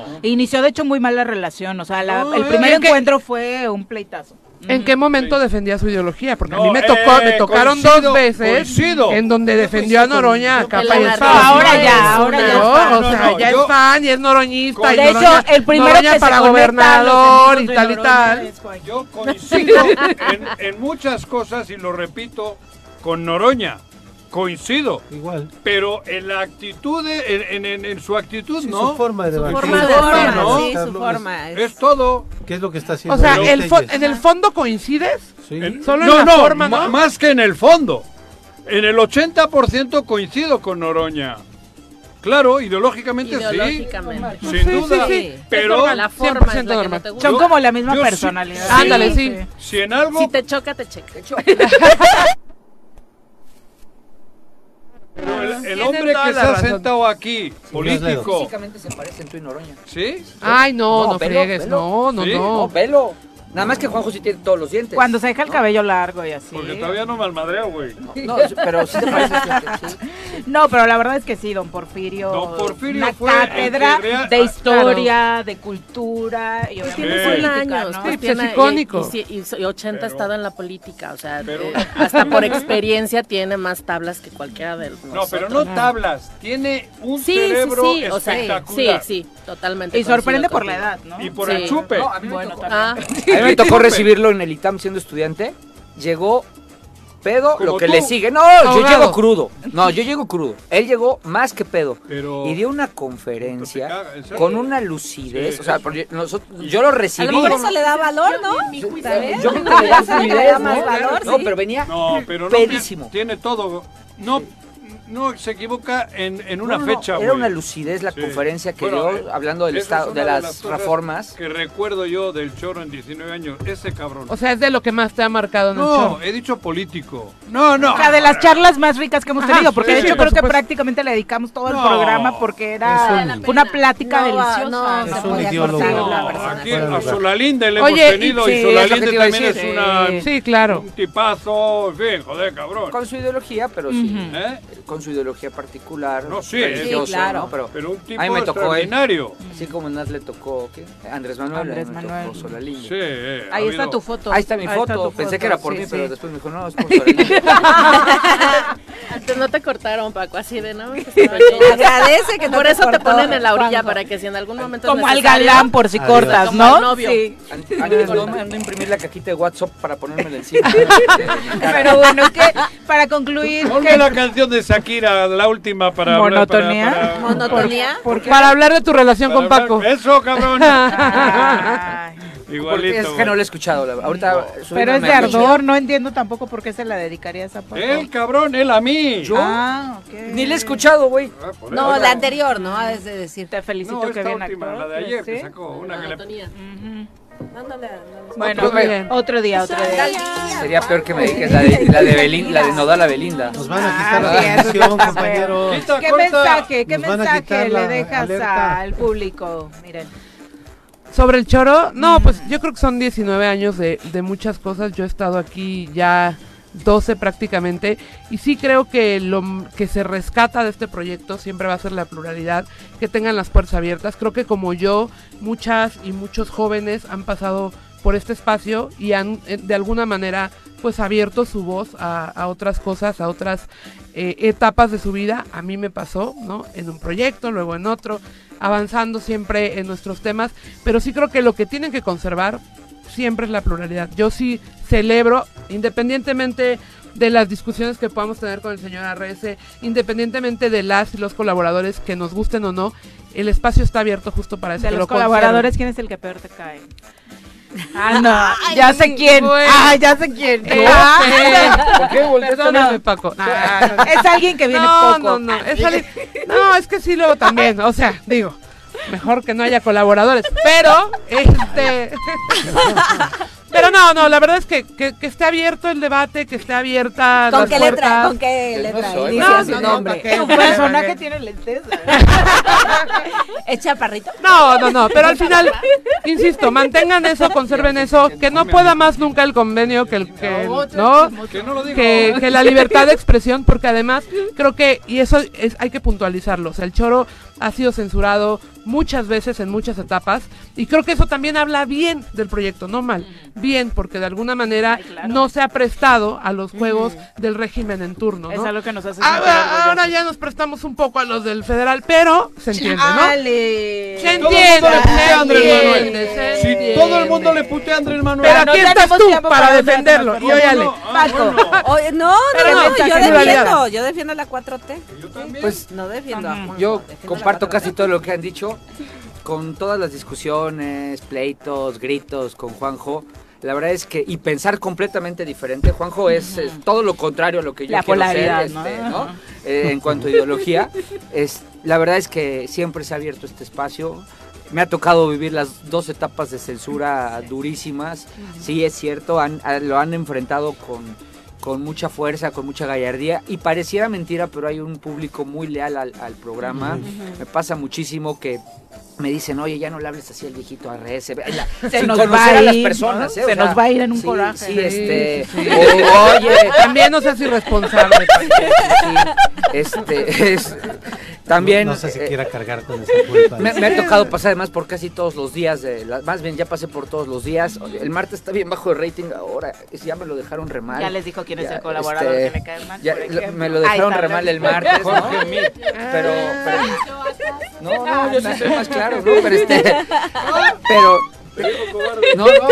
No, inició de hecho muy mal la relación, o sea, la- No, el primer que- encuentro fue un pleitazo. ¿En qué momento defendía su ideología? Porque a mí me tocó, me tocaron dos veces en donde defendió a Noroña a capa y espada. Ahora ya, ahora ya. O sea, ya es fan y es noroñista. y De hecho, Noroña- el primero Noroña que para gobernador y tal y tal. Yo coincido en, en muchas cosas y lo repito con Noroña. Coincido. Igual. Pero en la actitud, de- en, en- en- en su actitud, Sí, no. su forma de Su forma de forma, ¿no? sí, su forma, Es, todo. ¿Qué es lo que está haciendo? O sea, el es- en el fondo coincides. En- Solo no, en la no, forma, ma- ¿no? más que en el fondo. En el 80% coincido con Noroña. Claro, ideológicamente, Ideológicamente. sí. Sin duda. Pero la forma es la que no te gusta. Son como la misma yo sí- personalidad. sí, Ándale, sí. Si en algo Si te choca, te checa. Pero el, el hombre que la se ha razón. sentado aquí, político, Físicamente se parecen tú y Noroña. ¿sí? Ay, no, no, velo, friegues, velo. no, no, ¿Sí? no. No, velo. Nada más que Juanjo sí tiene todos los dientes. Cuando se deja el cabello largo y así. Porque todavía no me almadreo, güey. No, pero sí te pareces. sí. No, pero la verdad es que sí, don Porfirio. Don Porfirio una fue cátedra que de ah, historia, de cultura y Pues tiene Sí. 100 política, años, ¿no? pues Sí, tiene- es icónico. Y, y- y 80 ha estado en la política, o sea, Pero- eh, hasta por experiencia tiene más tablas que cualquiera de nosotros. No, pero no tablas, tiene un Sí, sí, cerebro sí, o sea, sí, espectacular. sí, totalmente. Y sorprende por la edad, ¿no? Y por Sí. el chupe. No, a mí me Bueno, tocó, también. Mí me tocó recibirlo en el ITAM siendo estudiante. Llegó pedo, Como lo que tú. le sigue. No, yo Ahogado. llego crudo. No, yo llego crudo. Él llegó más que pedo. Pero- Y dio una conferencia Te cagas, ¿en serio? con una lucidez. Sí, o sea, porque nosotros- yo lo A recibí. lo mejor eso le da valor, ¿no? ¿Sabes? Yo creo que le da Eso le fluidez, da más ¿no? valor, No, sí. pero venía No, pero no pedísimo. tiene todo. No, no se equivoca en, en una No, no, no, fecha, Era güey. una lucidez la Sí. conferencia que Bueno, dio eh, hablando del es estado, de las, reformas. Que recuerdo yo del choro en 19 años. Ese cabrón. O sea, es de lo que más te ha marcado en el no, he dicho político. No, no. O sea, de las charlas más ricas que hemos Ajá, tenido, porque sí, de hecho creo que supuesto. prácticamente le dedicamos todo el No, programa porque era un- una plática No, deliciosa. no, Es un ideólogo. No, aquí a lugar. Solalinde le Oye, hemos y- tenido sí, y, es lo que Solalinde te iba a también es una, Sí, claro. un tipazo, en fin, joder, cabrón. Con su ideología, pero sí. ¿Eh? Con su ideología particular. No, sí, religiosa, sí, claro. ¿no? Pero, Pero un tipo a mí me tocó él. extraordinario. Así como en Nat le tocó ¿qué? Andrés Manuel. Andrés Manuel. tocó. Sí, eh, ha Ahí está habido- tu foto. Ahí está mi foto. Pensé foto, que era por sí, mí, sí. pero después me dijo, no, es por. Antes no te cortaron, Paco, así de no. Agradece que no Por te eso te ponen en la orilla para que si en algún momento Como al galán por si Adiós. cortas, Como ¿no? al novio. Sí. Antes no me ando imprimir la cajita de WhatsApp para ponérmela encima. Pero bueno, que para concluir, Ponme ¿qué- la canción de Shakira, la última para ¿Monotonía? Para, para- Monotonía. Para hablar de tu relación para con hablar- Paco. Eso, cabrón. Ay, Igualito. es que no lo he escuchado. la- Ahorita pero es de ardor, no entiendo tampoco por qué se la dedicaría a esa Paco. El cabrón, él a mí. ¿Yo? Ah. Ni le he escuchado, güey. Ah, No, eso. la anterior, ¿no? Es de decir. Te felicito No, que esta bien la de ayer ¿sí? que sacó. Una que le... Monotonía. Ándale, ándale. Bueno, Otro día. otro día, otro día. Sería peor que me dediques la de, la de, Belin- la de Nodal a Belinda. Nos van a quitar Ah, la bien, atención, compañeros. ¿Qué mensaje, qué mensaje quitar le la dejas alerta. al público? Miren. Sobre el choro, no, pues yo creo que son 19 años de, de muchas cosas. Yo he estado aquí ya 12 prácticamente y sí creo que lo que se rescata de este proyecto siempre va a ser la pluralidad, que tengan las puertas abiertas. Creo que como yo, muchas y muchos jóvenes han pasado por este espacio y han eh, de alguna manera pues abierto su voz a, a otras cosas, a otras eh, etapas de su vida. A mí me pasó, ¿no? En un proyecto, luego en otro, avanzando siempre en nuestros temas, pero sí creo que lo que tienen que conservar siempre es la pluralidad. Yo sí celebro, independientemente de las discusiones que podamos tener con el señor RS, independientemente de las y los colaboradores que nos gusten o no, el espacio está abierto justo para eso. De que los lo conserven. colaboradores, ¿quién es el que peor te cae? Ah, no, ya sé quién. Bueno. Ah, ya sé quién. Eh, Ah. ¿Por qué volteaste a Perdóname, verme? Paco. Nah, no, no. Es alguien que viene no, poco. No, no, es alguien- no, es que sí luego también, o sea, digo, mejor que no haya colaboradores, pero este Pero no, no, la verdad es que, que, que esté abierto el debate, que esté abierta ¿Con las qué letra? ¿Con qué no letra? soy, Inicia no, su no, no, nombre. Un personaje tiene lentes. ¿Es chaparrito? No, no, no, pero al final, insisto, mantengan eso, conserven eso, que no pueda más nunca el convenio que el que, ¿no? Que, que la libertad de expresión, porque además creo que, y eso es, hay que puntualizarlo, o sea, el choro ha sido censurado muchas veces en muchas etapas y creo que eso también habla bien del proyecto, no mal, bien porque de alguna manera no se ha prestado a los juegos del régimen en turno. ¿no? Es algo que nos hace ahora, ahora ya nos prestamos un poco a los del federal, pero se entiende, ¿no? Dale. Se Todo el entiende, mundo le putea a se Andrés Manuel. entiende, Si entiende. todo el mundo le putea a Andrés Manuel. Pero aquí estás tú para defenderlo. Y óyale. Paco, oye, no, no, no, yo defiendo, yo defiendo la 4T. Pues no defiendo. a Juanjo, Yo defiendo comparto la 4T. casi todo lo que han dicho. Con todas las discusiones, pleitos, gritos con Juanjo. La verdad es que, y pensar completamente diferente, Juanjo es, es todo lo contrario a lo que yo La quiero ser, ¿no? este, ¿no? Eh, en cuanto a ideología. Es, la verdad es que siempre se ha abierto este espacio. Me ha tocado vivir las dos etapas de censura durísimas. Sí, es cierto, han- a- lo han enfrentado con, con mucha fuerza, con mucha gallardía. Y pareciera mentira, pero hay un público muy leal al, al programa. Me pasa muchísimo que me dicen, oye, ya no le hables así al viejito RS. Se sin nos va a a las ir, personas, ¿no? ¿eh? O Se sea, nos va a ir en un sí, coraje. Sí, Sí, este. sí, sí. o- oye, También no seas irresponsable. Este es también No, no sé si eh, quiera cargar con esa culpa. me, me ha tocado pasar además por casi todos los días de la- más bien ya pasé por todos los días el martes está bien bajo de rating ahora ya me lo dejaron re mal Ya les dijo quién es Ya, el colaborador este, que le cae mal, ya lo- me lo dejaron Ahí re está, mal el martes ¿no? Pero, pero no no yo sí soy más claro no pero este pero no, no, no,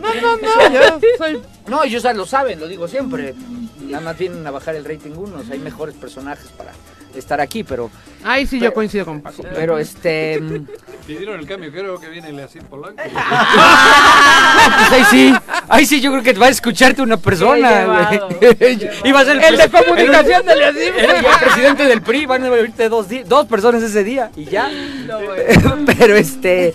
no, no, no. No, ellos lo saben, lo digo siempre. Nada más vienen a bajar el rating unos, hay mejores personajes para estar aquí, pero... Ahí sí yo coincido con Paco. Pero este... mm, Pidieron el cambio, creo que viene Leacir Polanco. pues ahí sí, ahí sí yo creo que va a escucharte una persona. Iba a ser El de comunicación de Leacir. el, el presidente del PRI, van a oírte dos, dos personas ese día y ya. pero este,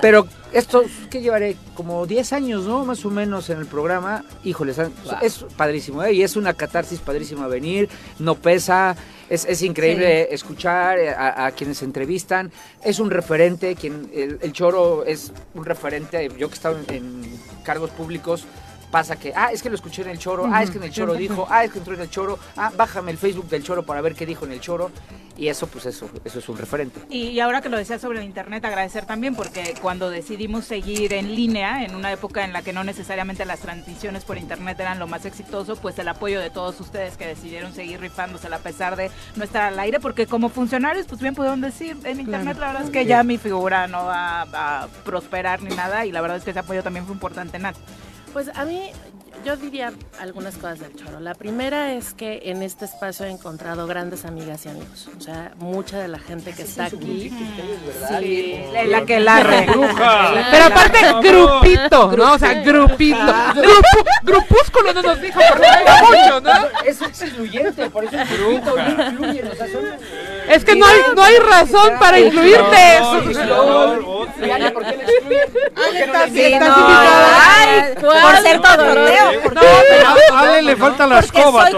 pero esto que llevaré como 10 años, ¿no? Más o menos en el programa. Híjoles, han- es padrísimo, ¿eh? Y es una catarsis padrísima venir, no pesa. Es, es increíble escuchar eh, a, a quienes entrevistan. Es un referente, quien el, el Choro es un referente. Yo que he estado en, en cargos públicos, pasa que, ah, es que lo escuché en el Choro, ah, es que en el Choro dijo, ah, es que entró en el Choro, ah, bájame el Facebook del Choro para ver qué dijo en el Choro. Y eso, pues eso, eso es un referente. Y, y ahora que lo decías sobre el internet, agradecer también porque cuando decidimos seguir en línea, en una época en la que no necesariamente las transmisiones por internet eran lo más exitoso, pues el apoyo de todos ustedes que decidieron seguir rifándosela a pesar de no estar al aire, porque como funcionarios, pues bien pudieron decir, en internet la verdad es que ya mi figura no va a prosperar ni nada, y la verdad es que ese apoyo también fue importante, Nat. Pues a mí, yo diría algunas cosas del choro. La primera es que en este espacio he encontrado grandes amigas y amigos. O sea, mucha de la gente que está aquí. Sí, la que larre. Bruja. Pero aparte, grupito, ¿no? O sea, grupito. Grupúsculo no nos dijo porque hay mucho, ¿no? Es excluyente, por eso es grupito, no incluyen, o sea, son... Es que no hay, no hay razón para incluirte. ¿por ser torneo. No, pero A Ale le falta la escoba.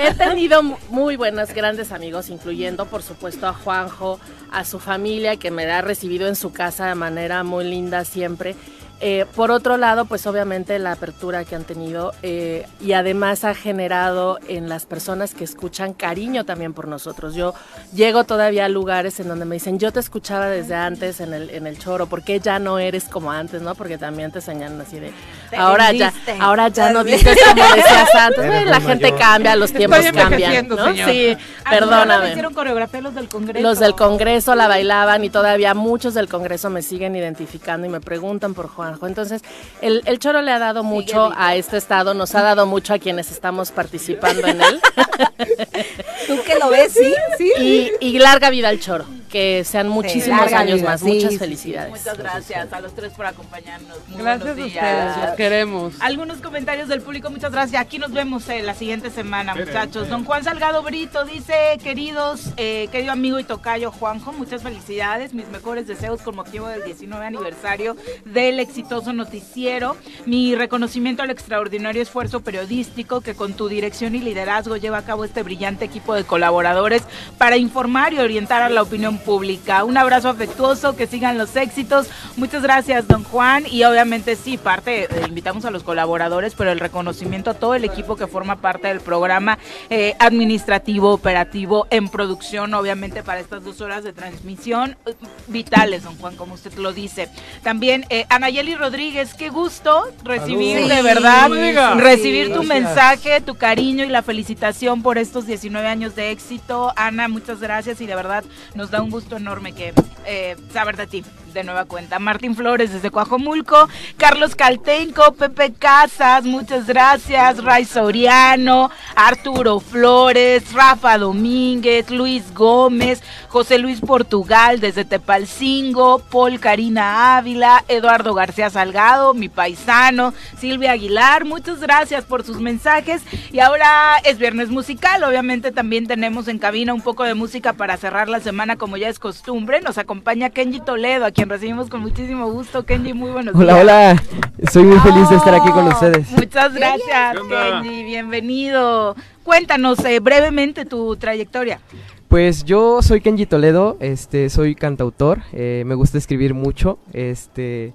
He tenido muy buenos, grandes amigos, incluyendo, por supuesto, a Juanjo, a su familia, que me ha recibido en su casa de manera muy linda siempre. Eh, por otro lado, pues obviamente la apertura que han tenido eh, y además ha generado en las personas que escuchan cariño también por nosotros. Yo llego todavía a lugares en donde me dicen, yo te escuchaba desde antes en el, en el choro, ¿por qué ya no eres como antes? ¿no? Porque también te enseñan así de, Te ahora ya, ahora ya no dices como decías antes. Eres la gente mayor. cambia, los tiempos Estoy cambian, envejeciendo, ¿no? señor. Sí, ¿Me perdóname. hicieron coreografía los del Congreso? Los del Congreso la bailaban y todavía muchos del Congreso me siguen identificando y me preguntan por Juanjo. Entonces, el, el Choro le ha dado mucho a este estado, nos ha dado mucho a quienes estamos participando en él. ¿Tú que lo ves? Sí, sí. y, y larga vida al Choro, que sean muchísimos años vida, más. sí, Muchas felicidades. Muchas gracias a los tres por acompañarnos. Muy Gracias a buenos ustedes, días. los queremos. Algunos comentarios del público, muchas gracias. Aquí nos vemos eh, la siguiente semana, muchachos. Don Juan Salgado Brito dice, queridos, eh, querido amigo y tocayo Juanjo, muchas felicidades, mis mejores deseos con motivo del 19 aniversario del exitoso noticiero. Mi reconocimiento al extraordinario esfuerzo periodístico que con tu dirección y liderazgo lleva a cabo este brillante equipo de colaboradores para informar y orientar a la opinión pública. Un abrazo afectuoso, que sigan los éxitos. Muchas gracias, don Juan. Y obviamente sí, parte, eh, invitamos a los colaboradores, pero el reconocimiento a todo el equipo que forma parte del programa eh, administrativo, operativo, en producción, obviamente para estas dos horas de transmisión, eh, vitales, don Juan, como usted lo dice. También eh, Rodríguez, qué gusto recibir de verdad, recibir tu mensaje, tu cariño y la felicitación por estos 19 años de éxito. Ana, muchas gracias y de verdad nos da un gusto enorme que eh, saber de ti de nueva cuenta. Martín Flores desde Coajomulco, Carlos Caltenco, Pepe Casas, muchas gracias, Ray Soriano, Arturo Flores, Rafa Domínguez, Luis Gómez, José Luis Portugal desde Tepalcingo, Paul Karina Ávila, Eduardo García Salgado, mi paisano, Silvia Aguilar, muchas gracias por sus mensajes. Y ahora es viernes musical, obviamente también tenemos en cabina un poco de música para cerrar la semana como ya es costumbre. Nos acompaña Kenji Toledo, a quien recibimos con muchísimo gusto. Kenji, muy buenos días. Hola, hola. Soy muy feliz de estar aquí con ustedes. Muchas gracias, Kenji. Bienvenido. Cuéntanos eh, brevemente tu trayectoria. Pues yo soy Kenji Toledo, este, soy cantautor, eh, me gusta escribir mucho, este,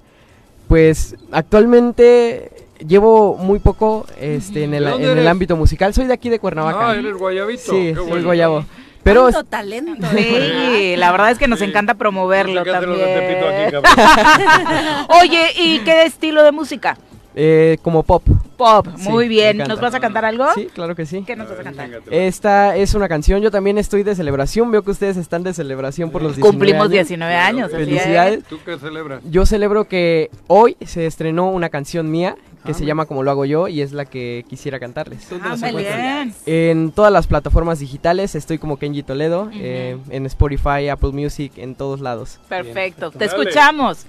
pues actualmente llevo muy poco este, en, el, en el ámbito musical, soy de aquí de Cuernavaca. Ah, eres guayabito. Sí, Qué soy bueno. guayabo. Pero Tanto talento. Sí, la verdad es que nos encanta promoverlo ¿Qué hacen los de también. Aquí? Oye, ¿y qué estilo de música? eh, como pop. Pop, Sí, muy bien. ¿Nos vas a cantar algo? Sí, claro que sí. ¿Qué nos vas a cantar? Esta es una canción, yo también estoy de celebración, veo que ustedes están de celebración por los 19 Cumplimos años. 19 años, así Felicidades. ¿Tú qué celebras? Yo celebro que hoy se estrenó una canción mía que Ah, se llama Como lo hago yo y es la que quisiera cantarles. Ah, bien. En todas las plataformas digitales estoy como Kenji Toledo, eh, en Spotify, Apple Music, en todos lados. Perfecto. Te Dale. escuchamos.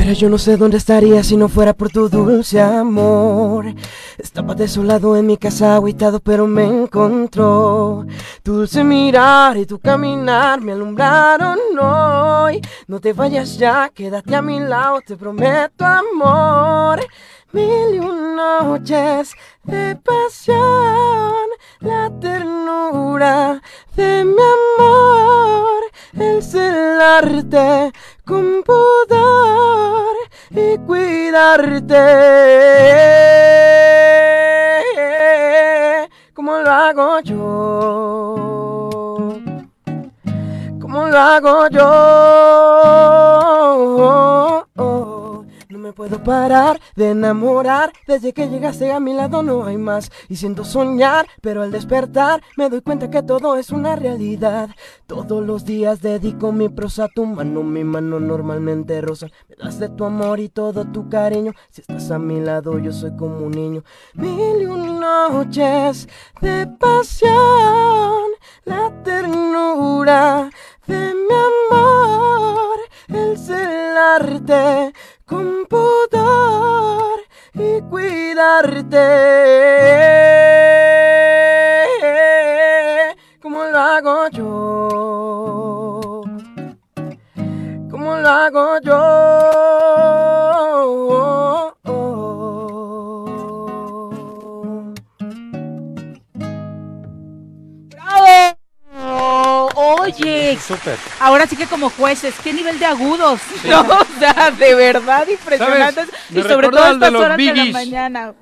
Pero yo no sé dónde estaría si no fuera por tu dulce amor. Estaba desolado en mi casa, agüitado, pero me encontró. Tu dulce mirar y tu caminar me alumbraron hoy. No te vayas ya, quédate a mi lado, te prometo amor. Mil y un noches de pasión, la ternura de mi amor, el celarte con pudor y cuidarte como lo hago yo, como lo hago yo. Puedo parar de enamorar. Desde que llegaste a mi lado no hay más. Y siento soñar, pero al despertar Me doy cuenta que todo es una realidad. Todos los días dedico mi prosa a tu mano. Mi mano normalmente rosa. Me das de tu amor y todo tu cariño. Si estás a mi lado yo soy como un niño. Mil y un noches de pasión. La ternura de mi amor. El celarte con y cuidarte como lo hago yo, como lo hago yo. Oye, Súper. ahora sí que como jueces, ¿qué nivel de agudos? ¿No? O sea, de verdad impresionantes. Y sobre todo a de estas horas de la mañana.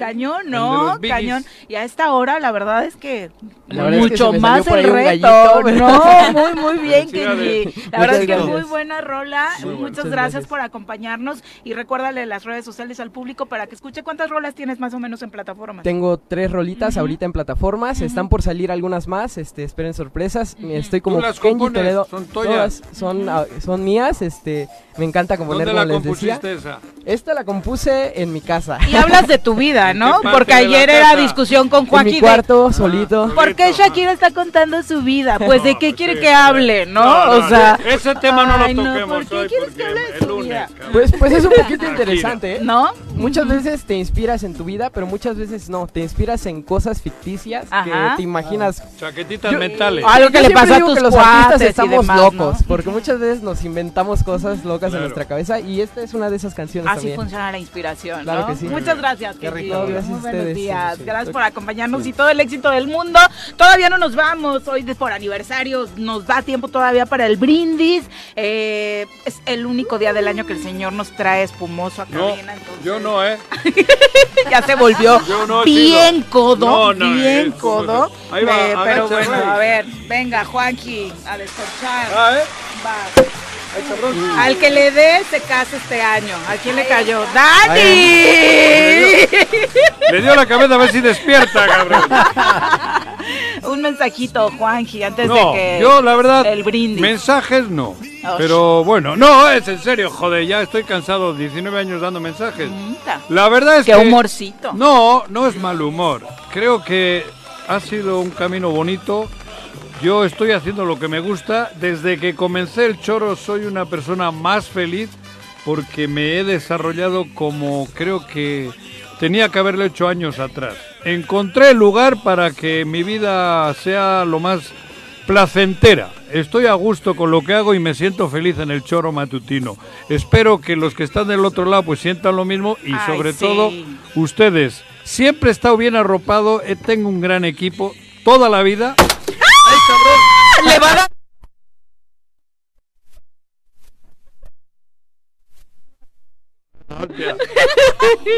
Cañón, ¿no? Cañón. Y a esta hora, la verdad es que La verdad es que mucho más el reto. gallito, No, muy, muy bien. Kenji. La Muchas verdad es que muy buena rola. Muy. Muchas Muchas gracias gracias. por acompañarnos. Y recuérdale las redes sociales al público para que escuche cuántas rolas tienes más o menos en plataformas. Tengo tres rolitas ahorita en plataformas, están por salir algunas más, este, esperen sorpresas. Estoy como ¿Tú las Kenji compones? Toledo. ¿Son? Todas son, ah, son mías, este, me encanta componer ¿Dónde la como les decía. compusiste esa? Esta la compuse en mi casa. Y hablas de tu vida, ¿no? ¿En parte Porque ayer era casa? discusión con En Joaquín. mi de, cuarto, solito. ¿Por qué Shakira está contando su vida? Pues de qué quiere sí, que hable, ¿no? No, no, o sea, ese tema no lo toquemos ¿Por qué hoy quieres que hable de su lunes, vida? Pues, pues es un poquito interesante, ¿eh? ¿No? muchas veces te inspiras en tu vida, pero muchas veces no. Te inspiras en cosas ficticias que te imaginas. Chaquetitas mentales. Algo que le pasa a tus que los artistas estamos demás, locos, porque muchas veces nos inventamos cosas locas en nuestra cabeza y esta es una de esas canciones Así también. funciona la inspiración, Claro ¿no? que sí. Muchas gracias, Qué querido. Gracias Muy a buenos ustedes. días. Sí, sí, sí. Gracias por acompañarnos y todo el éxito del mundo. Todavía no nos vamos. Hoy de- por aniversario nos da tiempo todavía para el brindis. Eh, es el único día del año que el señor nos trae espumoso a No, cabina. entonces yo no, ¿eh? ya se volvió Yo no bien sido. codo, No, no, bien es- codo. Ahí va, Eh, pero bueno, a ver, venga, Juanqui, a descorchar. Ah, ¿eh? Va. Al que le dé se casa este año. ¿A quién le cayó? ¡Dani! Le dio la cabeza a ver si despierta, cabrón. Un mensajito, Juanji, antes No, de que yo la verdad, el brindis. mensajes no. Oh, Pero bueno, no, es en serio, joder, ya estoy cansado, 19 años dando mensajes. Puta. La verdad es Qué que... humorcito. No, no es mal humor. Creo que ha sido un camino bonito. Yo estoy haciendo lo que me gusta. Desde que comencé el choro soy una persona más feliz porque me he desarrollado como creo que tenía que haberlo hecho años atrás. Encontré el lugar para que mi vida sea lo más placentera. Estoy a gusto con lo que hago y me siento feliz en el choro matutino. Espero que los que están del otro lado pues sientan lo mismo y Ay, sobre sí. todo ustedes. Siempre he estado bien arropado, tengo un gran equipo toda la vida. Le va a dar-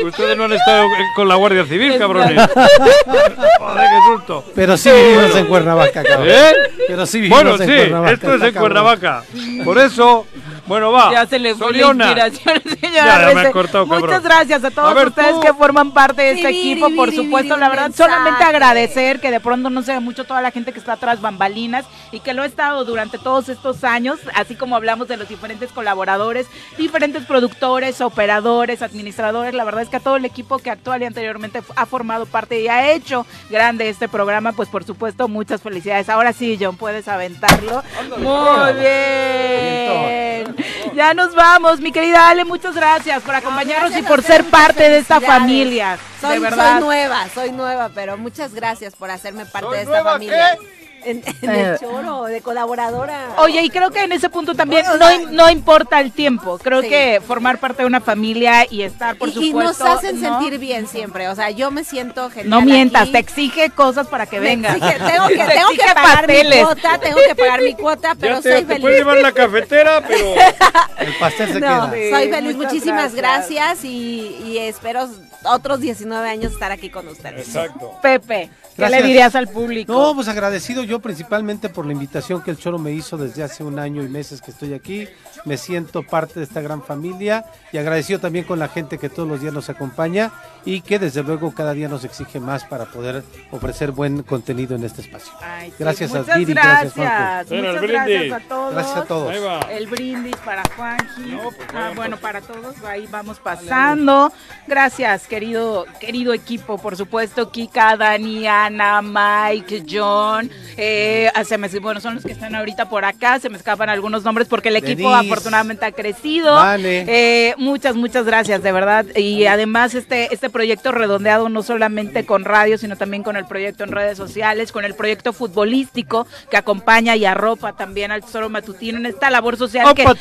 Ustedes no han estado eh, con la Guardia Civil, cabrones. Joder, qué susto. Pero sí vivimos en Cuernavaca, cabrón. ¿Eh? Pero sí vivimos Bueno, en sí, Cuernavaca, esto es en cabrón. Cuernavaca. Por eso, bueno, va. Ya se le fue Soriona. la inspiración, señora Ya, ya me cortado, cabrón. Muchas gracias a todos A ver, ustedes tú. que forman parte de este equipo, por supuesto, la verdad, solamente agradecer que de pronto no se ve mucho toda la gente que está tras bambalinas y que lo ha estado durante todos estos años, así como hablamos de los diferentes colaboradores, diferentes productores, operadores, administradores, la verdad es que a todo el equipo que actual y anteriormente ha formado parte y ha hecho grande este programa, pues por supuesto, muchas felicidades. Ahora sí, John, puedes aventarlo. Muy bien. Ya nos vamos, mi querida Ale, muchas gracias por acompañarnos y Gracias por ser parte de esta familia. Soy, de verdad. soy nueva, soy nueva, pero muchas gracias por hacerme parte ¿Soy de esta nueva familia. En, en Eh. el choro, de colaboradora. Oye, y creo que en ese punto también Bueno, no, no importa el tiempo. Creo Sí. que formar parte de una familia y estar, por y, y supuesto. nos hacen ¿no? sentir bien siempre. O sea, yo me siento genial. No mientas, aquí. te exige cosas para que vengas. tengo que, tengo pagar pasteles. mi cuota, tengo que pagar mi cuota, pero Ya te, soy te feliz. puedes llevar la cafetera, pero... El pastel se No, queda. soy feliz, muchas muchísimas gracias. gracias, y, y espero otros 19 años estar aquí con ustedes. Exacto. Pepe, ¿qué Gracias. le dirías al público? No, pues agradecido yo principalmente por la invitación que el Choro me hizo desde hace un año y meses que estoy aquí. Me siento parte de esta gran familia y agradecido también con la gente que todos los días nos acompaña y que desde luego cada día nos exige más para poder ofrecer buen contenido en este espacio. Ay, sí, Gracias a Viri, gracias, gracias. Al Muchas brindis. gracias a todos. Gracias a todos. Ahí va. El brindis para Juanji. pues ah, bueno, para todos, ahí vamos pasando. Gracias, querido, querido equipo, por supuesto, Kika, Dani, Ana, Mike, John. Eh, ah, se me, bueno, son los que están ahorita por acá. Se me escapan algunos nombres porque el equipo Denise. afortunadamente ha crecido. Vale. Eh, muchas, muchas gracias, de verdad. Y además este, este proyecto redondeado no solamente con radio, sino también con el proyecto en redes sociales, con el proyecto futbolístico que acompaña y arropa también al Tesoro Matutino en esta labor social que, Opa,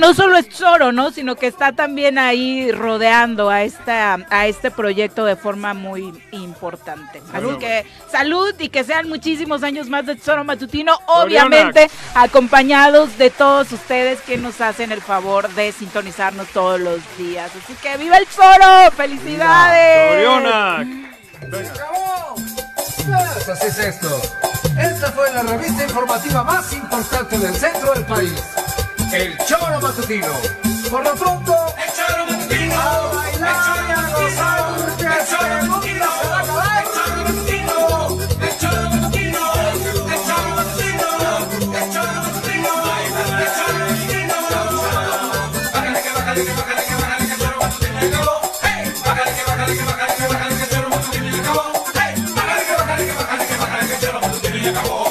no solo es Tesoro, ¿no? Sino que está también ahí rodeando a, esta, a este proyecto de forma muy importante. Así que salud y que sean muchísimos años más de Tesoro Matutino, obviamente acompañados de todos ustedes que nos hacen el favor de sintonizarnos todos los días. Así que ¡viva el Tesoro! ¡Felicidades! Soriona. Pues así es esto. Esta fue la revista informativa más importante del centro del país. El Choro Matutino. Por lo pronto, el Choro Matutino. A bailar y a gozar porque mundo se va a acabar. El Choro Matutino. El Choro Matutino. El Choro Matutino. El Choro Matutino. El Choro Matutino. Bájale que bájale que bájale. Acabó.